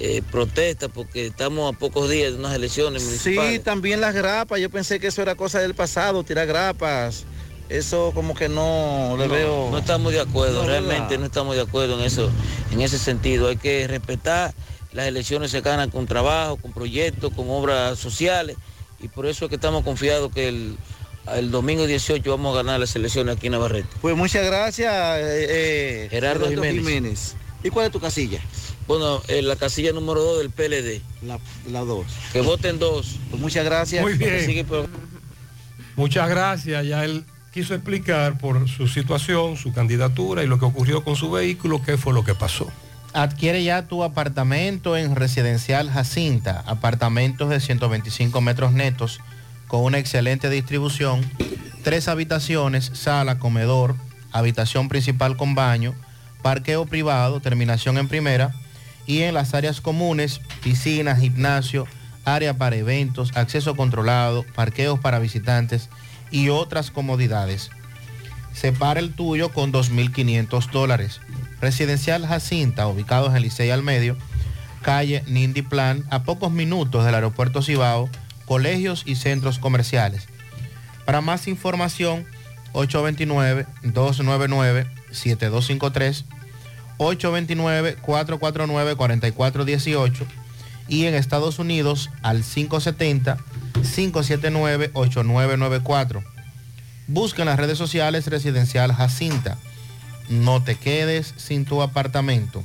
eh, protesta porque estamos a pocos días de unas elecciones municipales. Sí, también las grapas. Yo pensé que eso era cosa del pasado, tirar grapas. Eso como que no le No, veo. No estamos de acuerdo, No, realmente no estamos de acuerdo en eso, en ese sentido. Hay que respetar, las elecciones se ganan con trabajo, con proyectos, con obras sociales, y por eso es que estamos confiados que el, el domingo 18 vamos a ganar las elecciones aquí en Navarrete. Pues muchas gracias, eh, eh, Gerardo Jiménez. ¿Y cuál es tu casilla? Bueno, en la casilla número 2 del PLD. La, la 2. Que voten dos. Pues muchas gracias. Muy bien. Sigue por- Muchas gracias. Ya él quiso explicar por su situación, su candidatura y lo que ocurrió con su vehículo, qué fue lo que pasó. Adquiere ya tu apartamento en Residencial Jacinta, apartamentos de 125 metros netos con una excelente distribución, tres habitaciones, sala, comedor, habitación principal con baño, parqueo privado, terminación en primera y en las áreas comunes, piscina, gimnasio, área para eventos, acceso controlado, parqueos para visitantes y otras comodidades. Separa el tuyo con 2.500 dólares. Residencial Jacinta, ubicados en Licey al Medio, calle Nindy Plan, a pocos minutos del aeropuerto Cibao, colegios y centros comerciales. Para más información, 829-299-7253, 829-449-4418 y en Estados Unidos al 570-579-8994. Busca en las redes sociales Residencial Jacinta. No te quedes sin tu apartamento.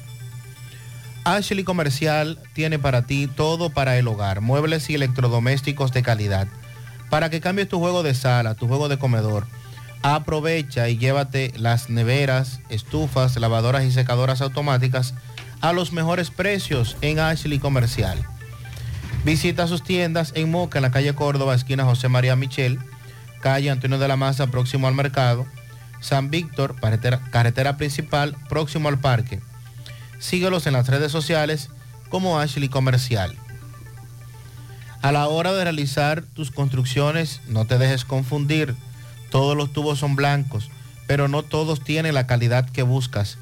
Ashley Comercial tiene para ti todo para el hogar, muebles y electrodomésticos de calidad. Para que cambies tu juego de sala, tu juego de comedor, aprovecha y llévate las neveras, estufas, lavadoras y secadoras automáticas a los mejores precios en Ashley Comercial. Visita sus tiendas en Moca, en la calle Córdoba, esquina José María Michel, calle Antonio de la Maza, próximo al mercado, San Víctor, carretera, carretera principal, próximo al parque. Síguelos en las redes sociales como Ashley Comercial. A la hora de realizar tus construcciones, no te dejes confundir. Todos los tubos son blancos, pero no todos tienen la calidad que buscas.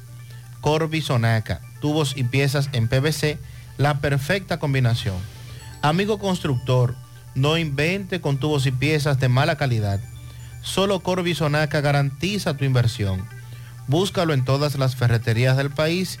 Corby Sonaca, tubos y piezas en PVC, la perfecta combinación. Amigo constructor, no invente con tubos y piezas de mala calidad. Solo Corby Sonaca garantiza tu inversión. Búscalo en todas las ferreterías del país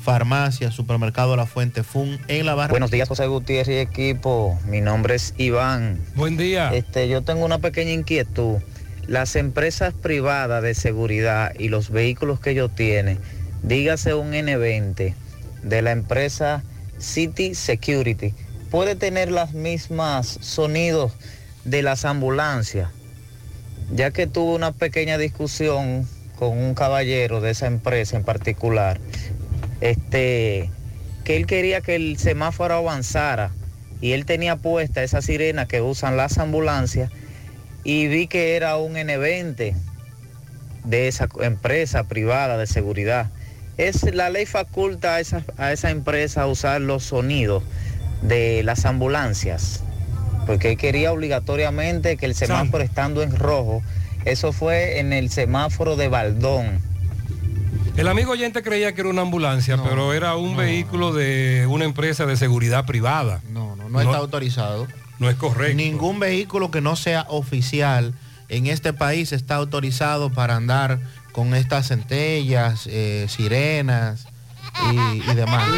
Farmacia, Supermercado La Fuente Fun en la barra. Buenos días, José Gutiérrez y equipo. Mi nombre es Iván. Buen día. Este, yo tengo una pequeña inquietud. Las empresas privadas de seguridad y los vehículos que ellos tienen, dígase un N20 de la empresa City Security, puede tener las mismas sonidos de las ambulancias, ya que tuve una pequeña discusión con un caballero de esa empresa en particular, este, que él quería que el semáforo avanzara y él tenía puesta esa sirena que usan las ambulancias y vi que era un N20 de esa empresa privada de seguridad. Es, la ley faculta a esa, a esa empresa a usar los sonidos de las ambulancias, porque él quería obligatoriamente que el semáforo estando en rojo, eso fue en el semáforo de Baldón. El amigo oyente creía que era una ambulancia, pero era un vehículo de una empresa de seguridad privada. No, no, no está autorizado. No es correcto. Ningún vehículo que no sea oficial en este país está autorizado para andar con estas centellas, eh, sirenas y, y demás. <laughs>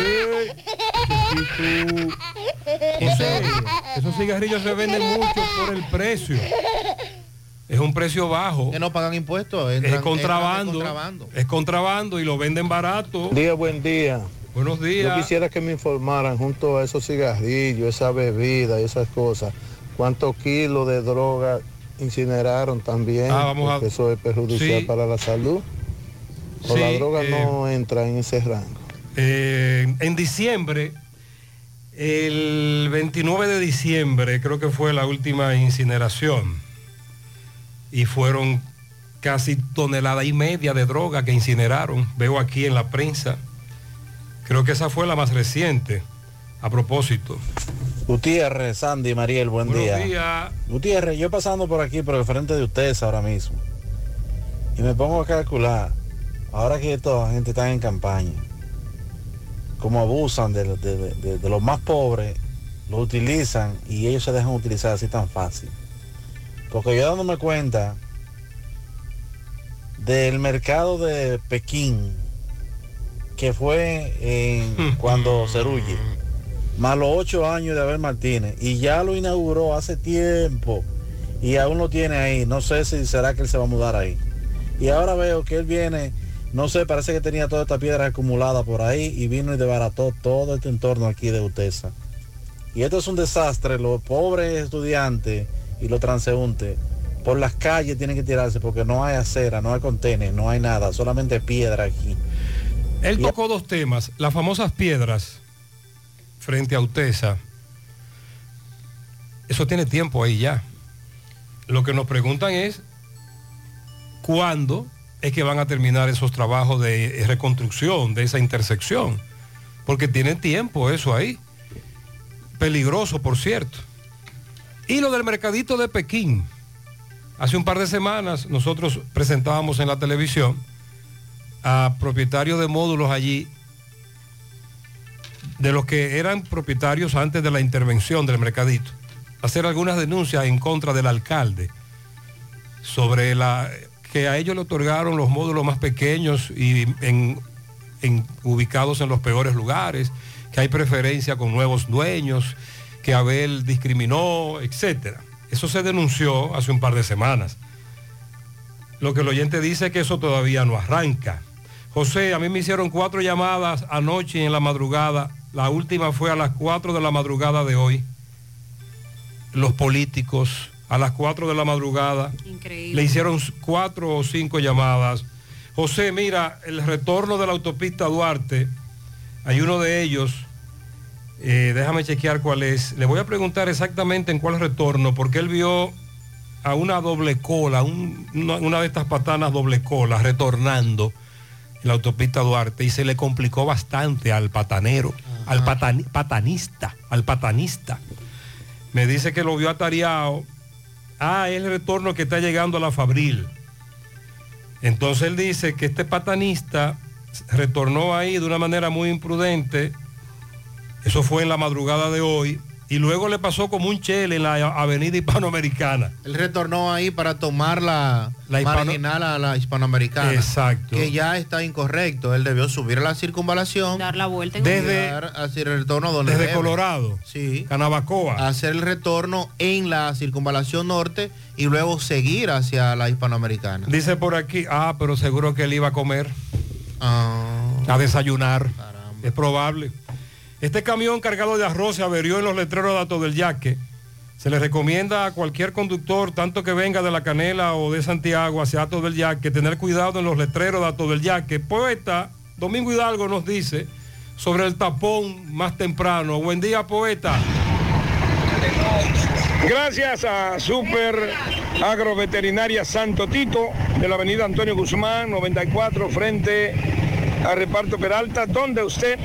Esos cigarrillos se venden mucho por el precio. Es un precio bajo. Que no pagan impuestos. es contrabando. Es contrabando y lo venden barato. Día, buen día. Buenos Yo días. quisiera que me informaran junto a esos cigarrillos, esa bebida y esas cosas, cuántos kilos de droga incineraron también, Ah, vamos a- porque eso es perjudicial Sí. para la salud. O Sí, la droga eh, no entra en ese rango. Eh, en diciembre, el 29 de diciembre, creo que fue la última incineración. Y fueron casi tonelada y media de droga que incineraron. Veo aquí en la prensa. Creo que esa fue la más reciente. A propósito. Gutiérrez, Sandy, Mariel, buen Buenos día. días. Gutiérrez, yo pasando por aquí, por el frente de ustedes ahora mismo, y me pongo a calcular, ahora que toda la gente está en campaña, cómo abusan de, de- de- de- de los más pobres, lo utilizan y ellos se dejan utilizar así tan fácil. Porque yo dándome cuenta del mercado de Pekín, que fue en, <laughs> cuando Cerulle, más los ocho años de Abel Martínez, y ya lo inauguró hace tiempo, y aún lo tiene ahí, no sé si será que él se va a mudar ahí. Y ahora veo que él viene, no sé, parece que tenía toda esta piedra acumulada por ahí, y vino y desbarató todo este entorno aquí de Utesa. Y esto es un desastre, los pobres estudiantes y los transeúntes por las calles tienen que tirarse porque no hay acera, no hay contenes, no hay nada, solamente piedra aquí. Él tocó dos temas, las famosas piedras frente a Utesa. Eso tiene tiempo ahí ya. Lo que nos preguntan es cuándo es que van a terminar esos trabajos de reconstrucción de esa intersección. Porque tiene tiempo eso ahí. Peligroso, por cierto. Y lo del mercadito de Pekín. Hace un par de semanas nosotros presentábamos en la televisión a propietarios de módulos allí, de los que eran propietarios antes de la intervención del mercadito, hacer algunas denuncias en contra del alcalde sobre la que a ellos le otorgaron los módulos más pequeños y ubicados en los peores lugares, que hay preferencia con nuevos dueños, que Abel discriminó, etcétera. Eso se denunció hace un par de semanas. Lo que el oyente dice es que eso todavía no arranca. José, a mí me hicieron cuatro llamadas anoche en la madrugada. La última fue a las cuatro de la madrugada de hoy. Los políticos a las cuatro de la madrugada. Increíble. Le hicieron cuatro o cinco llamadas. José, mira, el retorno de la autopista Duarte, hay uno de ellos, eh, déjame chequear cuál es. Le voy a preguntar exactamente en cuál retorno, porque él vio a una doble cola, un- una, una de estas patanas doble cola, retornando en la autopista Duarte y se le complicó bastante al patanero, al patani- patanista, al patanista. Me dice que lo vio atareado. Ah, es el retorno que está llegando a la Fabril. Entonces él dice que este patanista retornó ahí de una manera muy imprudente. Eso fue en la madrugada de hoy. Y luego le pasó como un chele en la avenida hispanoamericana. Él retornó ahí para tomar la, La hispano- marginal a la hispanoamericana. Exacto. Que ya está incorrecto. Él debió subir a la circunvalación. Dar la vuelta en Desde- hacer el retorno donde Desde debe. Colorado. Sí. Canabacoa. Hacer el retorno en la circunvalación norte y luego seguir hacia la hispanoamericana. Dice por aquí, ah, pero seguro que él iba a comer, Ah, a desayunar. Es probable. Este camión cargado de arroz se averió en los letreros de Ato del Yaque. Se le recomienda a cualquier conductor, tanto que venga de La Canela o de Santiago hacia Ato del Yaque, tener cuidado en los letreros de Ato del Yaque. Poeta Domingo Hidalgo nos dice sobre el tapón más temprano. Buen día, poeta. Gracias a Super Agroveterinaria Santo Tito de la avenida Antonio Guzmán 94 frente a Reparto Peralta, donde usted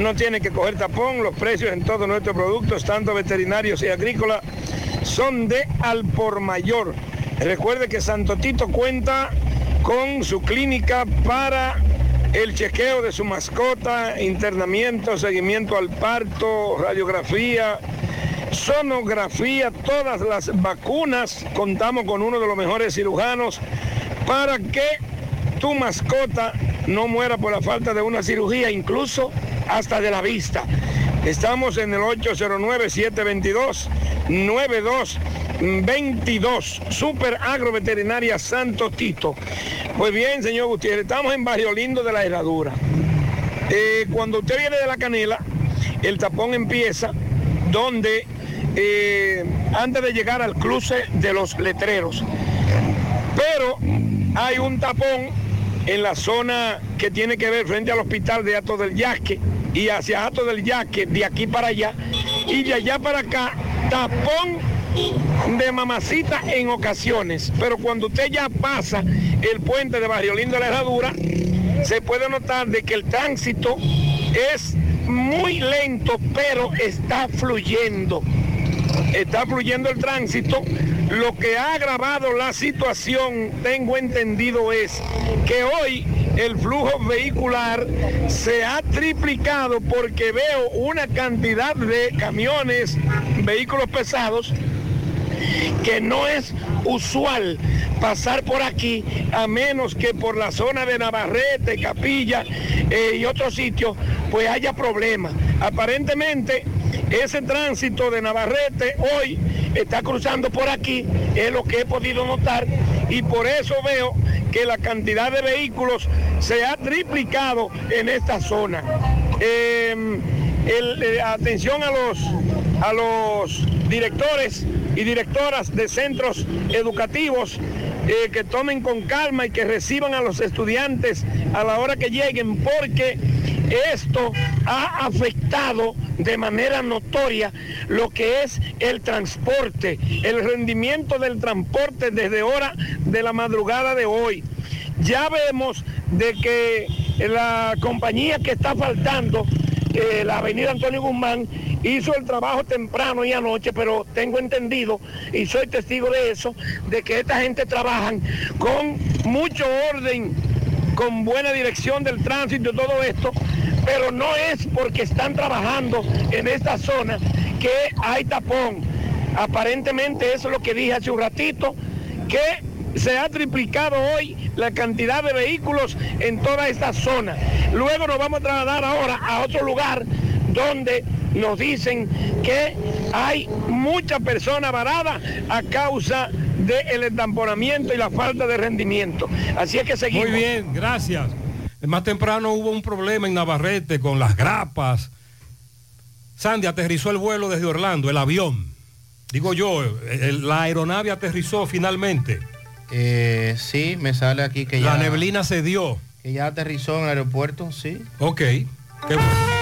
no tiene que coger tapón, los precios en todos nuestros productos, tanto veterinarios y agrícolas, son de al por mayor. Recuerde que Santo Tito cuenta con su clínica para el chequeo de su mascota, internamiento, seguimiento al parto, radiografía, sonografía, todas las vacunas. Contamos con uno de los mejores cirujanos para que tu mascota no muera por la falta de una cirugía, incluso hasta de la vista. Estamos en el 809-722-9222. Super Agroveterinaria Santo Tito. Pues bien, señor Gutiérrez, estamos en Barrio Lindo de la Herradura. Eh, cuando usted viene de la canela, el tapón empieza donde eh, antes de llegar al cruce de los letreros. Pero hay un tapón en la zona que tiene que ver frente al hospital de Ato del Yasque y hacia Ato del Yasque, de aquí para allá, y de allá para acá, tapón de mamacita en ocasiones. Pero cuando usted ya pasa el puente de Barrio Lindo de la Herradura, se puede notar de que el tránsito es muy lento, pero está fluyendo. Está fluyendo el tránsito. Lo que ha agravado la situación, tengo entendido, es que hoy el flujo vehicular se ha triplicado porque veo una cantidad de camiones, vehículos pesados, que no es usual pasar por aquí a menos que por la zona de Navarrete, Capilla eh, y otros sitios pues haya problemas. Aparentemente ese tránsito de Navarrete hoy está cruzando por aquí, es lo que he podido notar y por eso veo que la cantidad de vehículos se ha triplicado en esta zona. El- eh, atención a los, a los directores y directoras de centros educativos eh, que tomen con calma y que reciban a los estudiantes a la hora que lleguen porque esto ha afectado de manera notoria lo que es el transporte, el rendimiento del transporte desde hora de la madrugada de hoy. Ya vemos de que la compañía que está faltando, eh, la avenida Antonio Guzmán, hizo el trabajo temprano y anoche, pero tengo entendido, y soy testigo de eso, de que esta gente trabajan con mucho orden, con buena dirección del tránsito y todo esto, pero no es porque están trabajando en esta zona que hay tapón. Aparentemente eso es lo que dije hace un ratito, que se ha triplicado hoy la cantidad de vehículos en toda esta zona. Luego nos vamos a trasladar ahora a otro lugar donde nos dicen que hay muchas personas varadas a causa del estamponamiento y la falta de rendimiento. Así es que seguimos. Muy bien, gracias. Más temprano hubo un problema en Navarrete con las grapas. Sandy aterrizó el vuelo desde Orlando, el avión. Digo yo, el- la aeronave aterrizó finalmente. Eh, sí, me sale aquí que ya... La neblina se dio. Que ya aterrizó en el aeropuerto, sí. Ok. Qué bueno.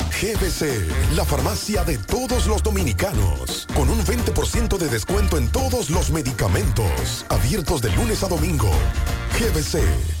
GBC, la farmacia de todos los dominicanos, con un 20% de descuento en todos los medicamentos, abiertos de lunes a domingo. GBC.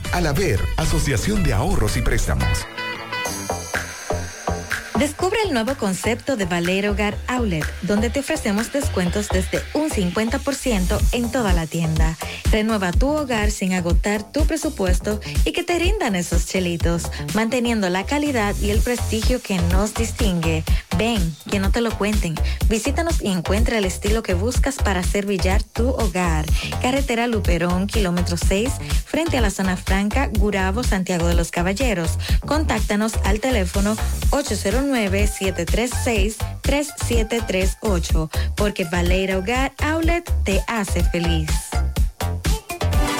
Alaver, Asociación de Ahorros y Préstamos. Descubre el nuevo concepto de Valero Hogar Outlet, donde te ofrecemos descuentos desde un 50% en toda la tienda. Renueva tu hogar sin agotar tu presupuesto y que te rindan esos chelitos, manteniendo la calidad y el prestigio que nos distingue. Ven, que no te lo cuenten. Visítanos y encuentra el estilo que buscas para hacer brillar tu hogar. Carretera Luperón, kilómetro 6, frente a la zona franca, Gurabo, Santiago de los Caballeros. Contáctanos al teléfono 809-736-3738, porque Valera Hogar Outlet te hace feliz.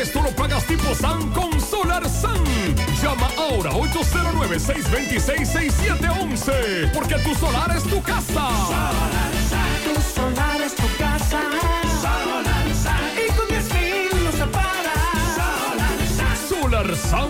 Resto lo pagas tipo SAN con Solar Sun. Llama ahora 809-626-6711 porque tu solar es tu casa. Tu solar es tu casa. Solar Sun. Y con 10 mil lo separas. Solar Sun. Solar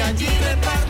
Mesa y de allí reparte.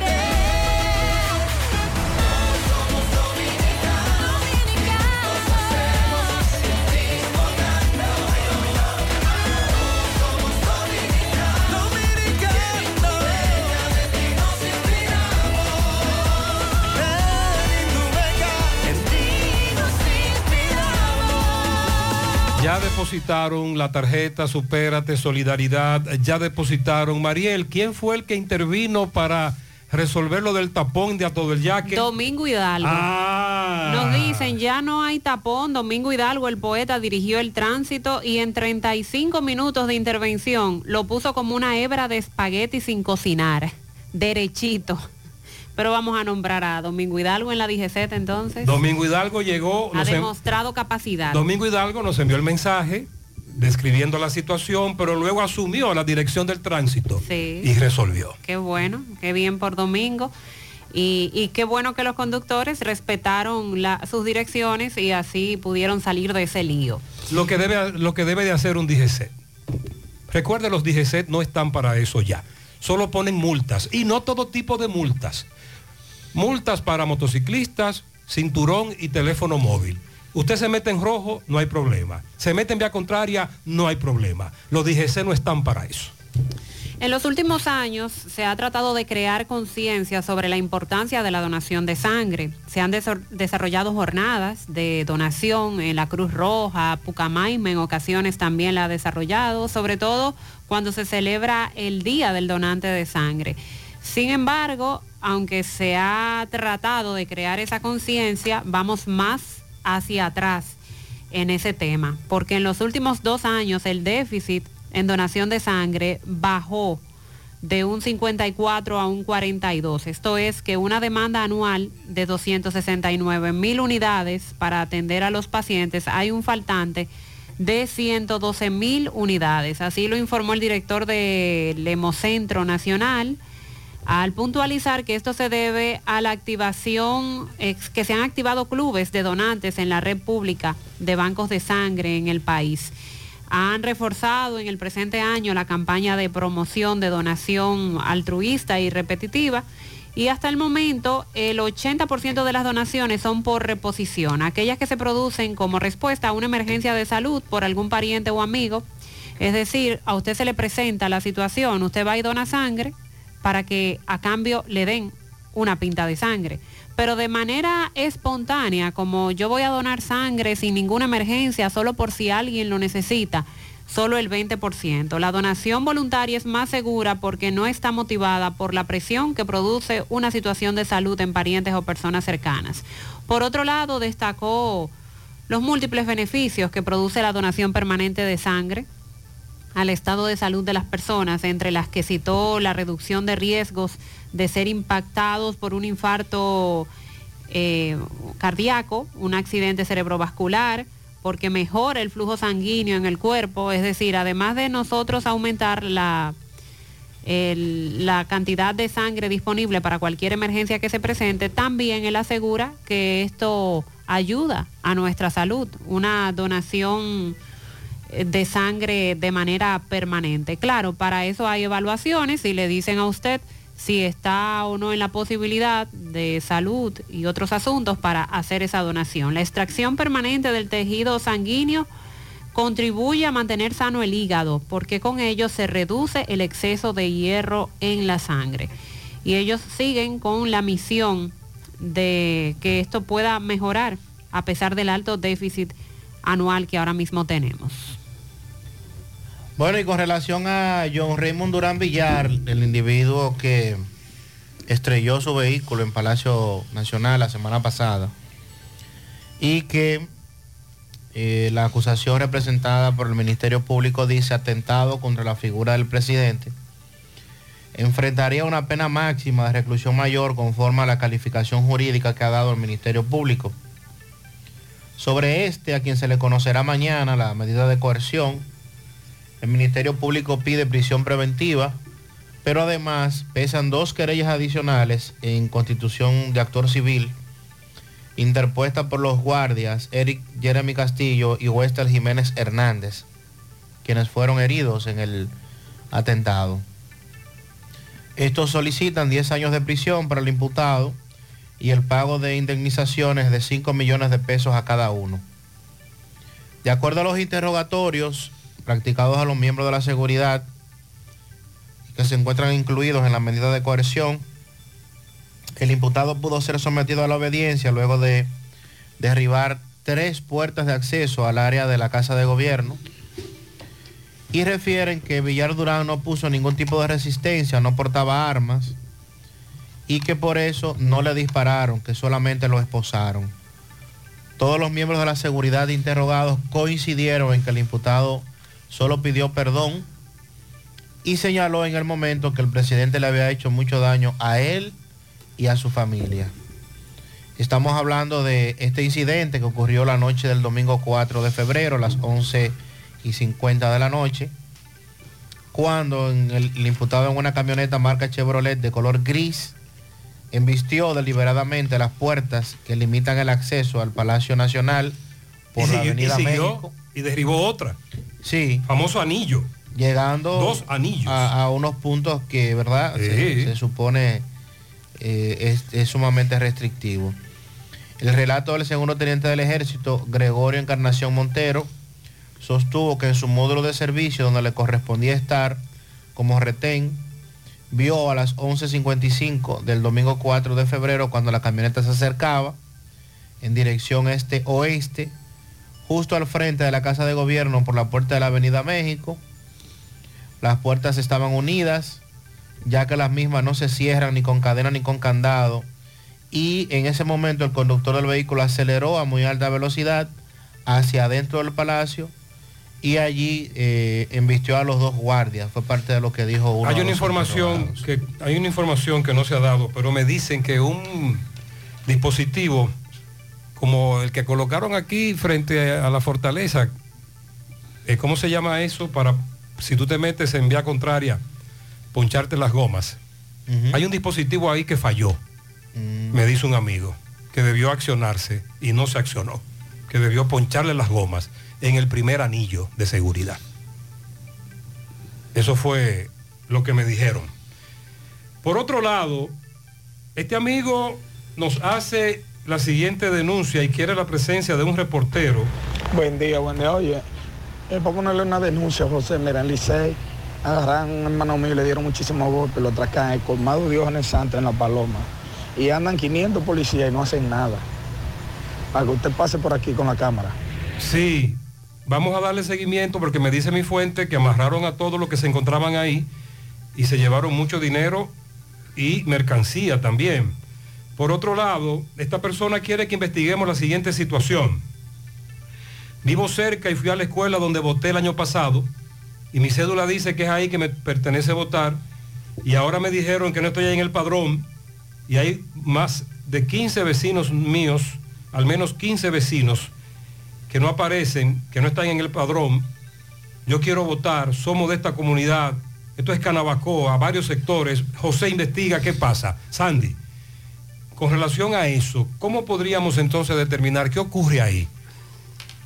Ya depositaron la tarjeta Supérate Solidaridad, ya depositaron. Mariel, ¿quién fue el que intervino para resolver lo del tapón de a todo el yaque? Domingo Hidalgo. Ah. Nos dicen, ya no hay tapón. Domingo Hidalgo, el poeta, dirigió el tránsito y en 35 minutos de intervención lo puso como una hebra de espagueti sin cocinar. Derechito. Pero vamos a nombrar a Domingo Hidalgo en la DGZ entonces. Domingo Hidalgo llegó, ha en- demostrado capacidad. Domingo Hidalgo nos envió el mensaje describiendo la situación, pero luego asumió la dirección del tránsito Sí. y resolvió. Qué bueno, qué bien por Domingo. Y, y qué bueno que los conductores respetaron la- sus direcciones y así pudieron salir de ese lío. Lo que debe, lo que debe de hacer un DGC. Recuerde, los DGC no están para eso ya. solo ponen multas y no todo tipo de multas. Multas para motociclistas, cinturón y teléfono móvil. Usted se mete en rojo, no hay problema. Se mete en vía contraria, no hay problema. Los DGC no están para eso. En los últimos años se ha tratado de crear conciencia sobre la importancia de la donación de sangre. Se han desa- desarrollado jornadas de donación en la Cruz Roja, Pucamaima en ocasiones también la ha desarrollado, sobre todo cuando se celebra el Día del Donante de Sangre. Sin embargo, aunque se ha tratado de crear esa conciencia, vamos más hacia atrás en ese tema, porque en los últimos dos años el déficit en donación de sangre bajó de un 54 a un 42. Esto es que una demanda anual de 269 mil unidades para atender a los pacientes, hay un faltante de 112 mil unidades. Así lo informó el director del Hemocentro Nacional al puntualizar que esto se debe a la activación, que se han activado clubes de donantes en la red pública de bancos de sangre en el país. Han reforzado en el presente año la campaña de promoción de donación altruista y repetitiva y hasta el momento el 80% de las donaciones son por reposición, aquellas que se producen como respuesta a una emergencia de salud por algún pariente o amigo. Es decir, a usted se le presenta la situación, usted va y dona sangre para que a cambio le den una pinta de sangre. Pero de manera espontánea, como yo voy a donar sangre sin ninguna emergencia, solo por si alguien lo necesita, solo el 20%. La donación voluntaria es más segura porque no está motivada por la presión que produce una situación de salud en parientes o personas cercanas. Por otro lado, destacó los múltiples beneficios que produce la donación permanente de sangre al estado de salud de las personas, entre las que citó la reducción de riesgos de ser impactados por un infarto eh, cardíaco, un accidente cerebrovascular, porque mejora el flujo sanguíneo en el cuerpo, es decir, además de nosotros aumentar la, la cantidad de sangre disponible para cualquier emergencia que se presente, también él asegura que esto ayuda a nuestra salud, una donación de sangre de manera permanente. Claro, para eso hay evaluaciones y le dicen a usted si está o no en la posibilidad de salud y otros asuntos para hacer esa donación. La extracción permanente del tejido sanguíneo contribuye a mantener sano el hígado porque con ello se reduce el exceso de hierro en la sangre. Y ellos siguen con la misión de que esto pueda mejorar a pesar del alto déficit anual que ahora mismo tenemos. Bueno, y con relación a John Raymond Durán Villar, el individuo que estrelló su vehículo en Palacio Nacional la semana pasada y que eh, la acusación representada por el Ministerio Público dice atentado contra la figura del presidente, enfrentaría una pena máxima de reclusión mayor conforme a la calificación jurídica que ha dado el Ministerio Público. Sobre este, a quien se le conocerá mañana la medida de coerción, el Ministerio Público pide prisión preventiva, pero además pesan dos querellas adicionales en constitución de actor civil interpuesta por los guardias Eric Jeremy Castillo y Wester Jiménez Hernández, quienes fueron heridos en el atentado. Estos solicitan 10 años de prisión para el imputado y el pago de indemnizaciones de 5 millones de pesos a cada uno. De acuerdo a los interrogatorios practicados a los miembros de la seguridad que se encuentran incluidos en la medida de coerción, el imputado pudo ser sometido a la obediencia luego de derribar tres puertas de acceso al área de la Casa de Gobierno y refieren que Villar Durán no puso ningún tipo de resistencia, no portaba armas y que por eso no le dispararon, que solamente lo esposaron. Todos los miembros de la seguridad interrogados coincidieron en que el imputado solo pidió perdón y señaló en el momento que el presidente le había hecho mucho daño a él y a su familia. Estamos hablando de este incidente que ocurrió la noche del domingo 4 de febrero, a las 11 y 50 de la noche, cuando en el, el imputado en una camioneta marca Chevrolet de color gris embistió deliberadamente las puertas que limitan el acceso al Palacio Nacional por la Avenida México. Y derribó otra. Sí. Famoso anillo. llegando Dos anillos. A, a unos puntos que, ¿verdad? Se, Sí. se supone eh, es, es sumamente restrictivo. El relato del segundo teniente del ejército, Gregorio Encarnación Montero, sostuvo que en su módulo de servicio, donde le correspondía estar como retén, vio a las 11.55 del domingo 4 de febrero, cuando la camioneta se acercaba en dirección este-oeste, justo al frente de la Casa de Gobierno por la puerta de la Avenida México. Las puertas estaban unidas, ya que las mismas no se cierran ni con cadena ni con candado. Y en ese momento el conductor del vehículo aceleró a muy alta velocidad hacia adentro del palacio y allí eh, embistió a los dos guardias. Fue parte de lo que dijo uno Hay una información que hay una información que no se ha dado, pero me dicen que un dispositivo como el que colocaron aquí frente a la fortaleza, eh, ¿cómo se llama eso? Para si tú te metes en vía contraria, poncharte las gomas. Hay un dispositivo ahí que falló, me dice un amigo, que debió accionarse y no se accionó, que debió poncharle las gomas en el primer anillo de seguridad. Eso fue lo que me dijeron. Por otro lado, este amigo nos hace la siguiente denuncia y quiere la presencia de un reportero. Buen día, buen día. Oye, es para ponerle una denuncia, José. Mira, en Licey agarraron a un hermano mío y le dieron muchísimos golpes, lo atracan el colmado Diógenes Santos en La Paloma. Y andan 500 policías y no hacen nada. Para que usted pase por aquí con la cámara. Sí, vamos a darle seguimiento porque me dice mi fuente que amarraron a todos los que se encontraban ahí y se llevaron mucho dinero y mercancía también. Por otro lado, esta persona quiere que investiguemos la siguiente situación. Vivo cerca y fui a la escuela donde voté el año pasado y mi cédula dice que es ahí que me pertenece votar y ahora me dijeron que no estoy ahí en el padrón y hay más de 15 vecinos míos, al menos 15 vecinos que no aparecen, que no están en el padrón. Yo quiero votar, somos de esta comunidad, esto es Canabacoa, varios sectores. José investiga qué pasa. Sandy, con relación a eso, ¿cómo podríamos entonces determinar qué ocurre ahí?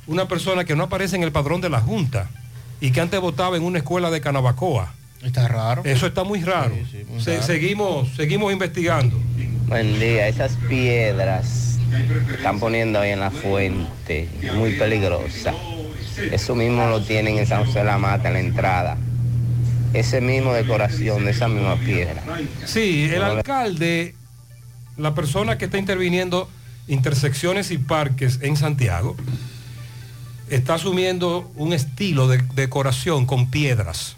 Una persona que no aparece en el padrón de la Junta y que antes votaba en una escuela de Canabacoa. Está raro. Eso está muy raro. muy Se- raro. seguimos, seguimos investigando. Buen día, esas piedras que están poniendo ahí en la fuente, muy peligrosa. Eso mismo lo tienen en San José de la Mata, en la entrada. Ese mismo decoración de esa misma piedra. Sí, el alcalde, la persona que está interviniendo intersecciones y parques en Santiago, está asumiendo un estilo de decoración con piedras.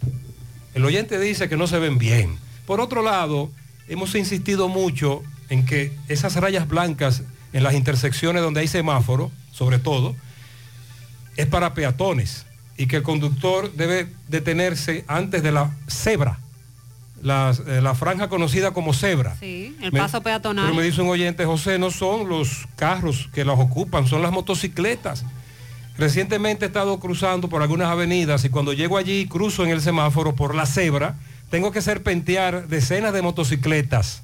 El oyente dice que no se ven bien. Por otro lado, hemos insistido mucho en que esas rayas blancas en las intersecciones donde hay semáforo, sobre todo, es para peatones y que el conductor debe detenerse antes de la cebra, la, eh, la franja conocida como cebra. Sí, el Me- paso peatonal. Pero me dice un oyente, José, no son los carros que las ocupan, son las motocicletas. Recientemente he estado cruzando por algunas avenidas y cuando llego allí cruzo en el semáforo por la cebra, tengo que serpentear decenas de motocicletas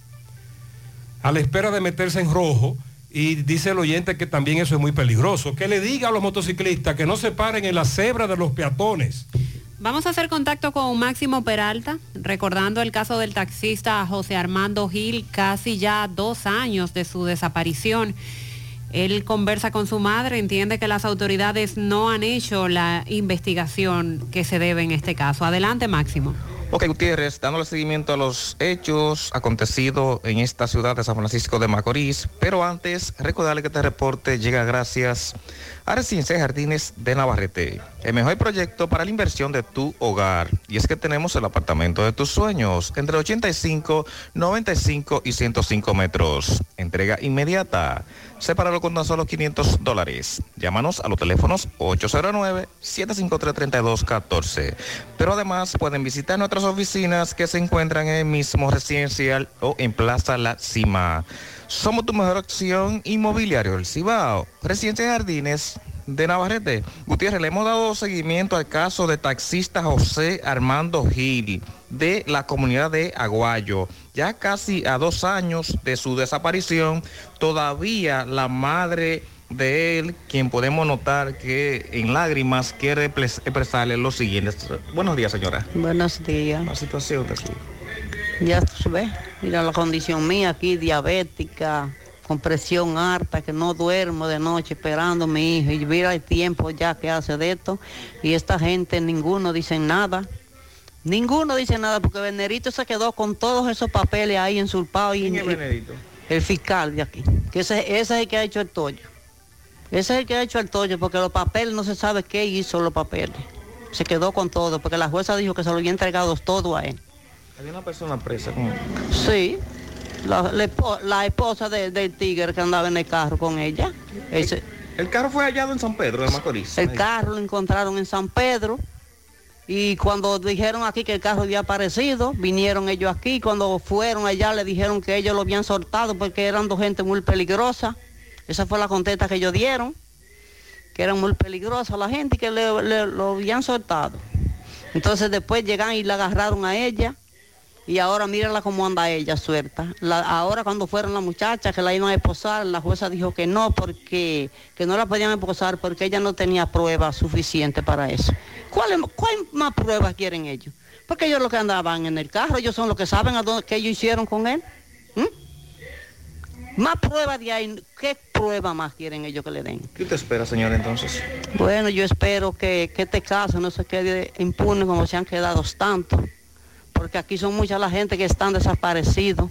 a la espera de meterse en rojo y dice el oyente que también eso es muy peligroso. Que le diga a los motociclistas que no se paren en la cebra de los peatones. Vamos a hacer contacto con Máximo Peralta, recordando el caso del taxista José Armando Gil, casi ya dos años de su desaparición. Él conversa con su madre, entiende que las autoridades no han hecho la investigación que se debe en este caso. Adelante, Máximo. Ok, Gutiérrez, dándole seguimiento a los hechos acontecidos en esta ciudad de San Francisco de Macorís, pero antes recordarle que este reporte llega gracias a Residencia de Jardines de Navarrete, el mejor proyecto para la inversión de tu hogar. Y es que tenemos el apartamento de tus sueños, entre 85, 95 y 105 metros. Entrega inmediata. Sepáralo con tan solo 500 dólares. Llámanos a los teléfonos 809-753-3214. Pero además pueden visitar nuestras oficinas que se encuentran en el mismo residencial o en Plaza La Cima. Somos tu mejor opción inmobiliario del Cibao. Residencia de Jardines de Navarrete. Gutiérrez, le hemos dado seguimiento al caso de taxista José Armando Gil de la comunidad de Aguayo. Ya casi a dos años de su desaparición, todavía la madre de él, quien podemos notar que en lágrimas quiere pres- expresarle lo siguiente. Buenos días, señora. Buenos días. La situación de su Ya tú ves, mira la condición mía aquí, diabética, con presión alta, que no duermo de noche esperando a mi hijo. Y mira el tiempo ya que hace de esto. Y esta gente, ninguno dice nada. Ninguno dice nada porque Venerito se quedó con todos esos papeles ahí ensulpados. Y, ¿Quién es Benedito? El fiscal de aquí. Que ese, ese es el que ha hecho el tollo. Ese es el que ha hecho el tollo porque los papeles no se sabe qué hizo los papeles. Se quedó con todo porque la jueza dijo que se lo había entregado todo a él. Había una persona presa con Sí, la, la espo- la esposa de- del tigre que andaba en el carro con ella. Ese- El carro fue hallado en San Pedro de Macorís. el carro lo encontraron en San Pedro y cuando dijeron aquí que el carro había aparecido, vinieron ellos aquí. Cuando fueron allá le dijeron que ellos lo habían soltado porque eran dos gente muy peligrosa. Esa fue la contesta que ellos dieron, que eran muy peligrosas la gente y que le, le- lo habían soltado. Entonces después llegan y la agarraron a ella y ahora mírala cómo anda ella suelta. La- ahora cuando fueron las muchachas que la iban a esposar, la jueza dijo que no, porque que no la podían esposar porque ella no tenía pruebas suficientes para eso. ¿Cuáles cuál más pruebas quieren ellos? Porque ellos lo que andaban en el carro, ellos son los que saben a dónde, qué ellos hicieron con él. ¿Mm? Más pruebas de ahí, ¿qué prueba más quieren ellos que le den? ¿Qué usted espera, señora, entonces? Bueno, yo espero que, que este caso no se quede impune como se han quedado tantos, porque aquí son mucha la gente que están desaparecidos.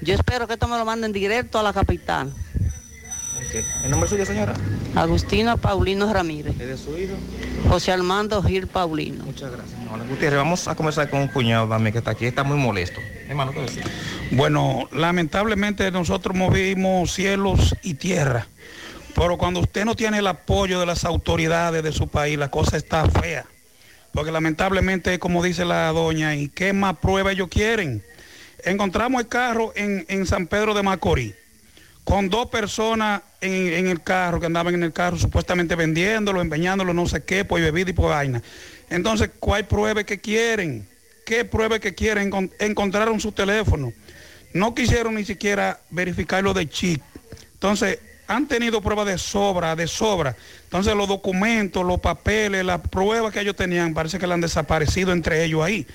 Yo espero que esto me lo manden directo a la capital. Ok. ¿El nombre suyo, señora? Agustina Paulino Ramírez. ¿Es de su hijo? José Armando Gil Paulino. Muchas gracias. Hola, Gutiérrez, vamos a conversar con un cuñado también que está aquí, está muy molesto. Hermano, ¿qué decir? Bueno, lamentablemente nosotros movimos cielos y tierra, pero cuando usted no tiene el apoyo de las autoridades de su país, la cosa está fea. Porque lamentablemente, como dice la doña, ¿y qué más pruebas ellos quieren? Encontramos el carro en, en San Pedro de Macorís, con dos personas en, en el carro, que andaban en el carro supuestamente vendiéndolo, empeñándolo, no sé qué, por bebida y por vaina. Entonces, ¿cuál prueba que quieren? ¿Qué prueba que quieren? Encon- Encontraron su teléfono. No quisieron ni siquiera verificar lo de chip. Entonces, han tenido pruebas de sobra, de sobra. Entonces, los documentos, los papeles, las pruebas que ellos tenían, parece que la han desaparecido entre ellos ahí.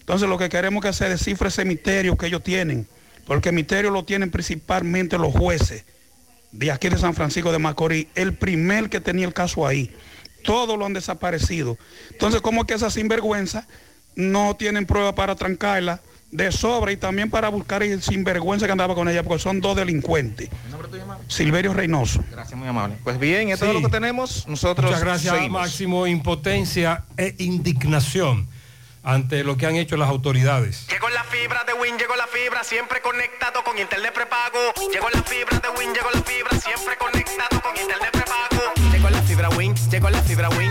Entonces, lo que queremos que se descifre ese misterio que ellos tienen, porque el misterio lo tienen principalmente los jueces de aquí de San Francisco de Macorís, el primer que tenía el caso ahí. Todos lo han desaparecido. Entonces, ¿cómo es que esas sinvergüenza no tienen prueba para trancarla de sobra y también para buscar el sinvergüenza que andaba con ella, porque son dos delincuentes? Silverio Reynoso. Gracias, muy amable. Pues bien, esto Sí. es lo que tenemos. Nosotros Muchas gracias, seguimos. Máximo. Impotencia e indignación ante lo que han hecho las autoridades. Llegó la fibra de Win, llegó la fibra, siempre conectado con internet prepago. Llegó la fibra de Win, llegó la fibra, siempre conectado con internet prepago. Llegó la fibra Win, llegó la fibra Win.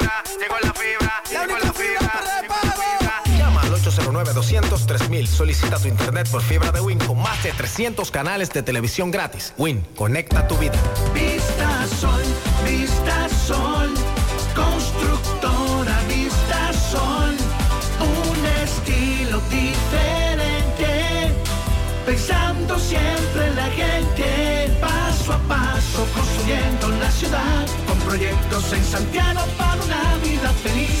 Solicita tu internet por fibra de Win con más de 300 canales de televisión gratis. Win, conecta tu vida. Vista Sol, Vista Sol, constructora Vista Sol, un estilo diferente, pensando siempre en la gente, paso a paso construyendo la ciudad, con proyectos en Santiago para una vida feliz,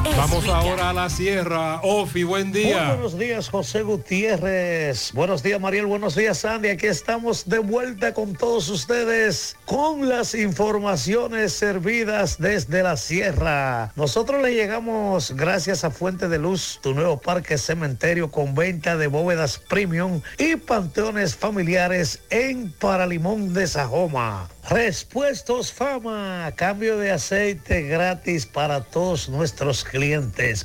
Vamos ahora a la sierra. Ofi, buen Muy día. buenos días, José Gutiérrez. Buenos días, Mariel. Buenos días, Sandy. Aquí estamos de vuelta con todos ustedes con las informaciones servidas desde la sierra. Nosotros le llegamos gracias a Fuente de Luz, tu nuevo parque cementerio con venta de bóvedas premium y panteones familiares en Paralimón de Sajoma. Respuestos Fama, cambio de aceite gratis para todos nuestros clientes.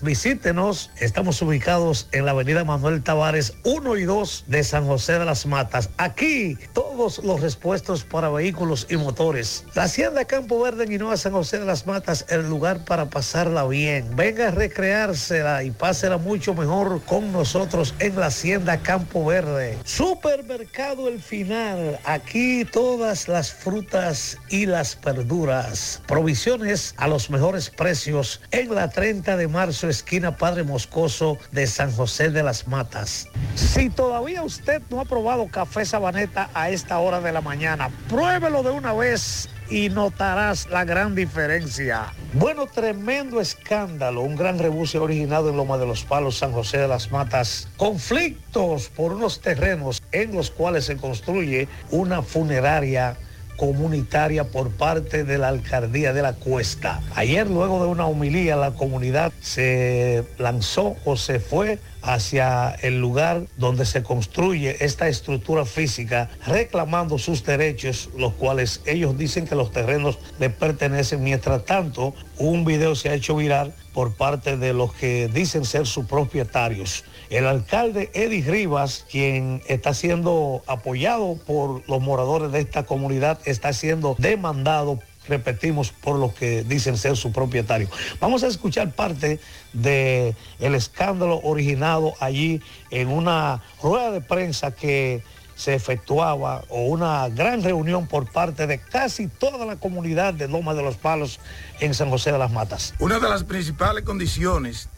Visítenos, estamos ubicados en la avenida Manuel Tavares 1 y 2 de San José de las Matas. Aquí todos los respuestos para vehículos y motores. La Hacienda Campo Verde en Hinoa, San José de las Matas, el lugar para pasarla bien. Venga a recreársela y pásela mucho mejor con nosotros en la Hacienda Campo Verde. Supermercado El Final, aquí todas las frutas y las verduras. Provisiones a los mejores precios en la 30 de marzo, esquina Padre Moscoso de San José de las Matas. Si todavía usted no ha probado café sabaneta a esta hora de la mañana, pruébelo de una vez y notarás la gran diferencia. Bueno, tremendo escándalo, un gran rebusio originado en Loma de los Palos, San José de las Matas. Conflictos por unos terrenos en los cuales se construye una funeraria comunitaria por parte de la alcaldía de la Cuesta. Ayer, luego de una homilía, la comunidad se lanzó o se fue hacia el lugar donde se construye esta estructura física, reclamando sus derechos, los cuales ellos dicen que los terrenos les pertenecen. Mientras tanto, un video se ha hecho viral por parte de los que dicen ser sus propietarios. El alcalde Eddie Rivas, quien está siendo apoyado por los moradores de esta comunidad, está siendo demandado repetimos por lo que dicen ser su propietario. Vamos a escuchar parte de el escándalo originado allí en una rueda de prensa que se efectuaba o una gran reunión por parte de casi toda la comunidad de Loma de los Palos en San José de las Matas. Una de las principales condiciones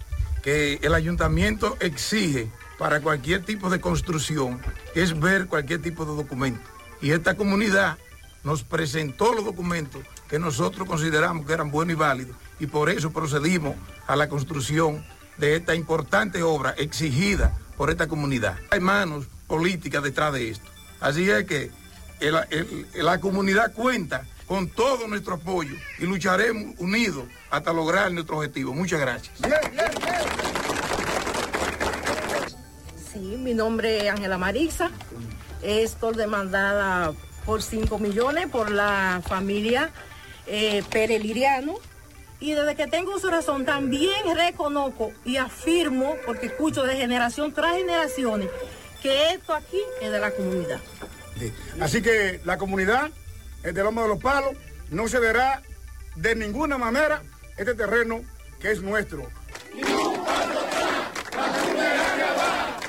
el ayuntamiento exige para cualquier tipo de construcción es ver cualquier tipo de documento. Y esta comunidad nos presentó los documentos que nosotros consideramos que eran buenos y válidos y por eso procedimos a la construcción de esta importante obra exigida por esta comunidad. Hay manos políticas detrás de esto. Así es que la comunidad cuenta con todo nuestro apoyo y lucharemos unidos hasta lograr nuestro objetivo. Muchas gracias. Sí, mi nombre es Ángela Marisa. Estoy demandada por 5 millones por la familia eh, Pérez Liriano. Y desde que tengo uso razón, también reconozco y afirmo, porque escucho de generación tras generaciones, que esto aquí es de la comunidad. Así que la comunidad el de Loma de los Palos no cederá de ninguna manera este terreno que es nuestro.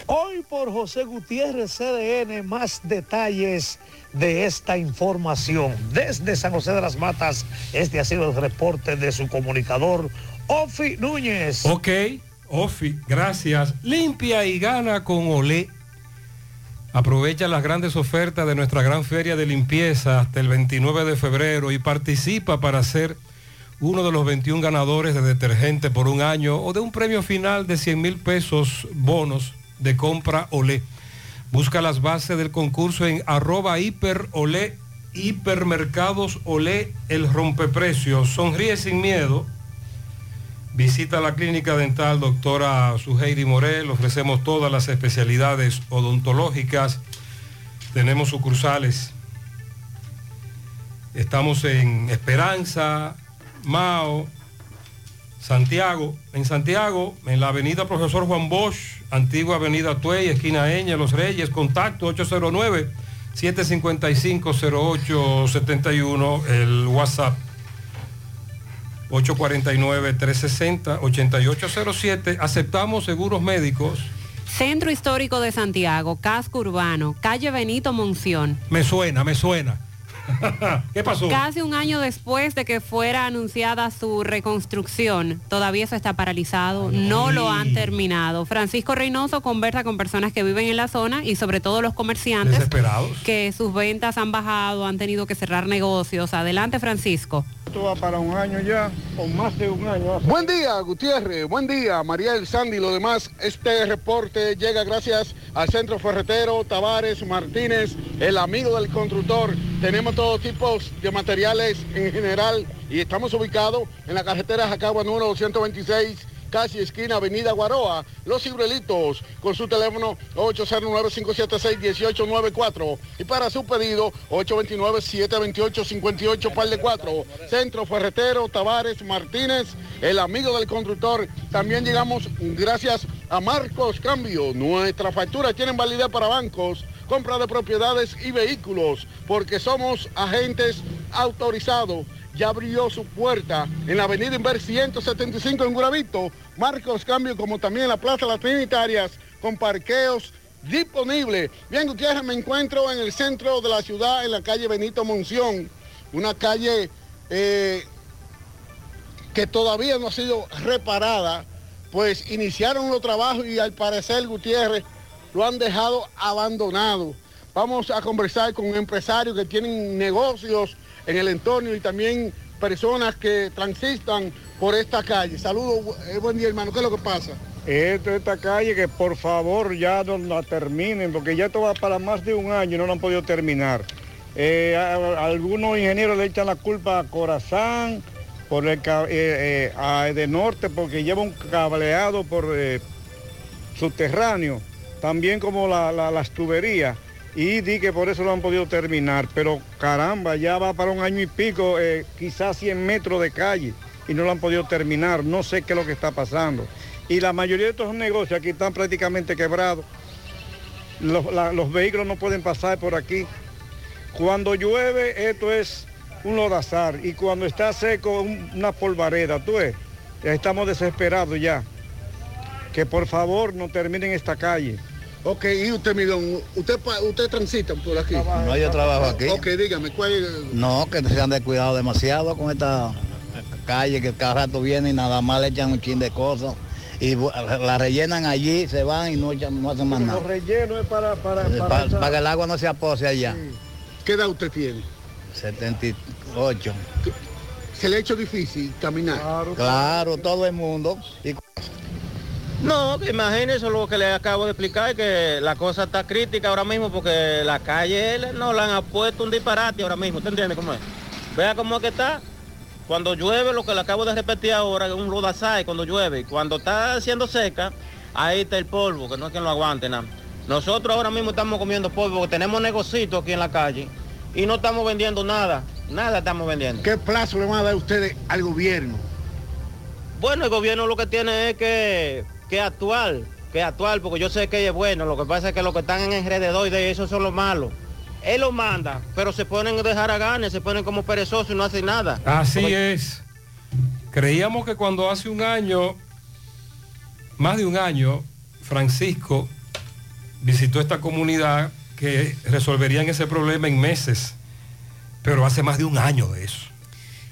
Hoy por José Gutiérrez CDN, más detalles de esta información. Desde San José de las Matas, este ha sido el reporte de su comunicador, Ofi Núñez. Ok, Ofi, gracias. Limpia y gana con Olé. Aprovecha las grandes ofertas de nuestra gran feria de limpieza hasta el 29 de febrero y participa para ser uno de los 21 ganadores de detergente por un año o de un premio final de 100 mil pesos bonos de compra Olé. Busca las bases del concurso en arroba hiper Olé, hipermercados Olé, el rompeprecios. Sonríe sin miedo. Visita la clínica dental doctora Suheiri Morel. Ofrecemos todas las especialidades odontológicas. Tenemos sucursales. Estamos en Esperanza, Mao, Santiago. En Santiago, en la avenida Profesor Juan Bosch, antigua avenida Tuey, esquina Eña, Los Reyes, contacto 809 755-0871, el WhatsApp 849-360-8807. Aceptamos seguros médicos. Centro Histórico de Santiago, Casco Urbano, calle Benito Monción. Me suena, me suena. <laughs> ¿Qué pasó? Casi un año después de que fuera anunciada su reconstrucción, todavía eso está paralizado, no lo han terminado. Francisco Reynoso conversa con personas que viven en la zona y sobre todo los comerciantes Desesperados. que sus ventas han bajado, han tenido que cerrar negocios. Adelante, Francisco. Esto va para un año ya, o más de un año. Buen día, Gutiérrez. Buen día, Mariel, Sandy y lo demás. Este reporte llega gracias al Centro Ferretero Tavares Martínez, el amigo del constructor. Tenemos todo tipo de materiales en general y estamos ubicados en la carretera Jacagua número 226 casi esquina Avenida Guaroa, Los Cibrelitos, con su teléfono 809-576-1894 y para su pedido 829-728-58 par de 4. Centro Ferretero Tavares Martínez, el amigo del constructor. También llegamos gracias a Marcos Cambio. Nuestras facturas tienen validez para bancos, compra de propiedades y vehículos, porque somos agentes autorizados ya abrió su puerta en la avenida Inver 175 en Guravito. Marcos Cambio, como también en la Plaza Las Trinitarias, con parqueos disponibles. Bien, Gutiérrez, me encuentro en el centro de la ciudad, en la calle Benito Monción, una calle eh, que todavía no ha sido reparada, pues iniciaron los trabajos y al parecer, Gutiérrez, lo han dejado abandonado. Vamos a conversar con empresarios que tienen negocios en el entorno y también personas que transitan por esta calle. Saludos, eh, buen día hermano, ¿qué es lo que pasa? Esta calle que por favor ya no la terminen, porque ya esto va para más de un año y no lo han podido terminar. Eh, algunos ingenieros le echan la culpa a Corazán, por el, eh, a Edenorte, porque lleva un cableado por subterráneo, también como la- la- las tuberías. Y di que por eso lo han podido terminar, pero caramba, ya va para un año y pico, eh, quizás 100 metros de calle, y no lo han podido terminar, no sé qué es lo que está pasando. Y la mayoría de estos negocios aquí están prácticamente quebrados, los, vehículos no pueden pasar por aquí. Cuando llueve esto es un lodazar y cuando está seco un- una polvareda, tú ves, estamos desesperados ya. Que por favor no terminen esta calle. Ok, y usted, Miguel, usted, usted transita por aquí. No, yo trabajo aquí. Ok, dígame, ¿cuál? No, que se han descuidado demasiado con esta calle que cada rato viene y nada más le echan un chin de cosas y la rellenan allí, se van y no, echan- no hacen más nada. Los rellenos es para... para, Eh, para esa- Para que el agua no se apose allá. ¿Qué edad usted tiene? 78. Se le ha hecho difícil caminar. Claro, todo el mundo. Y No, que imagínese lo que le acabo de explicar, que la cosa está crítica ahora mismo porque la calle no la han puesto un disparate ahora mismo, ¿usted entiende cómo es? Vea cómo es que está. Cuando llueve, lo que le acabo de repetir ahora, es un lodazal cuando llueve. Cuando está haciendo seca, ahí está el polvo, que no es que lo aguante nada. Nosotros ahora mismo estamos comiendo polvo porque tenemos negocios aquí en la calle y no estamos vendiendo nada, nada estamos vendiendo. ¿Qué plazo le van a dar ustedes al gobierno? Bueno, el gobierno lo que tiene es que, que actuar, que actuar, porque yo sé que es bueno, lo que pasa es que los que están en alrededor de eso son los malos. Él lo manda, pero se ponen a dejar a ganas, se ponen como perezosos y no hacen nada. Así Porque- es. Creíamos que cuando hace un año, más de un año, Francisco visitó esta comunidad que resolverían ese problema en meses, pero hace más de un año de eso.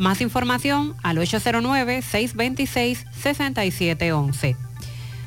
Más información al 809-626-6711.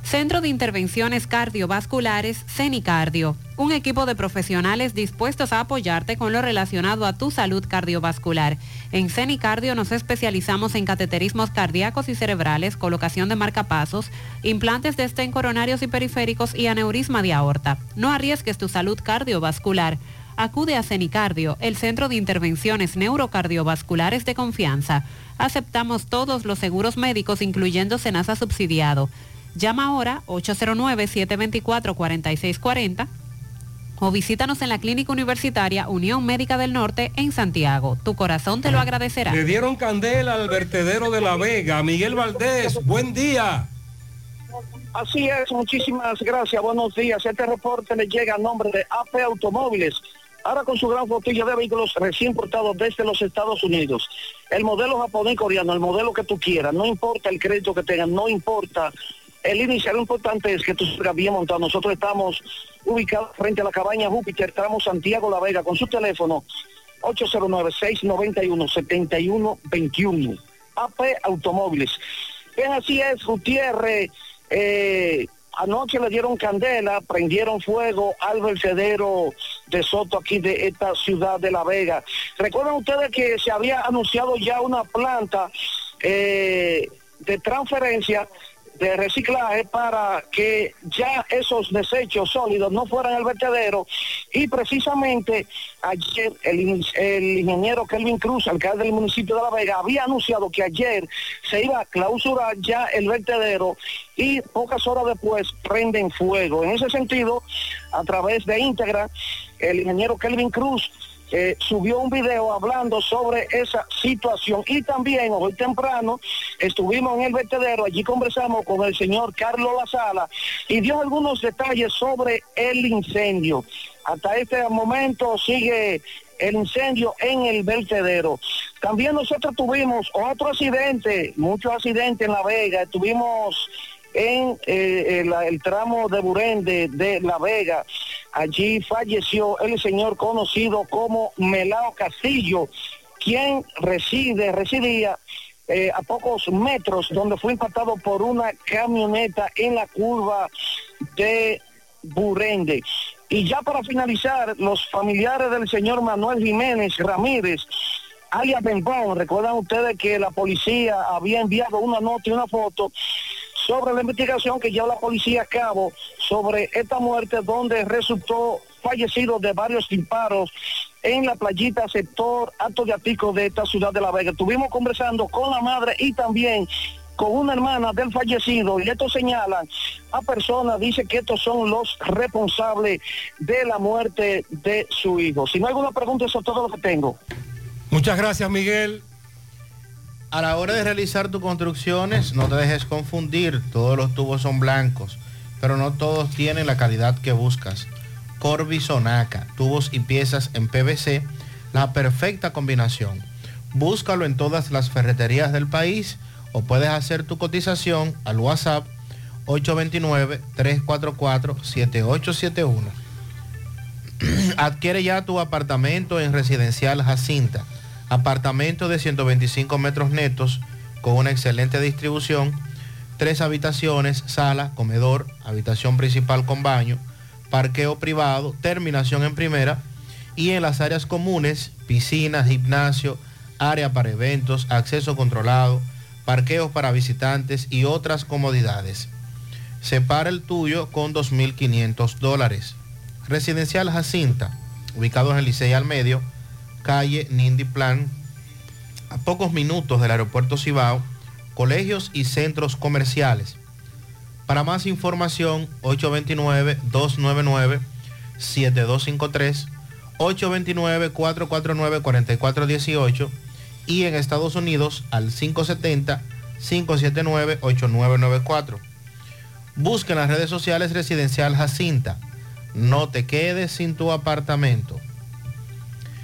Centro de Intervenciones Cardiovasculares, CENICardio. Un equipo de profesionales dispuestos a apoyarte con lo relacionado a tu salud cardiovascular. En CENICardio nos especializamos en cateterismos cardíacos y cerebrales, colocación de marcapasos, implantes de estén coronarios y periféricos y aneurisma de aorta. No arriesgues tu salud cardiovascular. Acude a CENICardio, el centro de intervenciones neurocardiovasculares de confianza. Aceptamos todos los seguros médicos, incluyendo Senasa subsidiado. Llama ahora 809-724-4640 o visítanos en la Clínica Universitaria Unión Médica del Norte en Santiago. Tu corazón te lo agradecerá. Le dieron candela al vertedero de La Vega. Miguel Valdés, buen día. Así es, muchísimas gracias, buenos días. Este reporte le llega a nombre de AP Automóviles. Ahora con su gran flotilla de vehículos recién importados desde los Estados Unidos. El modelo japonés coreano, el modelo que tú quieras, no importa el crédito que tengan, no importa el inicial, importante es que tú salgas bien montado. Nosotros estamos ubicados frente a la cabaña Júpiter, tramo Santiago La Vega, con su teléfono 809-691-7121. AP Automóviles. Bien, así es, Gutiérrez. eh, anoche le dieron candela, prendieron fuego al vertedero de Soto aquí de esta ciudad de La Vega. Recuerdan ustedes que se había anunciado ya una planta eh, de transferencia de reciclaje para que ya esos desechos sólidos no fueran al vertedero y precisamente ayer el, in- el ingeniero Kelvin Cruz, alcalde del municipio de La Vega, había anunciado que ayer se iba a clausurar ya el vertedero y pocas horas después prenden fuego. En ese sentido, a través de íntegra, el ingeniero Kelvin Cruz eh, subió un video hablando sobre esa situación y también hoy temprano estuvimos en el vertedero, allí conversamos con el señor Carlos Lazala y dio algunos detalles sobre el incendio. Hasta este momento sigue el incendio en el vertedero. También nosotros tuvimos otro accidente, muchos accidentes en La Vega, estuvimos en eh, el, el tramo de Burende de La Vega. Allí falleció el señor conocido como Melao Castillo, quien reside, residía eh, a pocos metros donde fue impactado por una camioneta en la curva de Burende. Y ya para finalizar, los familiares del señor Manuel Jiménez Ramírez, alias Bembón, recuerdan ustedes que la policía había enviado una nota y una foto sobre la investigación que lleva la policía a cabo sobre esta muerte donde resultó fallecido de varios disparos en la playita sector Alto de Atico de esta ciudad de La Vega. Estuvimos conversando con la madre y también con una hermana del fallecido y estos señalan a personas, dice que estos son los responsables de la muerte de su hijo. Si no hay alguna pregunta, eso es todo lo que tengo. Muchas gracias, Miguel. A la hora de realizar tus construcciones, no te dejes confundir, todos los tubos son blancos, pero no todos tienen la calidad que buscas. Corby Sonaca, tubos y piezas en PVC, la perfecta combinación. Búscalo en todas las ferreterías del país o puedes hacer tu cotización al WhatsApp 829-344-7871. <clears throat> Adquiere ya tu apartamento en Residencial Jacinta. Apartamento de 125 metros netos con una excelente distribución, tres habitaciones, sala, comedor, habitación principal con baño, parqueo privado, terminación en primera y en las áreas comunes, piscina, gimnasio, área para eventos, acceso controlado, parqueos para visitantes y otras comodidades. Separa el tuyo con 2.500 dólares. Residencial Jacinta, ubicado en el Licey al medio, calle Nindy Plan, a pocos minutos del aeropuerto Cibao, colegios y centros comerciales. Para más información, 829-299-7253, 829-449-4418 y en Estados Unidos al 570-579-8994. Busca en las redes sociales Residencial Jacinta. No te quedes sin tu apartamento.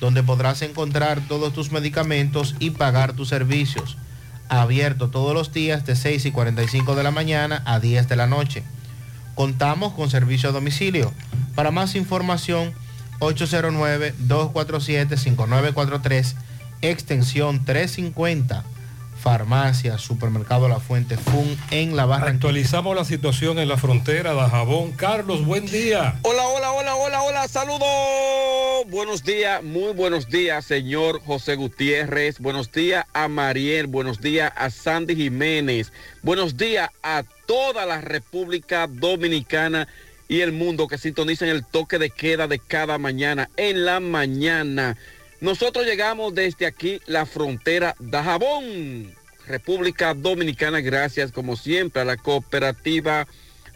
donde podrás encontrar todos tus medicamentos y pagar tus servicios. Abierto todos los días de 6 y 45 de la mañana a 10 de la noche. Contamos con servicio a domicilio. Para más información, 809-247-5943, extensión 350. Farmacia, supermercado La Fuente, FUN en la barra. Actualizamos la situación en la frontera de Jabón. Carlos, buen día. Hola, hola, hola, hola, hola, saludos. Buenos días, muy buenos días, señor José Gutiérrez. Buenos días a Mariel, buenos días a Sandy Jiménez. Buenos días a toda la República Dominicana y el mundo que sintonizan el toque de queda de cada mañana en la mañana. Nosotros llegamos desde aquí, la frontera de Jabón, República Dominicana, gracias como siempre a la cooperativa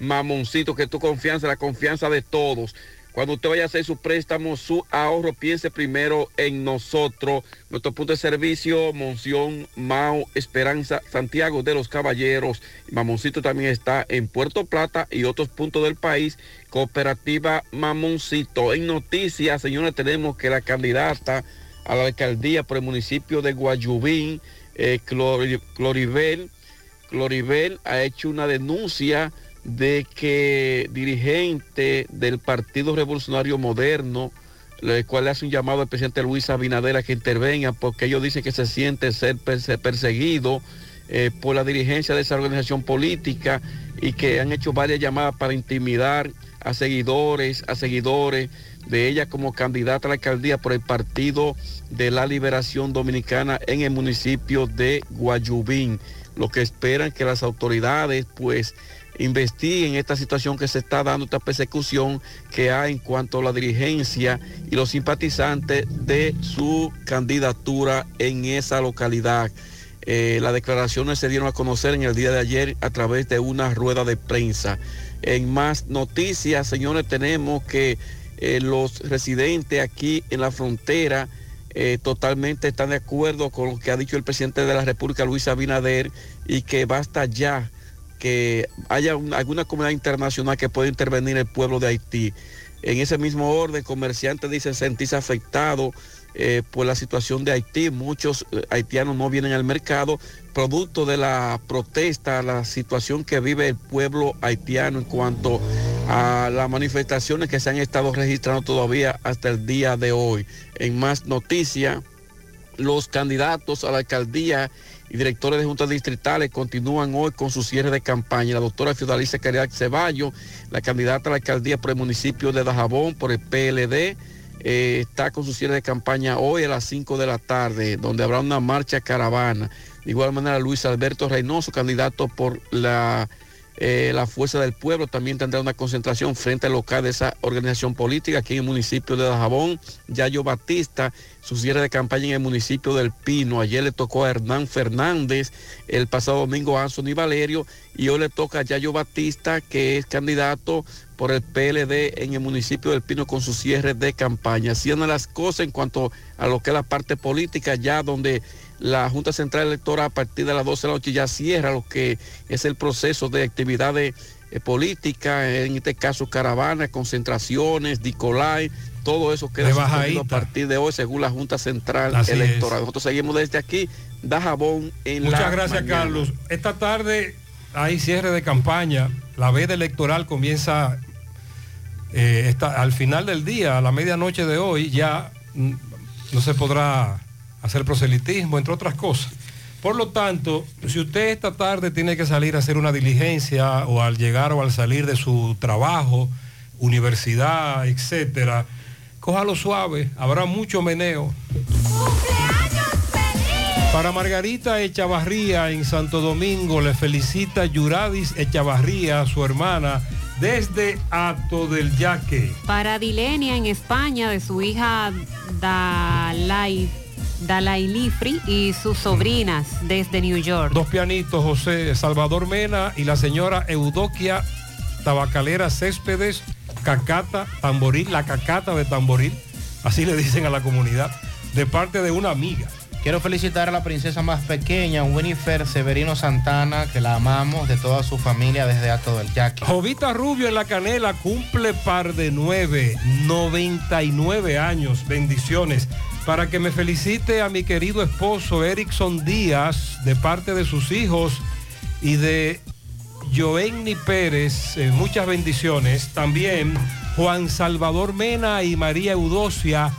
Mamoncito, que tu confianza, la confianza de todos. Cuando usted vaya a hacer su préstamo, su ahorro, piense primero en nosotros. Nuestro punto de servicio, Monción, Mao, Esperanza, Santiago de los Caballeros. Mamoncito también está en Puerto Plata y otros puntos del país. Cooperativa Mamoncito. En noticias, señores, tenemos que la candidata a la alcaldía por el municipio de Guayubín, eh, Clori- Cloribel, Cloribel ha hecho una denuncia de que dirigente del Partido Revolucionario Moderno, el cual le hace un llamado al presidente Luis Abinader que intervenga porque ellos dicen que se siente ser perse- perseguido eh, por la dirigencia de esa organización política y que han hecho varias llamadas para intimidar a seguidores, a seguidores de ella como candidata a la alcaldía por el Partido de la Liberación Dominicana en el municipio de Guayubín. Lo que esperan que las autoridades pues investiguen esta situación que se está dando, esta persecución que hay en cuanto a la dirigencia y los simpatizantes de su candidatura en esa localidad. Eh, las declaraciones se dieron a conocer en el día de ayer a través de una rueda de prensa. En más noticias, señores, tenemos que eh, los residentes aquí en la frontera eh, totalmente están de acuerdo con lo que ha dicho el presidente de la República, Luis Abinader, y que basta ya que haya un- alguna comunidad internacional que pueda intervenir el pueblo de Haití. En ese mismo orden, comerciantes dicen sentirse afectados eh, por la situación de Haití. Muchos eh, haitianos no vienen al mercado, producto de la protesta, la situación que vive el pueblo haitiano en cuanto a las manifestaciones que se han estado registrando todavía hasta el día de hoy. En más noticias, los candidatos a la alcaldía y directores de juntas distritales continúan hoy con su cierre de campaña. La doctora Fiudalicia Caridad Ceballo, la candidata a la alcaldía por el municipio de Dajabón, por el PLD, eh, está con su cierre de campaña hoy a las 5 de la tarde, donde habrá una marcha caravana. De igual manera, Luis Alberto Reynoso, candidato por la, eh, la Fuerza del Pueblo, también tendrá una concentración frente al local de esa organización política aquí en el municipio de Dajabón. Yayo Batista, su cierre de campaña en el municipio del Pino. Ayer le tocó a Hernán Fernández, el pasado domingo a Anthony Valerio y hoy le toca a Yayo Batista, que es candidato por el PLD en el municipio del Pino con su cierre de campaña. Haciendo las cosas en cuanto a lo que es la parte política, ya donde la Junta Central Electoral a partir de las 12 de la noche ya cierra lo que es el proceso de actividades eh, políticas, en este caso caravanas, concentraciones, Dicolai, todo eso queda a partir de hoy según la Junta Central Así Electoral. es. Nosotros seguimos desde aquí, Dajabón en la Muchas gracias, mañana. Carlos. Esta tarde hay cierre de campaña. La veda electoral comienza eh, esta- al final del día, a la medianoche de hoy, ya mm, no se podrá hacer proselitismo, entre otras cosas. Por lo tanto, si usted esta tarde tiene que salir a hacer una diligencia o al llegar o al salir de su trabajo, universidad, etcétera, cójalo suave, habrá mucho meneo. Para Margarita Echavarría en Santo Domingo le felicita Yuradis Echavarría, su hermana, desde Acto del Yaque. Para Dilenia en España, de su hija Dalai, Dalai Lifri y sus sobrinas desde New York. Dos pianitos, José Salvador Mena y la señora Eudoquia Tabacalera Céspedes, Cacata, Tamboril, la Cacata de Tamboril, así le dicen a la comunidad, de parte de una amiga. Quiero felicitar a la princesa más pequeña, Winifred Severino Santana, que la amamos de toda su familia desde Ato del Yaque. Jovita Rubio en la canela cumple par de nueve, 99 años. Bendiciones. Para que me felicite a mi querido esposo Erickson Díaz de parte de sus hijos y de Joenny Pérez. eh, muchas bendiciones. También Juan Salvador Mena y María Eudocia.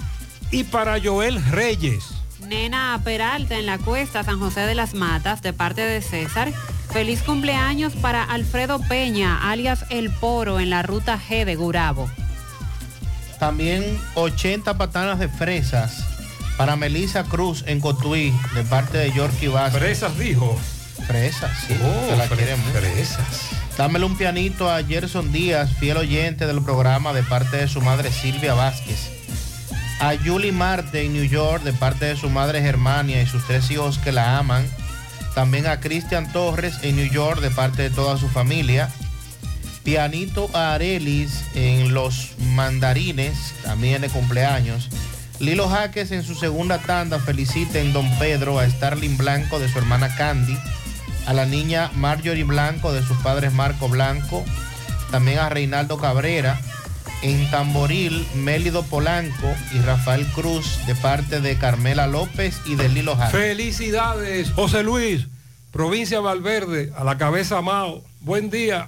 Y para Joel Reyes. Nena Peralta en la cuesta San José de las Matas, de parte de César. Feliz cumpleaños para Alfredo Peña, alias El Poro, en la ruta G de Gurabo. También 80 patanas de fresas para Melissa Cruz en Cotuí, de parte de Yorkie Vázquez. Fresas dijo. Fresas, sí. Oh, se la quiere mucho. fresas. Dámele un pianito a Gerson Díaz, fiel oyente del programa de parte de su madre Silvia Vázquez. A Julie Marte en New York de parte de su madre Germania y sus tres hijos que la aman. También a Cristian Torres en New York de parte de toda su familia. Pianito a Arelis en Los Mandarines, también de cumpleaños. Lilo Jaques en su segunda tanda felicita en Don Pedro a Starling Blanco de su hermana Candy, a la niña Marjorie Blanco de sus padres Marco Blanco, también a Reinaldo Cabrera, en Tamboril, Mélido Polanco y Rafael Cruz de parte de Carmela López y de Lilo Jaques. Felicidades, José Luis, provincia Valverde, a la cabeza Mao. Buen día.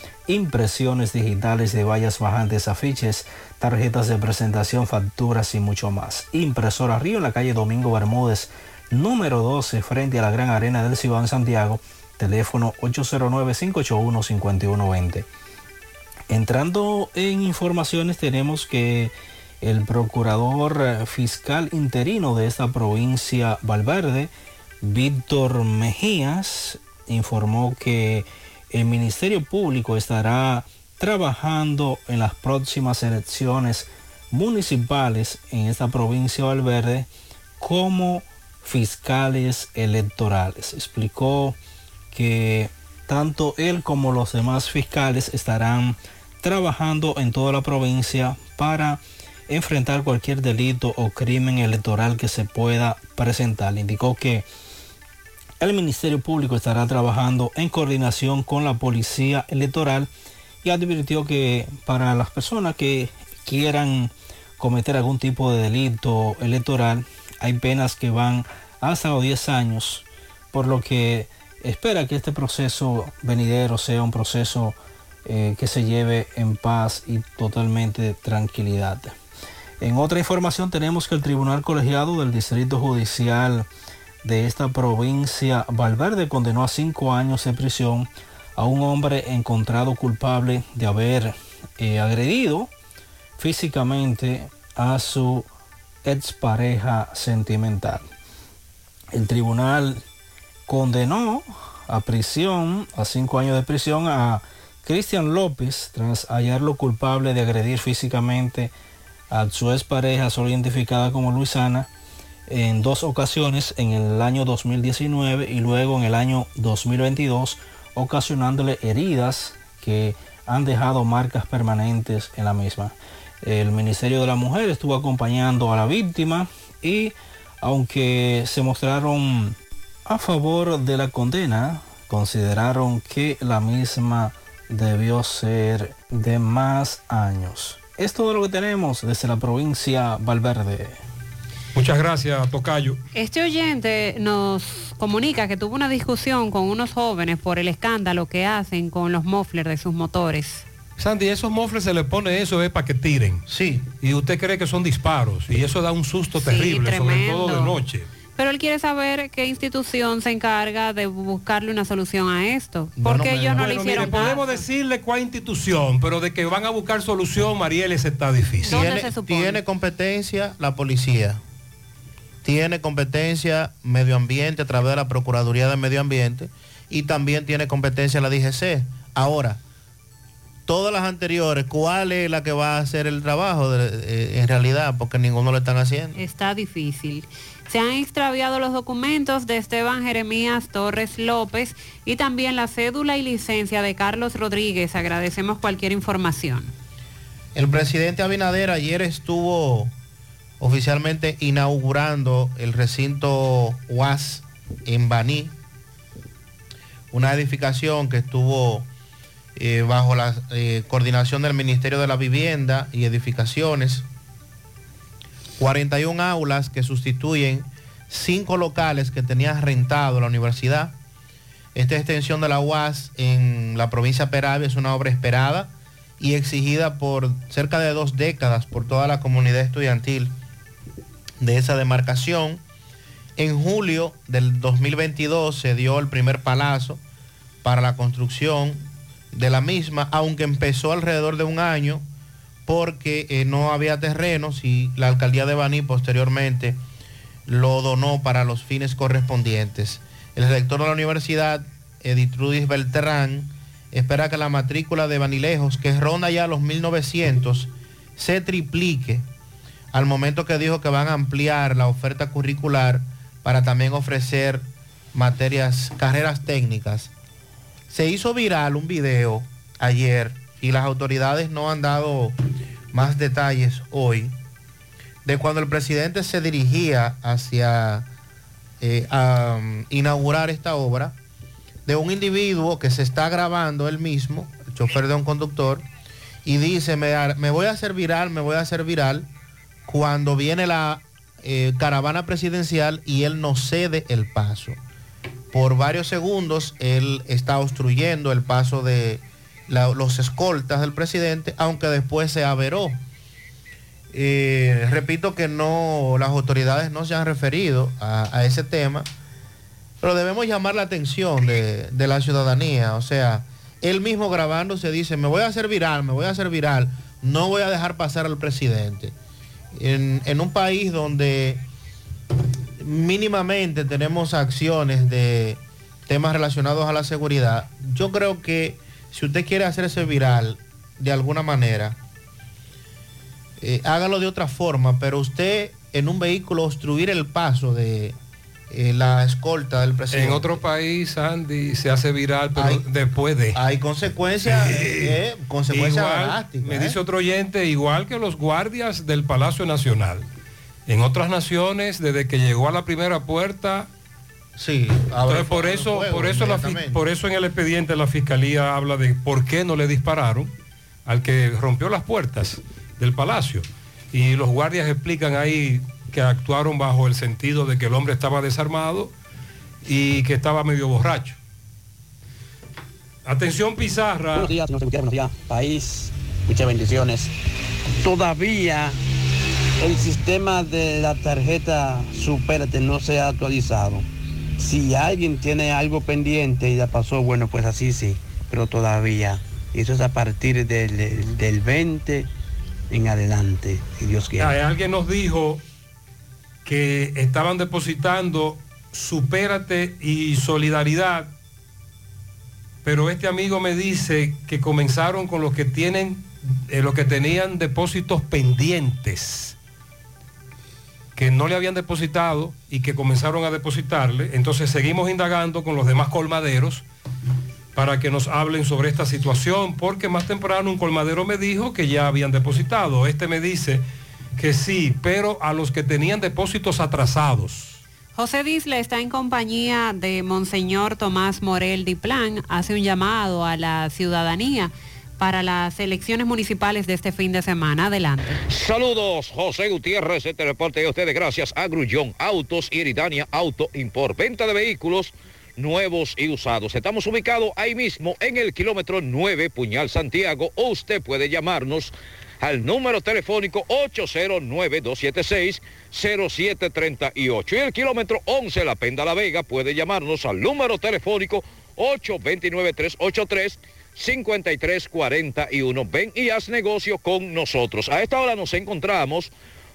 impresiones digitales de vallas bajantes, afiches, tarjetas de presentación, facturas y mucho más. Impresora Río en la calle Domingo Bermúdez, número 12, frente a la Gran Arena del Cibao en Santiago, teléfono 809-581-5120. Entrando en informaciones tenemos que el procurador eh, fiscal interino de esta provincia Valverde, Víctor Mejías, informó que el Ministerio Público estará trabajando en las próximas elecciones municipales en esta provincia de Valverde como fiscales electorales. Explicó que tanto él como los demás fiscales estarán trabajando en toda la provincia para enfrentar cualquier delito o crimen electoral que se pueda presentar. Indicó que el Ministerio Público estará trabajando en coordinación con la Policía Electoral y advirtió que para las personas que quieran cometer algún tipo de delito electoral hay penas que van hasta los 10 años, por lo que espera que este proceso venidero sea un proceso eh, que se lleve en paz y totalmente tranquilidad. En otra información tenemos que el Tribunal Colegiado del Distrito Judicial de esta provincia Valverde condenó a cinco años de prisión a un hombre encontrado culpable de haber eh, agredido físicamente a su expareja sentimental. El tribunal condenó a prisión, a cinco años de prisión, a Cristian López tras hallarlo culpable de agredir físicamente a su expareja, solo identificada como Luisana, en dos ocasiones en el año 2019 y luego en el año 2022, ocasionándole heridas que han dejado marcas permanentes en la misma. El Ministerio de la Mujer estuvo acompañando a la víctima y aunque se mostraron a favor de la condena, consideraron que la misma debió ser de más años. Es todo lo que tenemos desde la provincia Valverde. Muchas gracias, Tocayo. Este oyente nos comunica que tuvo una discusión con unos jóvenes por el escándalo que hacen con los mufflers de sus motores. Sandy, esos mofles se le pone eso es para que tiren. Sí. Y usted cree que son disparos. Y eso da un susto terrible, sobre todo de noche. Pero él quiere saber qué institución se encarga de buscarle una solución a esto. Porque ellos no le Bueno, hicieron mire, podemos decirle cuál institución, pero de que van a buscar solución, Mariel, está difícil. Tiene, tiene competencia la policía. Tiene competencia medio ambiente a través de la Procuraduría de Medio Ambiente y también tiene competencia la DGC. Ahora, todas las anteriores, ¿cuál es la que va a hacer el trabajo de- eh, en realidad? Porque ninguno lo están haciendo. Está difícil. Se han extraviado los documentos de Esteban Jeremías Torres López y también la cédula y licencia de Carlos Rodríguez. Agradecemos cualquier información. El presidente Abinader ayer estuvo oficialmente inaugurando el recinto UAS en Baní, una edificación que estuvo eh, bajo la eh, coordinación del Ministerio de la Vivienda y Edificaciones. 41 aulas que sustituyen cinco locales que tenía rentado la universidad. Esta extensión de la UAS en la provincia de Peravia es una obra esperada y exigida por cerca de dos décadas por toda la comunidad estudiantil de esa demarcación. En julio del 2022 se dio el primer palazo para la construcción de la misma, aunque empezó alrededor de un año porque eh, no había terrenos y la alcaldía de Baní posteriormente lo donó para los fines correspondientes. El rector de la universidad, Editrudis Beltrán, espera que la matrícula de Banilejos, que ronda ya los 1900, se triplique al momento que dijo que van a ampliar la oferta curricular para también ofrecer materias, carreras técnicas. Se hizo viral un video ayer y las autoridades no han dado más detalles hoy de cuando el presidente se dirigía hacia eh, um, inaugurar esta obra de un individuo que se está grabando él mismo, el chofer de un conductor, y dice, me, me voy a hacer viral, me voy a hacer viral, cuando viene la eh, caravana presidencial y él no cede el paso. Por varios segundos él está obstruyendo el paso de los escoltas del presidente, aunque después se averó. Eh, repito que no, las autoridades no se han referido a, ese tema, pero debemos llamar la atención de, de la ciudadanía. O sea, él mismo grabándose dice, me voy a hacer viral, me voy a hacer viral, no voy a dejar pasar al presidente. En, un país donde mínimamente tenemos acciones de temas relacionados a la seguridad, yo creo que si usted quiere hacerse viral de alguna manera, eh, hágalo de otra forma, pero usted en un vehículo obstruir el paso de eh, la escolta del presidente. En otro país, Andy, se hace viral, pero después de... Hay consecuencias, eh, consecuencias Igual. Me ¿eh? dice otro oyente, igual que los guardias del Palacio Nacional. En otras naciones, desde que llegó a la primera puerta... Sí, Entonces, por eso, por, eso la por eso en el expediente la fiscalía habla de por qué no le dispararon al que rompió las puertas del palacio. Y los guardias explican ahí que actuaron bajo el sentido de que el hombre estaba desarmado y que estaba medio borracho. Atención Pizarra. Buenos días, señor buenos días, país, muchas bendiciones. Todavía el sistema de la tarjeta Supérate no se ha actualizado. Si alguien tiene algo pendiente y ya pasó, bueno, pues así sí, pero todavía. Eso es a partir del, del 20 en adelante, si Dios quiere. Alguien nos dijo que estaban depositando Supérate y Solidaridad, pero este amigo me dice que comenzaron con los que tienen, eh, los que tenían depósitos pendientes, que no le habían depositado y que comenzaron a depositarle. Entonces seguimos indagando con los demás colmaderos para que nos hablen sobre esta situación, porque más temprano un colmadero me dijo que ya habían depositado. Este me dice que sí, pero a los que tenían depósitos atrasados. José Disle está en compañía de Monseñor Tomás Morel Diplan. Hace un llamado a la ciudadanía para las elecciones municipales de este fin de semana. Adelante. Saludos, José Gutiérrez, este reporte de ustedes gracias a Grullón Autos y Eridania Auto Import. Venta de vehículos nuevos y usados. Estamos ubicados ahí mismo en el kilómetro 9 Puñal Santiago o usted puede llamarnos al número telefónico 809-276-0738. Y el kilómetro 11 La Penda La Vega puede llamarnos al número telefónico 829-383. 5341. Ven y haz negocio con nosotros. A esta hora nos encontramos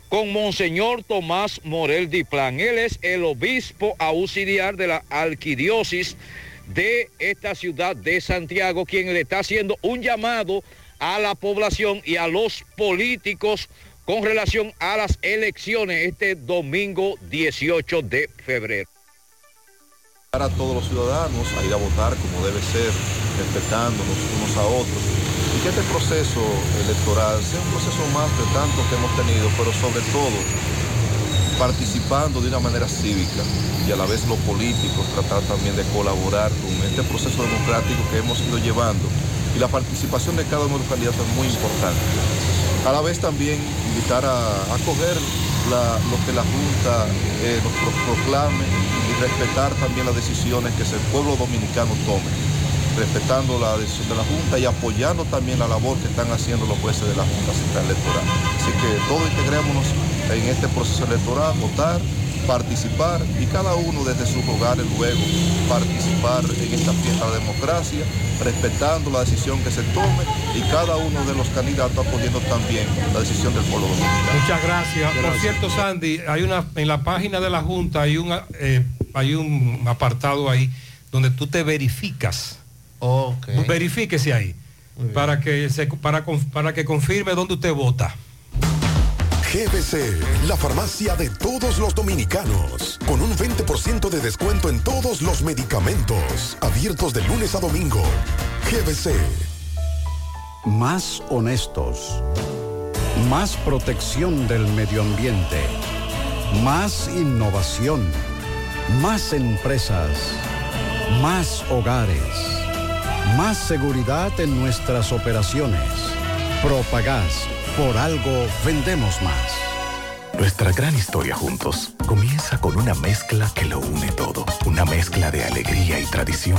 con Monseñor Tomás Morel Diplán. Él es el obispo auxiliar de la arquidiócesis de esta ciudad de Santiago, quien le está haciendo un llamado a la población y a los políticos con relación a las elecciones este domingo 18 de febrero. a todos los ciudadanos a ir a votar como debe ser, respetándonos unos a otros. Y que este proceso electoral sea un proceso más de tanto que hemos tenido, pero sobre todo participando de una manera cívica y a la vez los políticos tratar también de colaborar con este proceso democrático que hemos ido llevando. Y la participación de cada uno de los candidatos es muy importante. A la vez también invitar a, a coger la- lo que la Junta eh, nos pro- proclame y respetar también las decisiones que el pueblo dominicano tome, respetando la decisión de la Junta y apoyando también la labor que están haciendo los jueces de la Junta Central Electoral. Así que todos integrémonos en este proceso electoral, votar, participar y cada uno desde sus hogares luego participar en esta fiesta de la democracia, respetando la decisión que se tome y cada uno de los candidatos apoyando también la decisión del pueblo dominicano. Muchas gracias. Por cierto, Sandy, hay una en la página de la Junta hay un eh, hay un apartado ahí donde tú te verificas. Verifíquese ahí para que se, para para que confirme dónde usted vota. GBC, la farmacia de todos los dominicanos, con un 20% de descuento en todos los medicamentos, abiertos de lunes a domingo. GBC. Más honestos. Más protección del medio ambiente. Más innovación. Más empresas. Más hogares. Más seguridad en nuestras operaciones. Propagás. Por algo vendemos más. Nuestra gran historia juntos comienza con una mezcla que lo une todo. Una mezcla de alegría y tradición.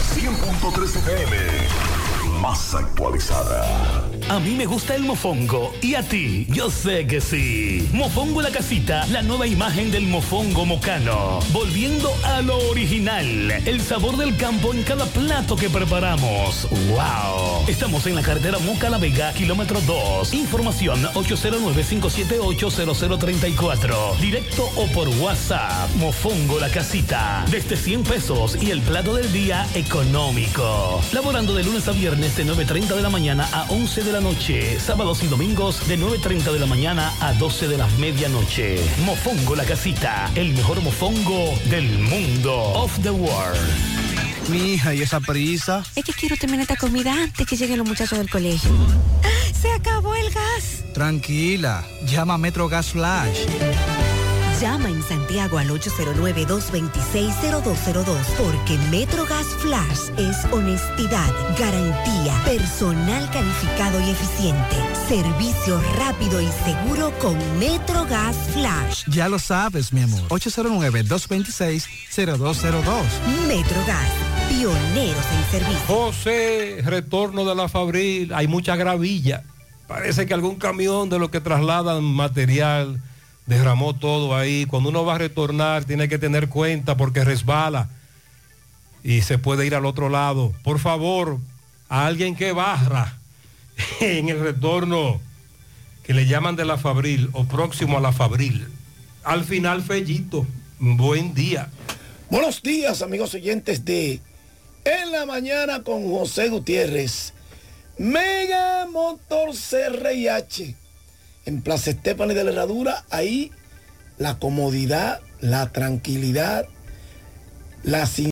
100.3 FM. Más actualizada. A mí me gusta el mofongo y a ti, yo sé que sí. Mofongo la casita, la nueva imagen del mofongo mocano. Volviendo a lo original, el sabor del campo en cada plato que preparamos. ¡Wow! Estamos en la carretera Moca La Vega, kilómetro 2. Información 809-578-0034. Directo o por WhatsApp. Mofongo la casita. Desde 100 pesos y el plato del día económico. Laborando de lunes a viernes de 9.30 de la mañana a 11 de la noche. Sábados y domingos de 9.30 de la mañana a 12 de la medianoche. Mofongo la casita. El mejor mofongo del mundo. Of the world. Mi hija, ¿y esa prisa? Es que quiero terminar esta comida antes que lleguen los muchachos del colegio. ¡Se acabó el gas! Tranquila, llama a Metro Gas Flash. Llama en Santiago al 809-226-0202 porque Metrogas Flash es honestidad, garantía, personal calificado y eficiente, servicio rápido y seguro con Metrogas Flash. Ya lo sabes, mi amor. 809-226-0202. Metrogas, pioneros en servicio. José, retorno de la Fabril, hay mucha gravilla. Parece que algún camión de los que trasladan material derramó todo ahí. Cuando uno va a retornar tiene que tener cuenta porque resbala y se puede ir al otro lado. Por favor, a alguien que barra <laughs> en el retorno que le llaman de la Fabril o próximo a la Fabril. Al final, Fellito, buen día. Buenos días, amigos oyentes de En la Mañana con José Gutiérrez. Mega Motor CRIH. En Plaza Estefani de la Herradura, ahí la comodidad, la tranquilidad, la